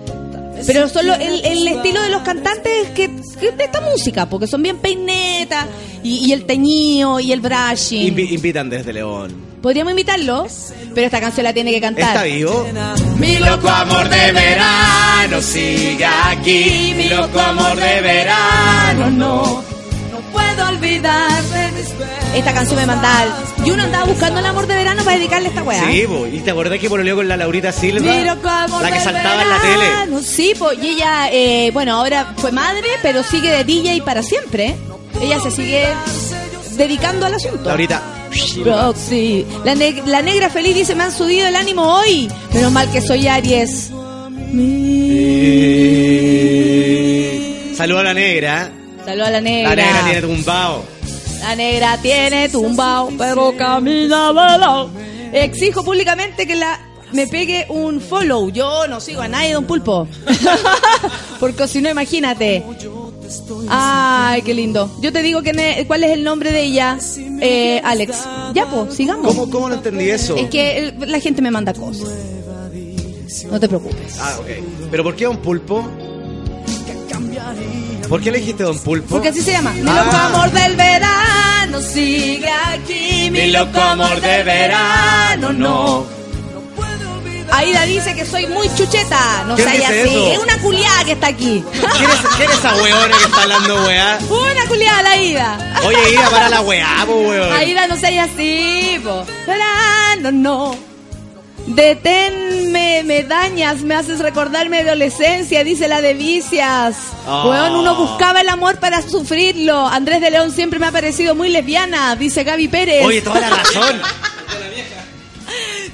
[SPEAKER 2] Pero solo el, el estilo de los cantantes que, que de esta música, porque son bien peinetas y, y el teñido y el brushing.
[SPEAKER 7] Invi- invita a Andrés de León.
[SPEAKER 2] Podríamos invitarlo, pero esta canción la tiene que cantar.
[SPEAKER 7] ¿Está vivo?
[SPEAKER 2] Mi loco amor de
[SPEAKER 7] verano sigue aquí.
[SPEAKER 2] Mi loco amor de verano, no, no puedo olvidar de mis Esta canción me mandaba. Y uno andaba buscando el amor de verano para dedicarle a esta weá.
[SPEAKER 7] Sí, bo. ¿Y te acordás que pololeó con la Laurita Silva?
[SPEAKER 2] Mi loco amor
[SPEAKER 7] la que saltaba en la tele.
[SPEAKER 2] Sí, pues, y ella, eh, bueno, ahora fue madre, pero sigue de DJ para siempre. Ella se sigue dedicando al asunto.
[SPEAKER 7] Laurita.
[SPEAKER 2] Roxy. La, neg- la negra feliz dice, me han subido el ánimo hoy. Menos mal que soy Aries.
[SPEAKER 7] Saluda a la negra.
[SPEAKER 2] Saludos a la negra.
[SPEAKER 7] La negra tiene tumbao.
[SPEAKER 2] La negra tiene tumbao, pero camina de lado. Exijo públicamente que la me pegue un follow. Yo no sigo a nadie, don Pulpo. [LAUGHS] Porque si no, imagínate. Ay, qué lindo. Yo te digo que cuál es el nombre de ella, eh, Alex. Ya, pues, sigamos.
[SPEAKER 7] ¿Cómo, ¿Cómo no entendí eso?
[SPEAKER 2] Es que el- la gente me manda cosas. No te preocupes.
[SPEAKER 7] Ah, ok. ¿Pero por qué Don Pulpo? ¿Por qué le dijiste Don Pulpo?
[SPEAKER 2] Porque así se llama. Mi
[SPEAKER 7] Ah.
[SPEAKER 2] loco amor del verano sigue aquí. Mi, loco amor de verano no. Aida dice que soy muy chucheta. No
[SPEAKER 7] ¿Quién
[SPEAKER 2] sé
[SPEAKER 7] dice
[SPEAKER 2] así.
[SPEAKER 7] eso?
[SPEAKER 2] Es una culiada que está aquí.
[SPEAKER 7] ¿Quién es, quién es esa weona que está hablando weá?
[SPEAKER 2] una culiada la Aida.
[SPEAKER 7] Oye, Ida, para la weá, po, weón.
[SPEAKER 2] Aida, no seas así, po. Verano no. Deténme, me dañas, me haces recordar mi adolescencia, dice la de Vicias.
[SPEAKER 7] Ah.
[SPEAKER 2] Weón, uno buscaba el amor para sufrirlo. Andrés de León siempre me ha parecido muy lesbiana, dice Gaby Pérez.
[SPEAKER 7] Oye, toda la razón. [LAUGHS]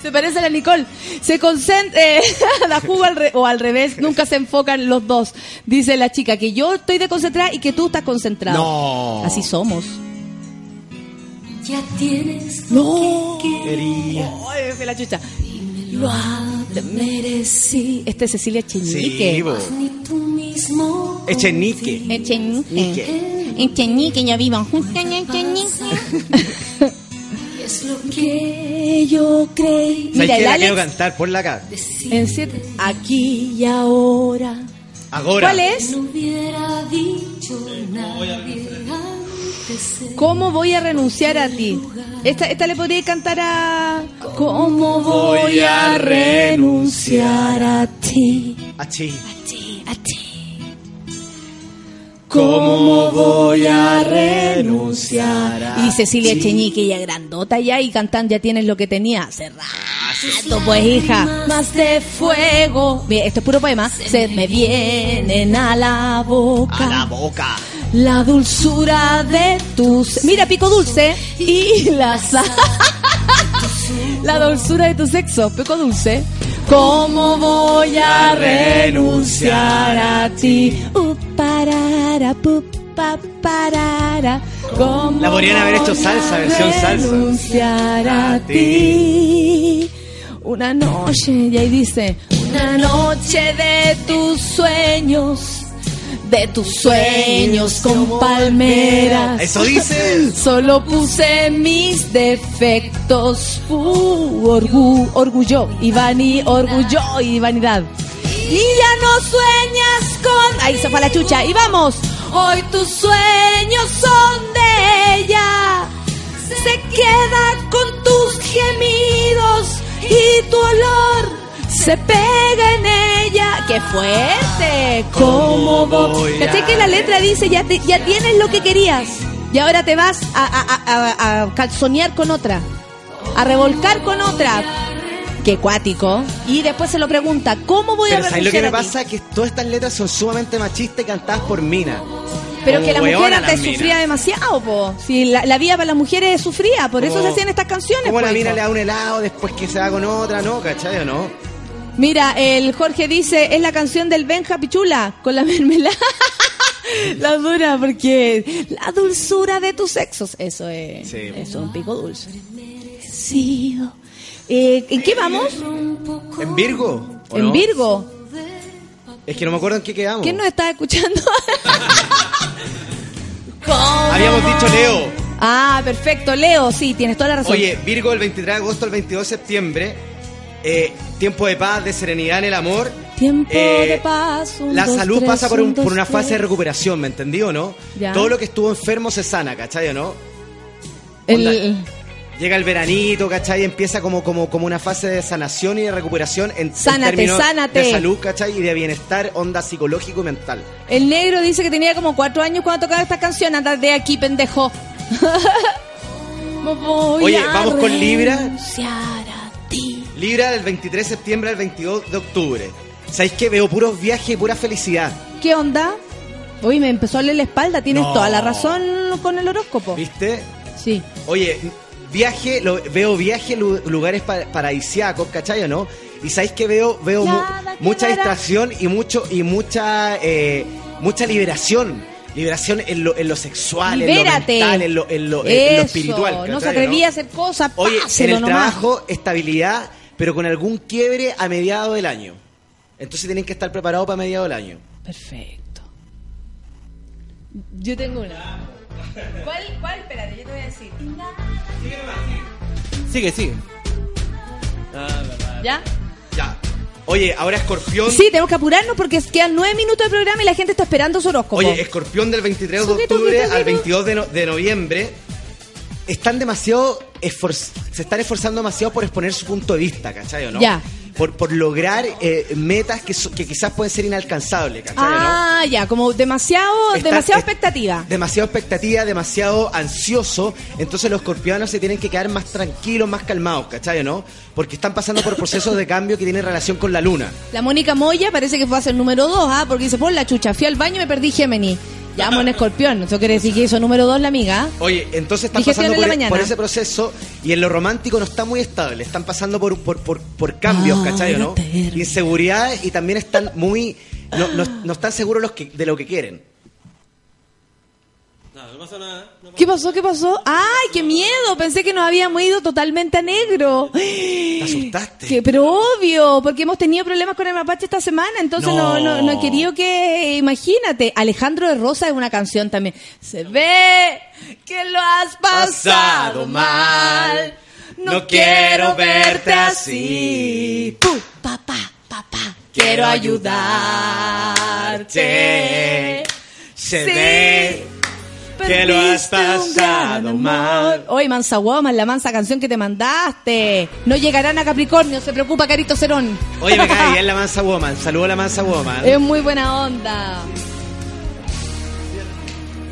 [SPEAKER 2] Se parece a la Nicole. Se concentra, eh, [LAUGHS] la jugo al re- o al revés, nunca se enfocan los dos. Dice la chica que yo estoy desconcentrada y que tú estás concentrado.
[SPEAKER 7] No.
[SPEAKER 2] Así somos.
[SPEAKER 6] Ya tienes
[SPEAKER 2] No.
[SPEAKER 7] Quería.
[SPEAKER 2] Ay, fue la chucha. Lo. Este es Cecilia Cheñique.
[SPEAKER 7] Sí,
[SPEAKER 6] ni tú mismo.
[SPEAKER 7] Echenique.
[SPEAKER 2] Echenique. Echenique, ya vivan juntos. [LAUGHS]
[SPEAKER 6] Es lo que
[SPEAKER 2] yo creí.
[SPEAKER 7] ¿Sabes
[SPEAKER 2] Mira, el
[SPEAKER 7] la quiero
[SPEAKER 2] Alex
[SPEAKER 7] cantar? Ponla acá.
[SPEAKER 2] en siete- aquí y ahora.
[SPEAKER 7] Ahora.
[SPEAKER 2] ¿Cuál es?
[SPEAKER 6] no hubiera dicho
[SPEAKER 2] ¿Cómo voy a renunciar a ti? Esta, esta le podría cantar a... ¿Cómo voy a renunciar a ti? A ¿Cómo voy a renunciar a Y Cecilia Cheñique, ella grandota ya y cantando ya tienes lo que tenía hace rato, pues hija. Más de fuego. Bien, esto es puro poema. Se me vienen a la boca.
[SPEAKER 7] A la boca.
[SPEAKER 2] La dulzura de tus... Mira, pico dulce. Y la sal... [LAUGHS] La dulzura de tu sexo, pico dulce. ¿Cómo voy a renunciar a ti? Uh, parara, pu, pa, parara. ¿Cómo
[SPEAKER 7] La podrían haber hecho salsa, versión salsa.
[SPEAKER 2] A ti. Una noche, y ahí dice, una noche de tus sueños, de tus sueños con palmeras.
[SPEAKER 7] Eso dice. [LAUGHS]
[SPEAKER 2] Solo puse mis defectos, uh, orgu- orgullo y vani, orgullo y vanidad. Y ya no sueñas con... Ahí se fue la chucha. Y vamos. Hoy tus sueños son de ella. Se queda con tus gemidos y tu olor se pega en ella. ¡Qué fuerte! ¿Cómo voy?
[SPEAKER 7] voy a
[SPEAKER 2] ¿Cachai que la letra dice ya, te- ya tienes lo que querías? Y ahora te vas a, a- a- a calzonear con otra. A revolcar con otra. Qué cuático. Y después se lo pregunta, ¿cómo voy
[SPEAKER 7] Pero
[SPEAKER 2] a
[SPEAKER 7] ¿sabes lo que
[SPEAKER 2] renunciar
[SPEAKER 7] me
[SPEAKER 2] a ti?
[SPEAKER 7] pasa? Que todas estas letras son sumamente machistas y cantadas por mina.
[SPEAKER 2] Pero
[SPEAKER 7] Como
[SPEAKER 2] que la mujer antes sufría demasiado, po. Si la, la vida para las mujeres sufría, por eso se hacían estas canciones.
[SPEAKER 7] Como la mina
[SPEAKER 2] hijo.
[SPEAKER 7] le da un helado después que se va con otra, ¿no? ¿Cachai o no?
[SPEAKER 2] Mira, el Jorge dice, es la canción del Benja Pichula, con la [LAUGHS] mermelada. la dura, porque la dulzura de tus sexos, eso es,
[SPEAKER 7] Sí.
[SPEAKER 2] eso es un pico dulce. Sí. Eh, ¿En qué vamos?
[SPEAKER 7] ¿En Virgo? ¿o
[SPEAKER 2] En
[SPEAKER 7] no?
[SPEAKER 2] Virgo.
[SPEAKER 7] Es que no me acuerdo en qué quedamos.
[SPEAKER 2] ¿Quién nos está escuchando? [LAUGHS]
[SPEAKER 7] Habíamos dicho Leo.
[SPEAKER 2] ah, perfecto, Leo, sí, tienes toda la razón.
[SPEAKER 7] Oye, Virgo el 23 de agosto al 22 de septiembre. eh, tiempo de paz, de serenidad en el amor.
[SPEAKER 2] Tiempo
[SPEAKER 7] Eh,
[SPEAKER 2] de paz. un,
[SPEAKER 7] La
[SPEAKER 2] dos,
[SPEAKER 7] salud
[SPEAKER 2] tres,
[SPEAKER 7] pasa por, un-
[SPEAKER 2] un, dos,
[SPEAKER 7] por una fase de recuperación, ¿me entendí o no?
[SPEAKER 2] Ya.
[SPEAKER 7] Todo lo que estuvo enfermo se sana, ¿cachai o no?
[SPEAKER 2] El-
[SPEAKER 7] Llega el veranito, ¿cachai? Empieza como, como, como una fase de sanación y de recuperación en, en
[SPEAKER 2] Sánate,
[SPEAKER 7] términos
[SPEAKER 2] sánate.
[SPEAKER 7] de salud, ¿cachai? Y de bienestar, onda psicológico y mental.
[SPEAKER 2] El negro dice que tenía como cuatro años cuando tocaba esta canción. Anda de aquí, pendejo. [LAUGHS]
[SPEAKER 7] Oye, vamos con Libra.
[SPEAKER 2] renunciar a ti.
[SPEAKER 7] Libra del 23 de septiembre al 22 de octubre. ¿Sabéis que veo puros viajes y pura felicidad?
[SPEAKER 2] ¿Qué onda? Uy, me empezó a leer la espalda. Tienes
[SPEAKER 7] No.
[SPEAKER 2] toda la razón con el horóscopo.
[SPEAKER 7] ¿Viste?
[SPEAKER 2] Sí.
[SPEAKER 7] Oye, viaje, lo- veo viaje, lu- lugares pa- paradisíacos, ¿cachai o no? Y sabéis que veo, veo mu- mucha distracción y mucho y mucha eh, mucha liberación. Liberación en lo, en lo sexual,
[SPEAKER 2] Libérate.
[SPEAKER 7] en lo mental, en lo, en lo- en lo
[SPEAKER 2] Eso,
[SPEAKER 7] espiritual.
[SPEAKER 2] No se
[SPEAKER 7] ¿cachai,
[SPEAKER 2] atrevía a hacer cosas.
[SPEAKER 7] Oye, en el
[SPEAKER 2] nomás.
[SPEAKER 7] trabajo, estabilidad, pero con algún quiebre a mediados del año. Entonces tienen que estar preparados para mediados del año.
[SPEAKER 2] Perfecto. Yo tengo una. ¿Cuál? ¿Cuál? Espérate, yo te voy a decir.
[SPEAKER 3] Sigue, sigue. Ah, verdad.
[SPEAKER 2] ¿Ya?
[SPEAKER 7] Ya. Oye, ahora Escorpión.
[SPEAKER 2] Sí, tenemos que apurarnos porque quedan nueve minutos de programa y la gente está esperando su horóscopo.
[SPEAKER 7] Oye, Escorpión del 23 de octubre al
[SPEAKER 2] suquito.
[SPEAKER 7] 22 de, no- de noviembre están demasiado se están esforzando demasiado por exponer su punto de vista, ¿cachai o no?
[SPEAKER 2] Ya.
[SPEAKER 7] Por, por lograr eh, metas que, so- que quizás pueden ser inalcanzables, ¿cachai no?
[SPEAKER 2] ah, ya, como demasiado,
[SPEAKER 7] es-
[SPEAKER 2] expectativa.
[SPEAKER 7] Demasiado expectativa, demasiado ansioso. Entonces los escorpianos se tienen que quedar más tranquilos, más calmados, ¿cachai no? Porque están pasando por procesos de cambio que tienen relación con la luna.
[SPEAKER 2] La Mónica Moya parece que fue a ser número dos, ¿ah? Porque dice, por la chucha, fui al baño y me perdí Géminis. Llamo en escorpión, eso quiere decir que hizo número dos la amiga.
[SPEAKER 7] Oye, entonces están
[SPEAKER 2] Digestión
[SPEAKER 7] pasando por, e- por ese proceso y en lo romántico no está muy estable. Están pasando por, por, por, por cambios,
[SPEAKER 2] Ah,
[SPEAKER 7] ¿cachai no?
[SPEAKER 2] la terna.
[SPEAKER 7] Inseguridad y también están muy... No, no, no están seguros los que, de lo que quieren.
[SPEAKER 3] Nada. no
[SPEAKER 2] ¿Qué pasó? ¿Qué pasó? ¡Ay, qué miedo! Pensé que nos habíamos ido totalmente a negro.
[SPEAKER 7] Te asustaste.
[SPEAKER 2] Que, pero obvio, porque hemos tenido problemas con el mapache esta semana, entonces no,
[SPEAKER 7] No.
[SPEAKER 2] no, no he querido que, imagínate, Alejandro de Rosa es una canción también. Se ve que lo has pasado
[SPEAKER 7] Pasado
[SPEAKER 2] mal, no, quiero verte así.
[SPEAKER 7] así.
[SPEAKER 2] Pu, papá, papá, quiero ayudarte.
[SPEAKER 7] Se
[SPEAKER 2] Sí,
[SPEAKER 7] ve... Que lo has pasado mal.
[SPEAKER 2] Hoy, Mansa Woman, la mansa canción que te mandaste. No llegarán a Capricornio, se preocupa Carito Cerón.
[SPEAKER 7] Oye, me cae [LAUGHS] bien la mansa woman. Saludo a la mansa woman.
[SPEAKER 2] Es muy buena onda.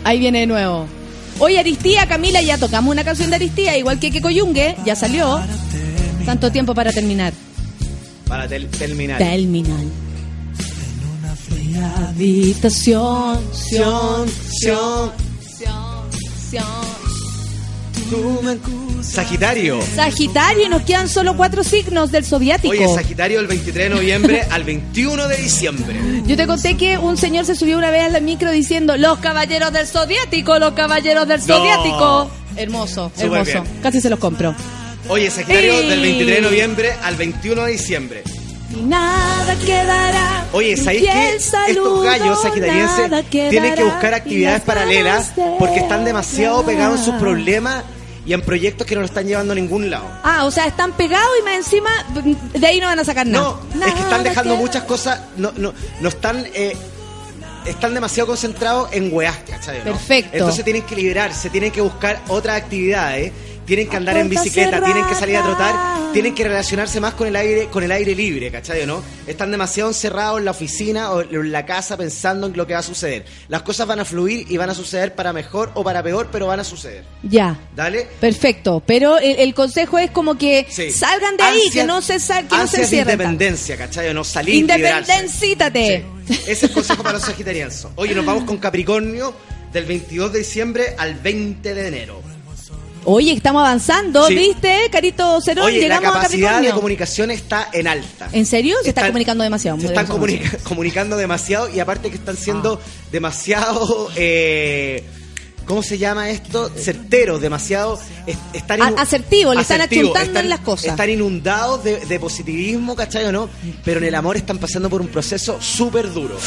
[SPEAKER 2] Ahí viene de nuevo. Oye, Aristía, Camila, ya tocamos una canción de Aristía, igual que Coyungue, ya salió. Tanto tiempo para terminar.
[SPEAKER 7] Para tel- terminar.
[SPEAKER 2] Terminal. La habitación,
[SPEAKER 7] Sion, Sion, tú me- Sagitario.
[SPEAKER 2] Sagitario, y nos quedan solo cuatro signos del soviático.
[SPEAKER 7] Oye, Sagitario del 23 de noviembre [LAUGHS] al 21 de diciembre.
[SPEAKER 2] Yo te conté que un señor se subió una vez a la micro diciendo los caballeros del soviético, los caballeros del
[SPEAKER 7] No.
[SPEAKER 2] soviético. Hermoso,
[SPEAKER 7] Súper
[SPEAKER 2] hermoso.
[SPEAKER 7] bien.
[SPEAKER 2] Casi se los compro.
[SPEAKER 7] Oye, Sagitario del 23 de noviembre al 21 de diciembre.
[SPEAKER 2] Y nada quedará.
[SPEAKER 7] Oye, ¿sabéis
[SPEAKER 2] saludo,
[SPEAKER 7] Estos gallos sagitarienses tienen que buscar actividades
[SPEAKER 2] las
[SPEAKER 7] paralelas porque están demasiado pegados en sus problemas y en proyectos que no lo están llevando a ningún lado.
[SPEAKER 2] Ah, o sea, están pegados y más encima de ahí no van a sacar nada.
[SPEAKER 7] No, es que están dejando
[SPEAKER 2] queda.
[SPEAKER 7] muchas cosas, no, no, no están, eh, están demasiado concentrados en weás, ¿cachai? no?
[SPEAKER 2] Perfecto.
[SPEAKER 7] Entonces tienen que liberarse, tienen que buscar otras actividades, tienen que andar en bicicleta, tienen que salir a trotar, tienen que relacionarse más con el aire, con el aire libre, ¿cachai? ¿no? Están demasiado encerrados en la oficina o en la casa pensando en lo que va a suceder. Las cosas van a fluir y van a suceder para mejor o para peor, pero van a suceder.
[SPEAKER 2] Ya.
[SPEAKER 7] ¿Dale?
[SPEAKER 2] Perfecto, pero el, el consejo es como que
[SPEAKER 7] Sí.
[SPEAKER 2] salgan de ahí, que no se sal, que no se tanto.
[SPEAKER 7] independencia, ¿cachai? No salir.
[SPEAKER 2] Independencítate.
[SPEAKER 7] Sí. Ese es el consejo para los sagitarianos. Oye, nos vamos con Capricornio del 22 de diciembre al 20 de enero.
[SPEAKER 2] Oye, estamos avanzando,
[SPEAKER 7] Sí.
[SPEAKER 2] ¿viste, Carito Cerón?
[SPEAKER 7] Oye, la
[SPEAKER 2] a
[SPEAKER 7] capacidad de comunicación está en alta.
[SPEAKER 2] ¿En serio? Se está
[SPEAKER 7] Están-
[SPEAKER 2] comunicando demasiado.
[SPEAKER 7] Se están comunica- [LAUGHS] comunicando demasiado y aparte que están siendo demasiado... eh, ¿Cómo se llama esto? Certeros, demasiado... es- están
[SPEAKER 2] A- asertivo, le están achuntando en las cosas.
[SPEAKER 7] Están inundados de, de positivismo, ¿cachai o no? Pero en el amor están pasando por un proceso súper duro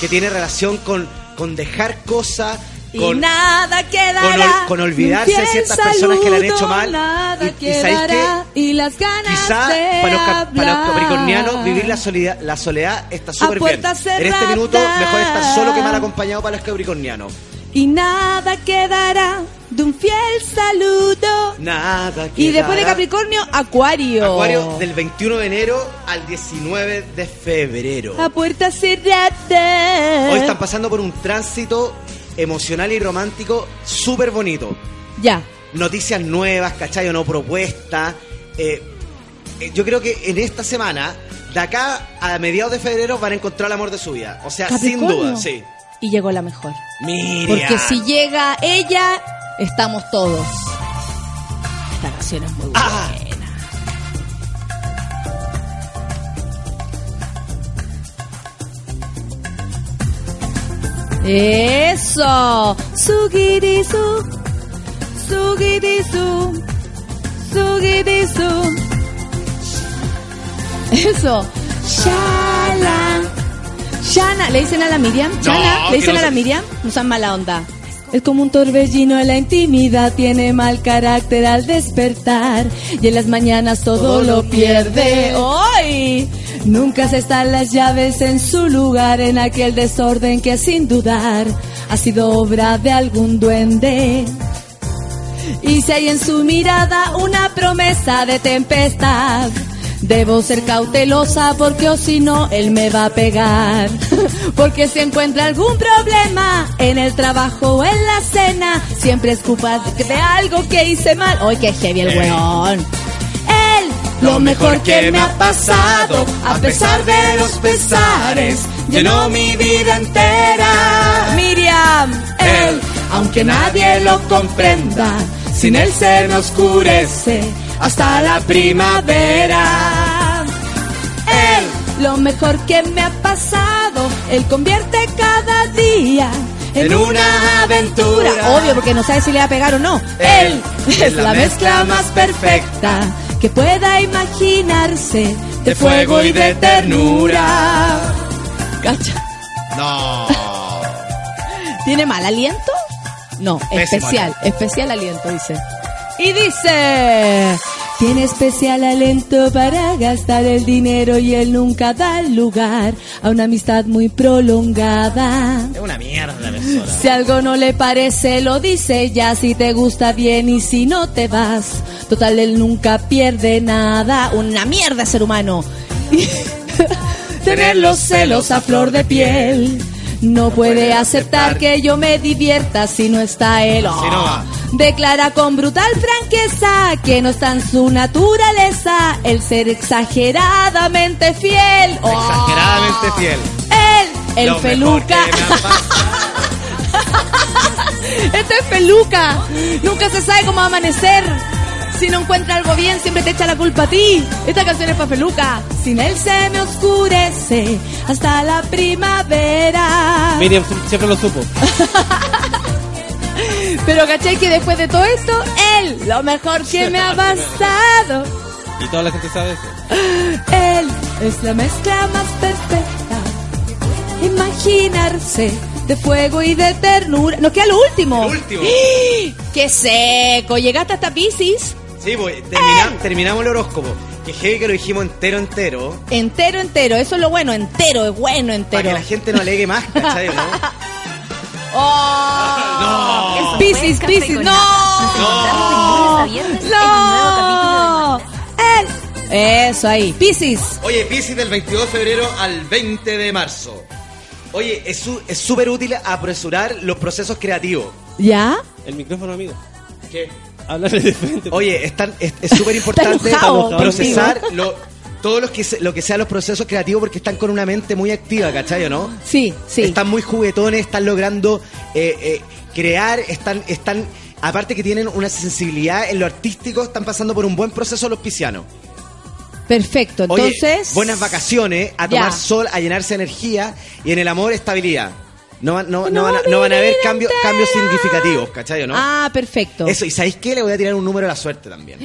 [SPEAKER 7] que tiene relación con, con dejar cosas...
[SPEAKER 2] Y
[SPEAKER 7] Con,
[SPEAKER 2] nada quedará.
[SPEAKER 7] con ol- con olvidarse de ciertas personas que le han hecho mal.
[SPEAKER 2] Nada
[SPEAKER 7] Y- y ¿sabéis
[SPEAKER 2] quedará. Y las ganas
[SPEAKER 7] Quizá
[SPEAKER 2] de
[SPEAKER 7] para los, para los capricornianos vivir la soledad, la soledad está súper bien. En este minuto mejor estar solo que mal acompañado para los capricornianos.
[SPEAKER 2] Y nada quedará de un fiel saludo.
[SPEAKER 7] Nada
[SPEAKER 2] Y después de
[SPEAKER 7] quedará.
[SPEAKER 2] Capricornio, Acuario.
[SPEAKER 7] Acuario del 21 de enero al 19 de febrero.
[SPEAKER 2] A puerta cerrada.
[SPEAKER 7] Hoy están pasando por un tránsito emocional y romántico súper bonito.
[SPEAKER 2] Ya.
[SPEAKER 7] Noticias nuevas, ¿cachai? O no propuestas. Eh, eh, yo creo que en esta semana, de acá a mediados de febrero, van a encontrar el amor de su vida. O sea, sin duda, sí.
[SPEAKER 2] Y llegó la mejor.
[SPEAKER 7] Miriam.
[SPEAKER 2] Porque si llega ella, estamos todos. Esta canción es muy buena.
[SPEAKER 7] Ah.
[SPEAKER 2] Eso. Sugirisu. Sugirisu. Sugirisu. Eso. Shala. Shana, ¿le dicen a la Miriam? Shana, ¿le dicen
[SPEAKER 7] no
[SPEAKER 2] a la. Miriam? No sean mala onda. Es como un torbellino en la intimidad, tiene mal carácter al despertar y en las mañanas todo, lo pierde. ¡Hoy! Nunca se están las llaves en su lugar en aquel desorden que sin dudar ha sido obra de algún duende. Y si hay en su mirada una promesa de tempestad, debo ser cautelosa porque o si no, él me va a pegar. [LAUGHS] Porque si encuentra algún problema en el trabajo o en la cena, siempre es culpa de algo que hice mal. ¡Ay, qué heavy el weón! Lo mejor que me ha pasado, a pesar de los pesares, llenó mi vida entera. Miriam, él, aunque nadie lo comprenda, sin él se me oscurece hasta la primavera. Él, lo mejor que me ha pasado, él convierte cada día En
[SPEAKER 7] una aventura.
[SPEAKER 2] Obvio, porque no sabe si le va a pegar o no. Él es la mezcla más perfecta que pueda imaginarse de fuego y de ternura. Cacha.
[SPEAKER 7] No.
[SPEAKER 2] ¿Tiene mal aliento? No,
[SPEAKER 7] Pésimo
[SPEAKER 2] especial, especial aliento, dice. Y dice, Tiene especial alento para gastar el dinero y él nunca da lugar a una amistad muy prolongada.
[SPEAKER 7] Es una mierda la persona.
[SPEAKER 2] Si algo no le parece, lo dice ya. Si te gusta bien y si no te vas. Total, él nunca pierde nada. Una mierda, ser humano. [LAUGHS] Tener los celos a flor de piel. No puede aceptar que yo me divierta si no está él.
[SPEAKER 7] Si no va.
[SPEAKER 2] Declara con brutal franqueza que no está en su naturaleza el ser exageradamente fiel. Oh,
[SPEAKER 7] Exageradamente fiel.
[SPEAKER 2] Él, el
[SPEAKER 7] Lo
[SPEAKER 2] peluca. [LAUGHS] Este es peluca. Nunca se sabe cómo va a amanecer. Si no encuentra algo bien, siempre te echa la culpa a ti. Esta canción es para peluca. Sin él se me oscurece hasta la primavera.
[SPEAKER 3] Miriam siempre lo supo. [LAUGHS]
[SPEAKER 2] Pero caché que después de todo esto, él, lo mejor que me ha [LAUGHS] pasado.
[SPEAKER 3] Y toda la gente sabe eso.
[SPEAKER 2] Él es la mezcla más perfecta. Imaginarse de fuego y de ternura. Nos queda lo último.
[SPEAKER 7] Lo último. [GASPS]
[SPEAKER 2] ¡Qué seco! Llegaste hasta Pisces.
[SPEAKER 7] Sí, pues, termina- terminamos el horóscopo. Que heavy que lo dijimos entero, entero.
[SPEAKER 2] Entero, entero. Eso es lo bueno. Entero, es bueno,
[SPEAKER 7] Para
[SPEAKER 2] entero.
[SPEAKER 7] que la gente no alegue más, ¿cachai? ¿no? [LAUGHS]
[SPEAKER 2] ¡Oh!
[SPEAKER 1] Eso
[SPEAKER 2] Piscis, Piscis. ¡No!
[SPEAKER 1] De
[SPEAKER 2] ¡No! Él. Eso ahí. Piscis.
[SPEAKER 7] Oye, Piscis del 22 de febrero al 20 de marzo. Oye, es es súper útil apresurar los procesos creativos.
[SPEAKER 2] ¿Ya?
[SPEAKER 3] El micrófono, amigo.
[SPEAKER 7] ¿Qué?
[SPEAKER 3] Háblale de frente.
[SPEAKER 7] Oye, es tan- es es súper [LAUGHS] importante
[SPEAKER 2] Está enojado
[SPEAKER 7] procesar lo, todos los que se- lo que sean los procesos creativos porque están con una mente muy activa, ¿cachai o no?
[SPEAKER 2] Sí, sí.
[SPEAKER 7] Están muy juguetones, están logrando eh, eh, crear, están, están, aparte que tienen una sensibilidad en lo artístico, están pasando por un buen proceso los piscianos.
[SPEAKER 2] Perfecto.
[SPEAKER 7] Oye,
[SPEAKER 2] Entonces.
[SPEAKER 7] buenas vacaciones, a
[SPEAKER 2] Ya.
[SPEAKER 7] tomar sol, a llenarse de energía y en el amor estabilidad. No, van- no, no van, a, no van a haber cambios, cambios significativos, ¿cachai no?
[SPEAKER 2] Ah, perfecto.
[SPEAKER 7] Eso, y ¿sabéis qué? Le voy a tirar un número a la suerte también.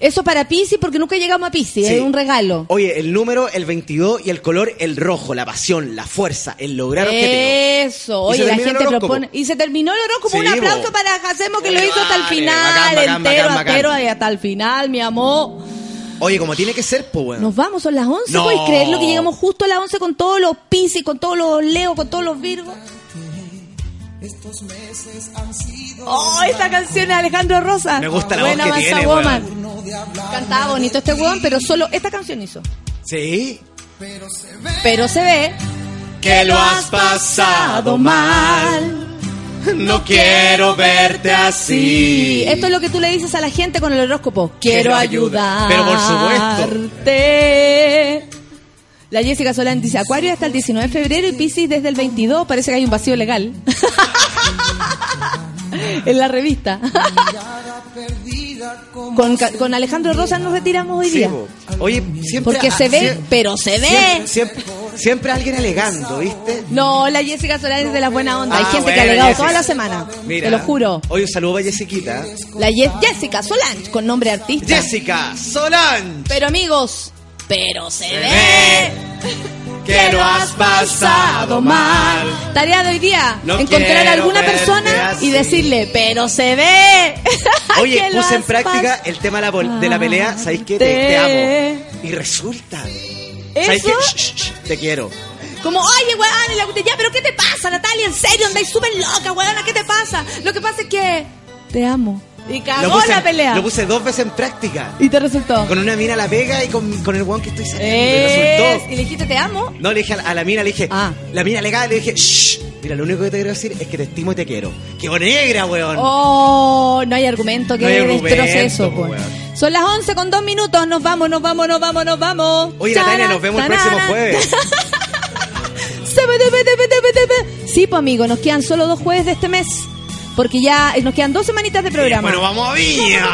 [SPEAKER 2] Eso para Piscis porque nunca llegamos a Piscis.
[SPEAKER 7] Sí.
[SPEAKER 2] Es un regalo.
[SPEAKER 7] Oye, el número, el 22 y el color, el rojo, la pasión, la fuerza, el lograr objetivos.
[SPEAKER 2] Eso, oye, la gente propone. Y se terminó el horóscopo.
[SPEAKER 7] Sí,
[SPEAKER 2] un aplauso
[SPEAKER 7] bo.
[SPEAKER 2] para Jacemo que lo hizo hasta el final,
[SPEAKER 7] bacán, bacán,
[SPEAKER 2] entero,
[SPEAKER 7] bacán,
[SPEAKER 2] entero, hasta el final, mi amor.
[SPEAKER 7] Oye, como tiene que ser, pues bueno.
[SPEAKER 2] Nos vamos, son las 11.
[SPEAKER 7] No.
[SPEAKER 2] ¿Puedes creerlo que llegamos justo a las 11 con todos los Piscis, con todos los Leo, con todos los Virgos? Oh, esta canción es Alejandro Rosa.
[SPEAKER 7] Me gusta la
[SPEAKER 2] Buena
[SPEAKER 7] voz que
[SPEAKER 2] Mansa
[SPEAKER 7] tiene,
[SPEAKER 2] Woman. Cantaba bonito este weón, pero solo esta canción hizo.
[SPEAKER 7] Sí.
[SPEAKER 2] Pero se ve
[SPEAKER 7] Que lo has pasado
[SPEAKER 2] mal.
[SPEAKER 7] No quiero verte
[SPEAKER 2] Sí, esto es lo que tú le dices a la gente con el horóscopo. Quiero
[SPEAKER 7] Quiero ayuda.
[SPEAKER 2] ayudar.
[SPEAKER 7] Pero por supuesto.
[SPEAKER 2] La Jessica Solán dice Acuario hasta el 19 de febrero y Piscis desde el 22. Parece que hay un vacío legal. [LAUGHS] en la revista. Con, Alejandro Rosa nos retiramos hoy día.
[SPEAKER 7] Oye, siempre.
[SPEAKER 2] Porque se ve, pero se ve.
[SPEAKER 7] Siempre, siempre, alguien alegando, ¿viste?
[SPEAKER 2] No, la Jessica Solán es de la buena onda. Hay
[SPEAKER 7] Ah,
[SPEAKER 2] gente que ha
[SPEAKER 7] bueno,
[SPEAKER 2] alegado
[SPEAKER 7] Jessica.
[SPEAKER 2] toda la semana.
[SPEAKER 7] Mira.
[SPEAKER 2] Te lo juro.
[SPEAKER 7] Oye, un saludo a Jessiquita.
[SPEAKER 2] La Ye- Jessica Solange, con nombre artista.
[SPEAKER 7] Jessica Solange.
[SPEAKER 2] Pero amigos, pero se, ve
[SPEAKER 7] ve que lo has pasado mal.
[SPEAKER 2] Tarea de hoy día,
[SPEAKER 7] No
[SPEAKER 2] encontrar a alguna persona
[SPEAKER 7] así.
[SPEAKER 2] y decirle, pero se ve. [LAUGHS]
[SPEAKER 7] Oye, puse en práctica el tema de la, pol- de la pelea. ¿Sabéis qué? Te, te amo. Y resulta. ¿Sabéis qué? Shh, te quiero.
[SPEAKER 2] como, oye, weón, y la ya, pero ¿qué te pasa, Natalia? En serio, andáis súper loca, weona, ¿qué te pasa? Lo que pasa es que te amo. Y cagó
[SPEAKER 7] puse,
[SPEAKER 2] la pelea.
[SPEAKER 7] lo puse dos veces en práctica.
[SPEAKER 2] Y te resultó.
[SPEAKER 7] Con una mina a la pega y con, con el weón que estoy saliendo. Y
[SPEAKER 2] Es-
[SPEAKER 7] resultó.
[SPEAKER 2] Y le dijiste, te amo.
[SPEAKER 7] No, le dije a, a la mina, le dije,
[SPEAKER 2] Ah.
[SPEAKER 7] la mina legal, le dije, shh, mira, lo único que te quiero decir es que te estimo y te quiero. ¡Qué negra, weón!
[SPEAKER 2] Oh, no hay argumento que
[SPEAKER 7] No hay
[SPEAKER 2] destroce
[SPEAKER 7] argumento,
[SPEAKER 2] eso,
[SPEAKER 7] po,
[SPEAKER 2] pues.
[SPEAKER 7] weón.
[SPEAKER 2] Son las 11 con 2 minutos. Nos vamos, nos vamos, nos vamos, nos vamos.
[SPEAKER 7] Oye, Natalia, nos vemos el próximo jueves.
[SPEAKER 2] Sí, pues amigo, nos quedan solo dos jueves de este mes. Porque ya nos quedan dos semanitas de programa.
[SPEAKER 7] Bueno, vamos a Viña.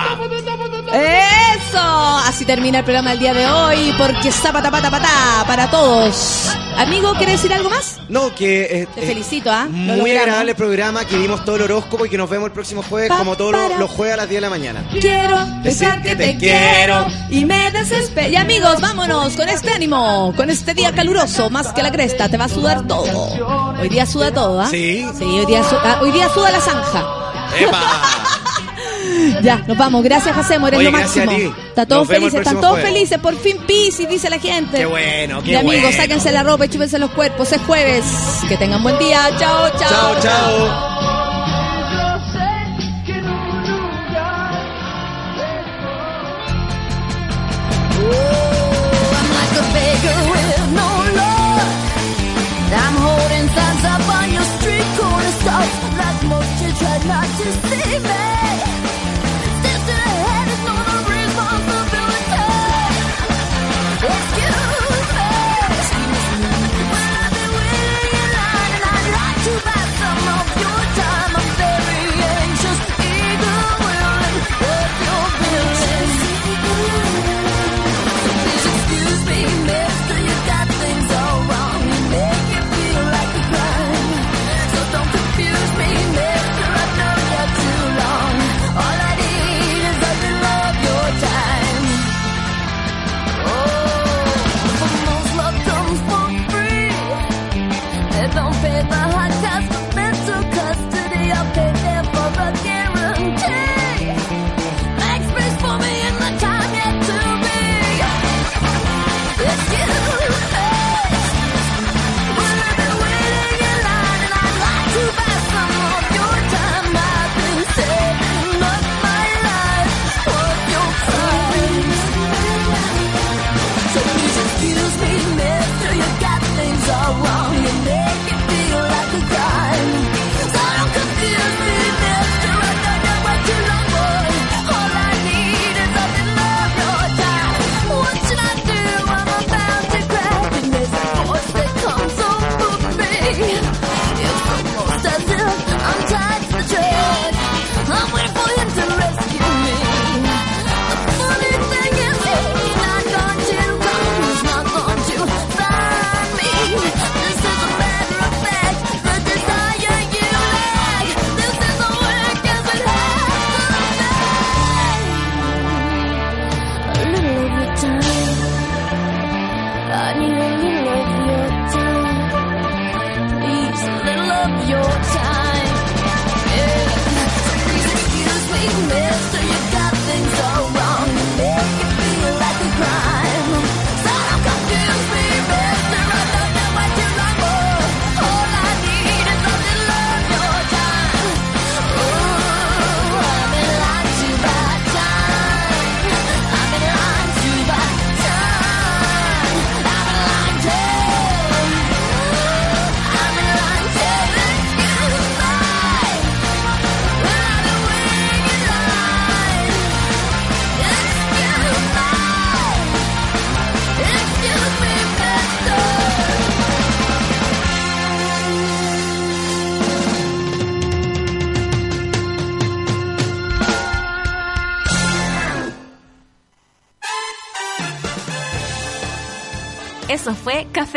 [SPEAKER 2] ¡Eso! Así termina el programa del día de hoy. Porque zapata, pata, patá para todos. Amigo, ¿quieres decir algo más?
[SPEAKER 7] No, que... eh,
[SPEAKER 2] Te
[SPEAKER 7] eh,
[SPEAKER 2] felicito, ¿ah?
[SPEAKER 7] Muy
[SPEAKER 2] logramos.
[SPEAKER 7] agradable programa, que dimos todo el horóscopo y que nos vemos el próximo jueves,
[SPEAKER 2] Pa,
[SPEAKER 7] como todos los, jueves a las 10 de la mañana.
[SPEAKER 2] Quiero pensar que te quiero y me desespero. Y amigos, vámonos con este ánimo, con este día caluroso, más que la cresta, te va a sudar todo. Hoy día suda todo, ¿ah?
[SPEAKER 7] Sí.
[SPEAKER 2] Sí, hoy día, ah, hoy día suda la zanja.
[SPEAKER 7] ¡Epa!
[SPEAKER 2] Ya, nos vamos. Gracias, Hacemos, eres lo máximo. Está todos felices, están todos felices. Por fin Pisces, dice la gente.
[SPEAKER 6] Qué bueno, qué
[SPEAKER 2] y amigos, sáquense la ropa y chúpense los cuerpos. Es jueves. Que tengan buen día. Chao, chao.
[SPEAKER 6] Chao, chao.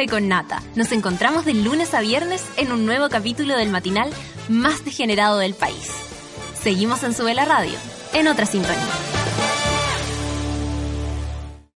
[SPEAKER 1] Con Nata. Nos encontramos de lunes a viernes en un nuevo capítulo del matinal más degenerado del país. Seguimos en Sube la Radio, en otra sintonía.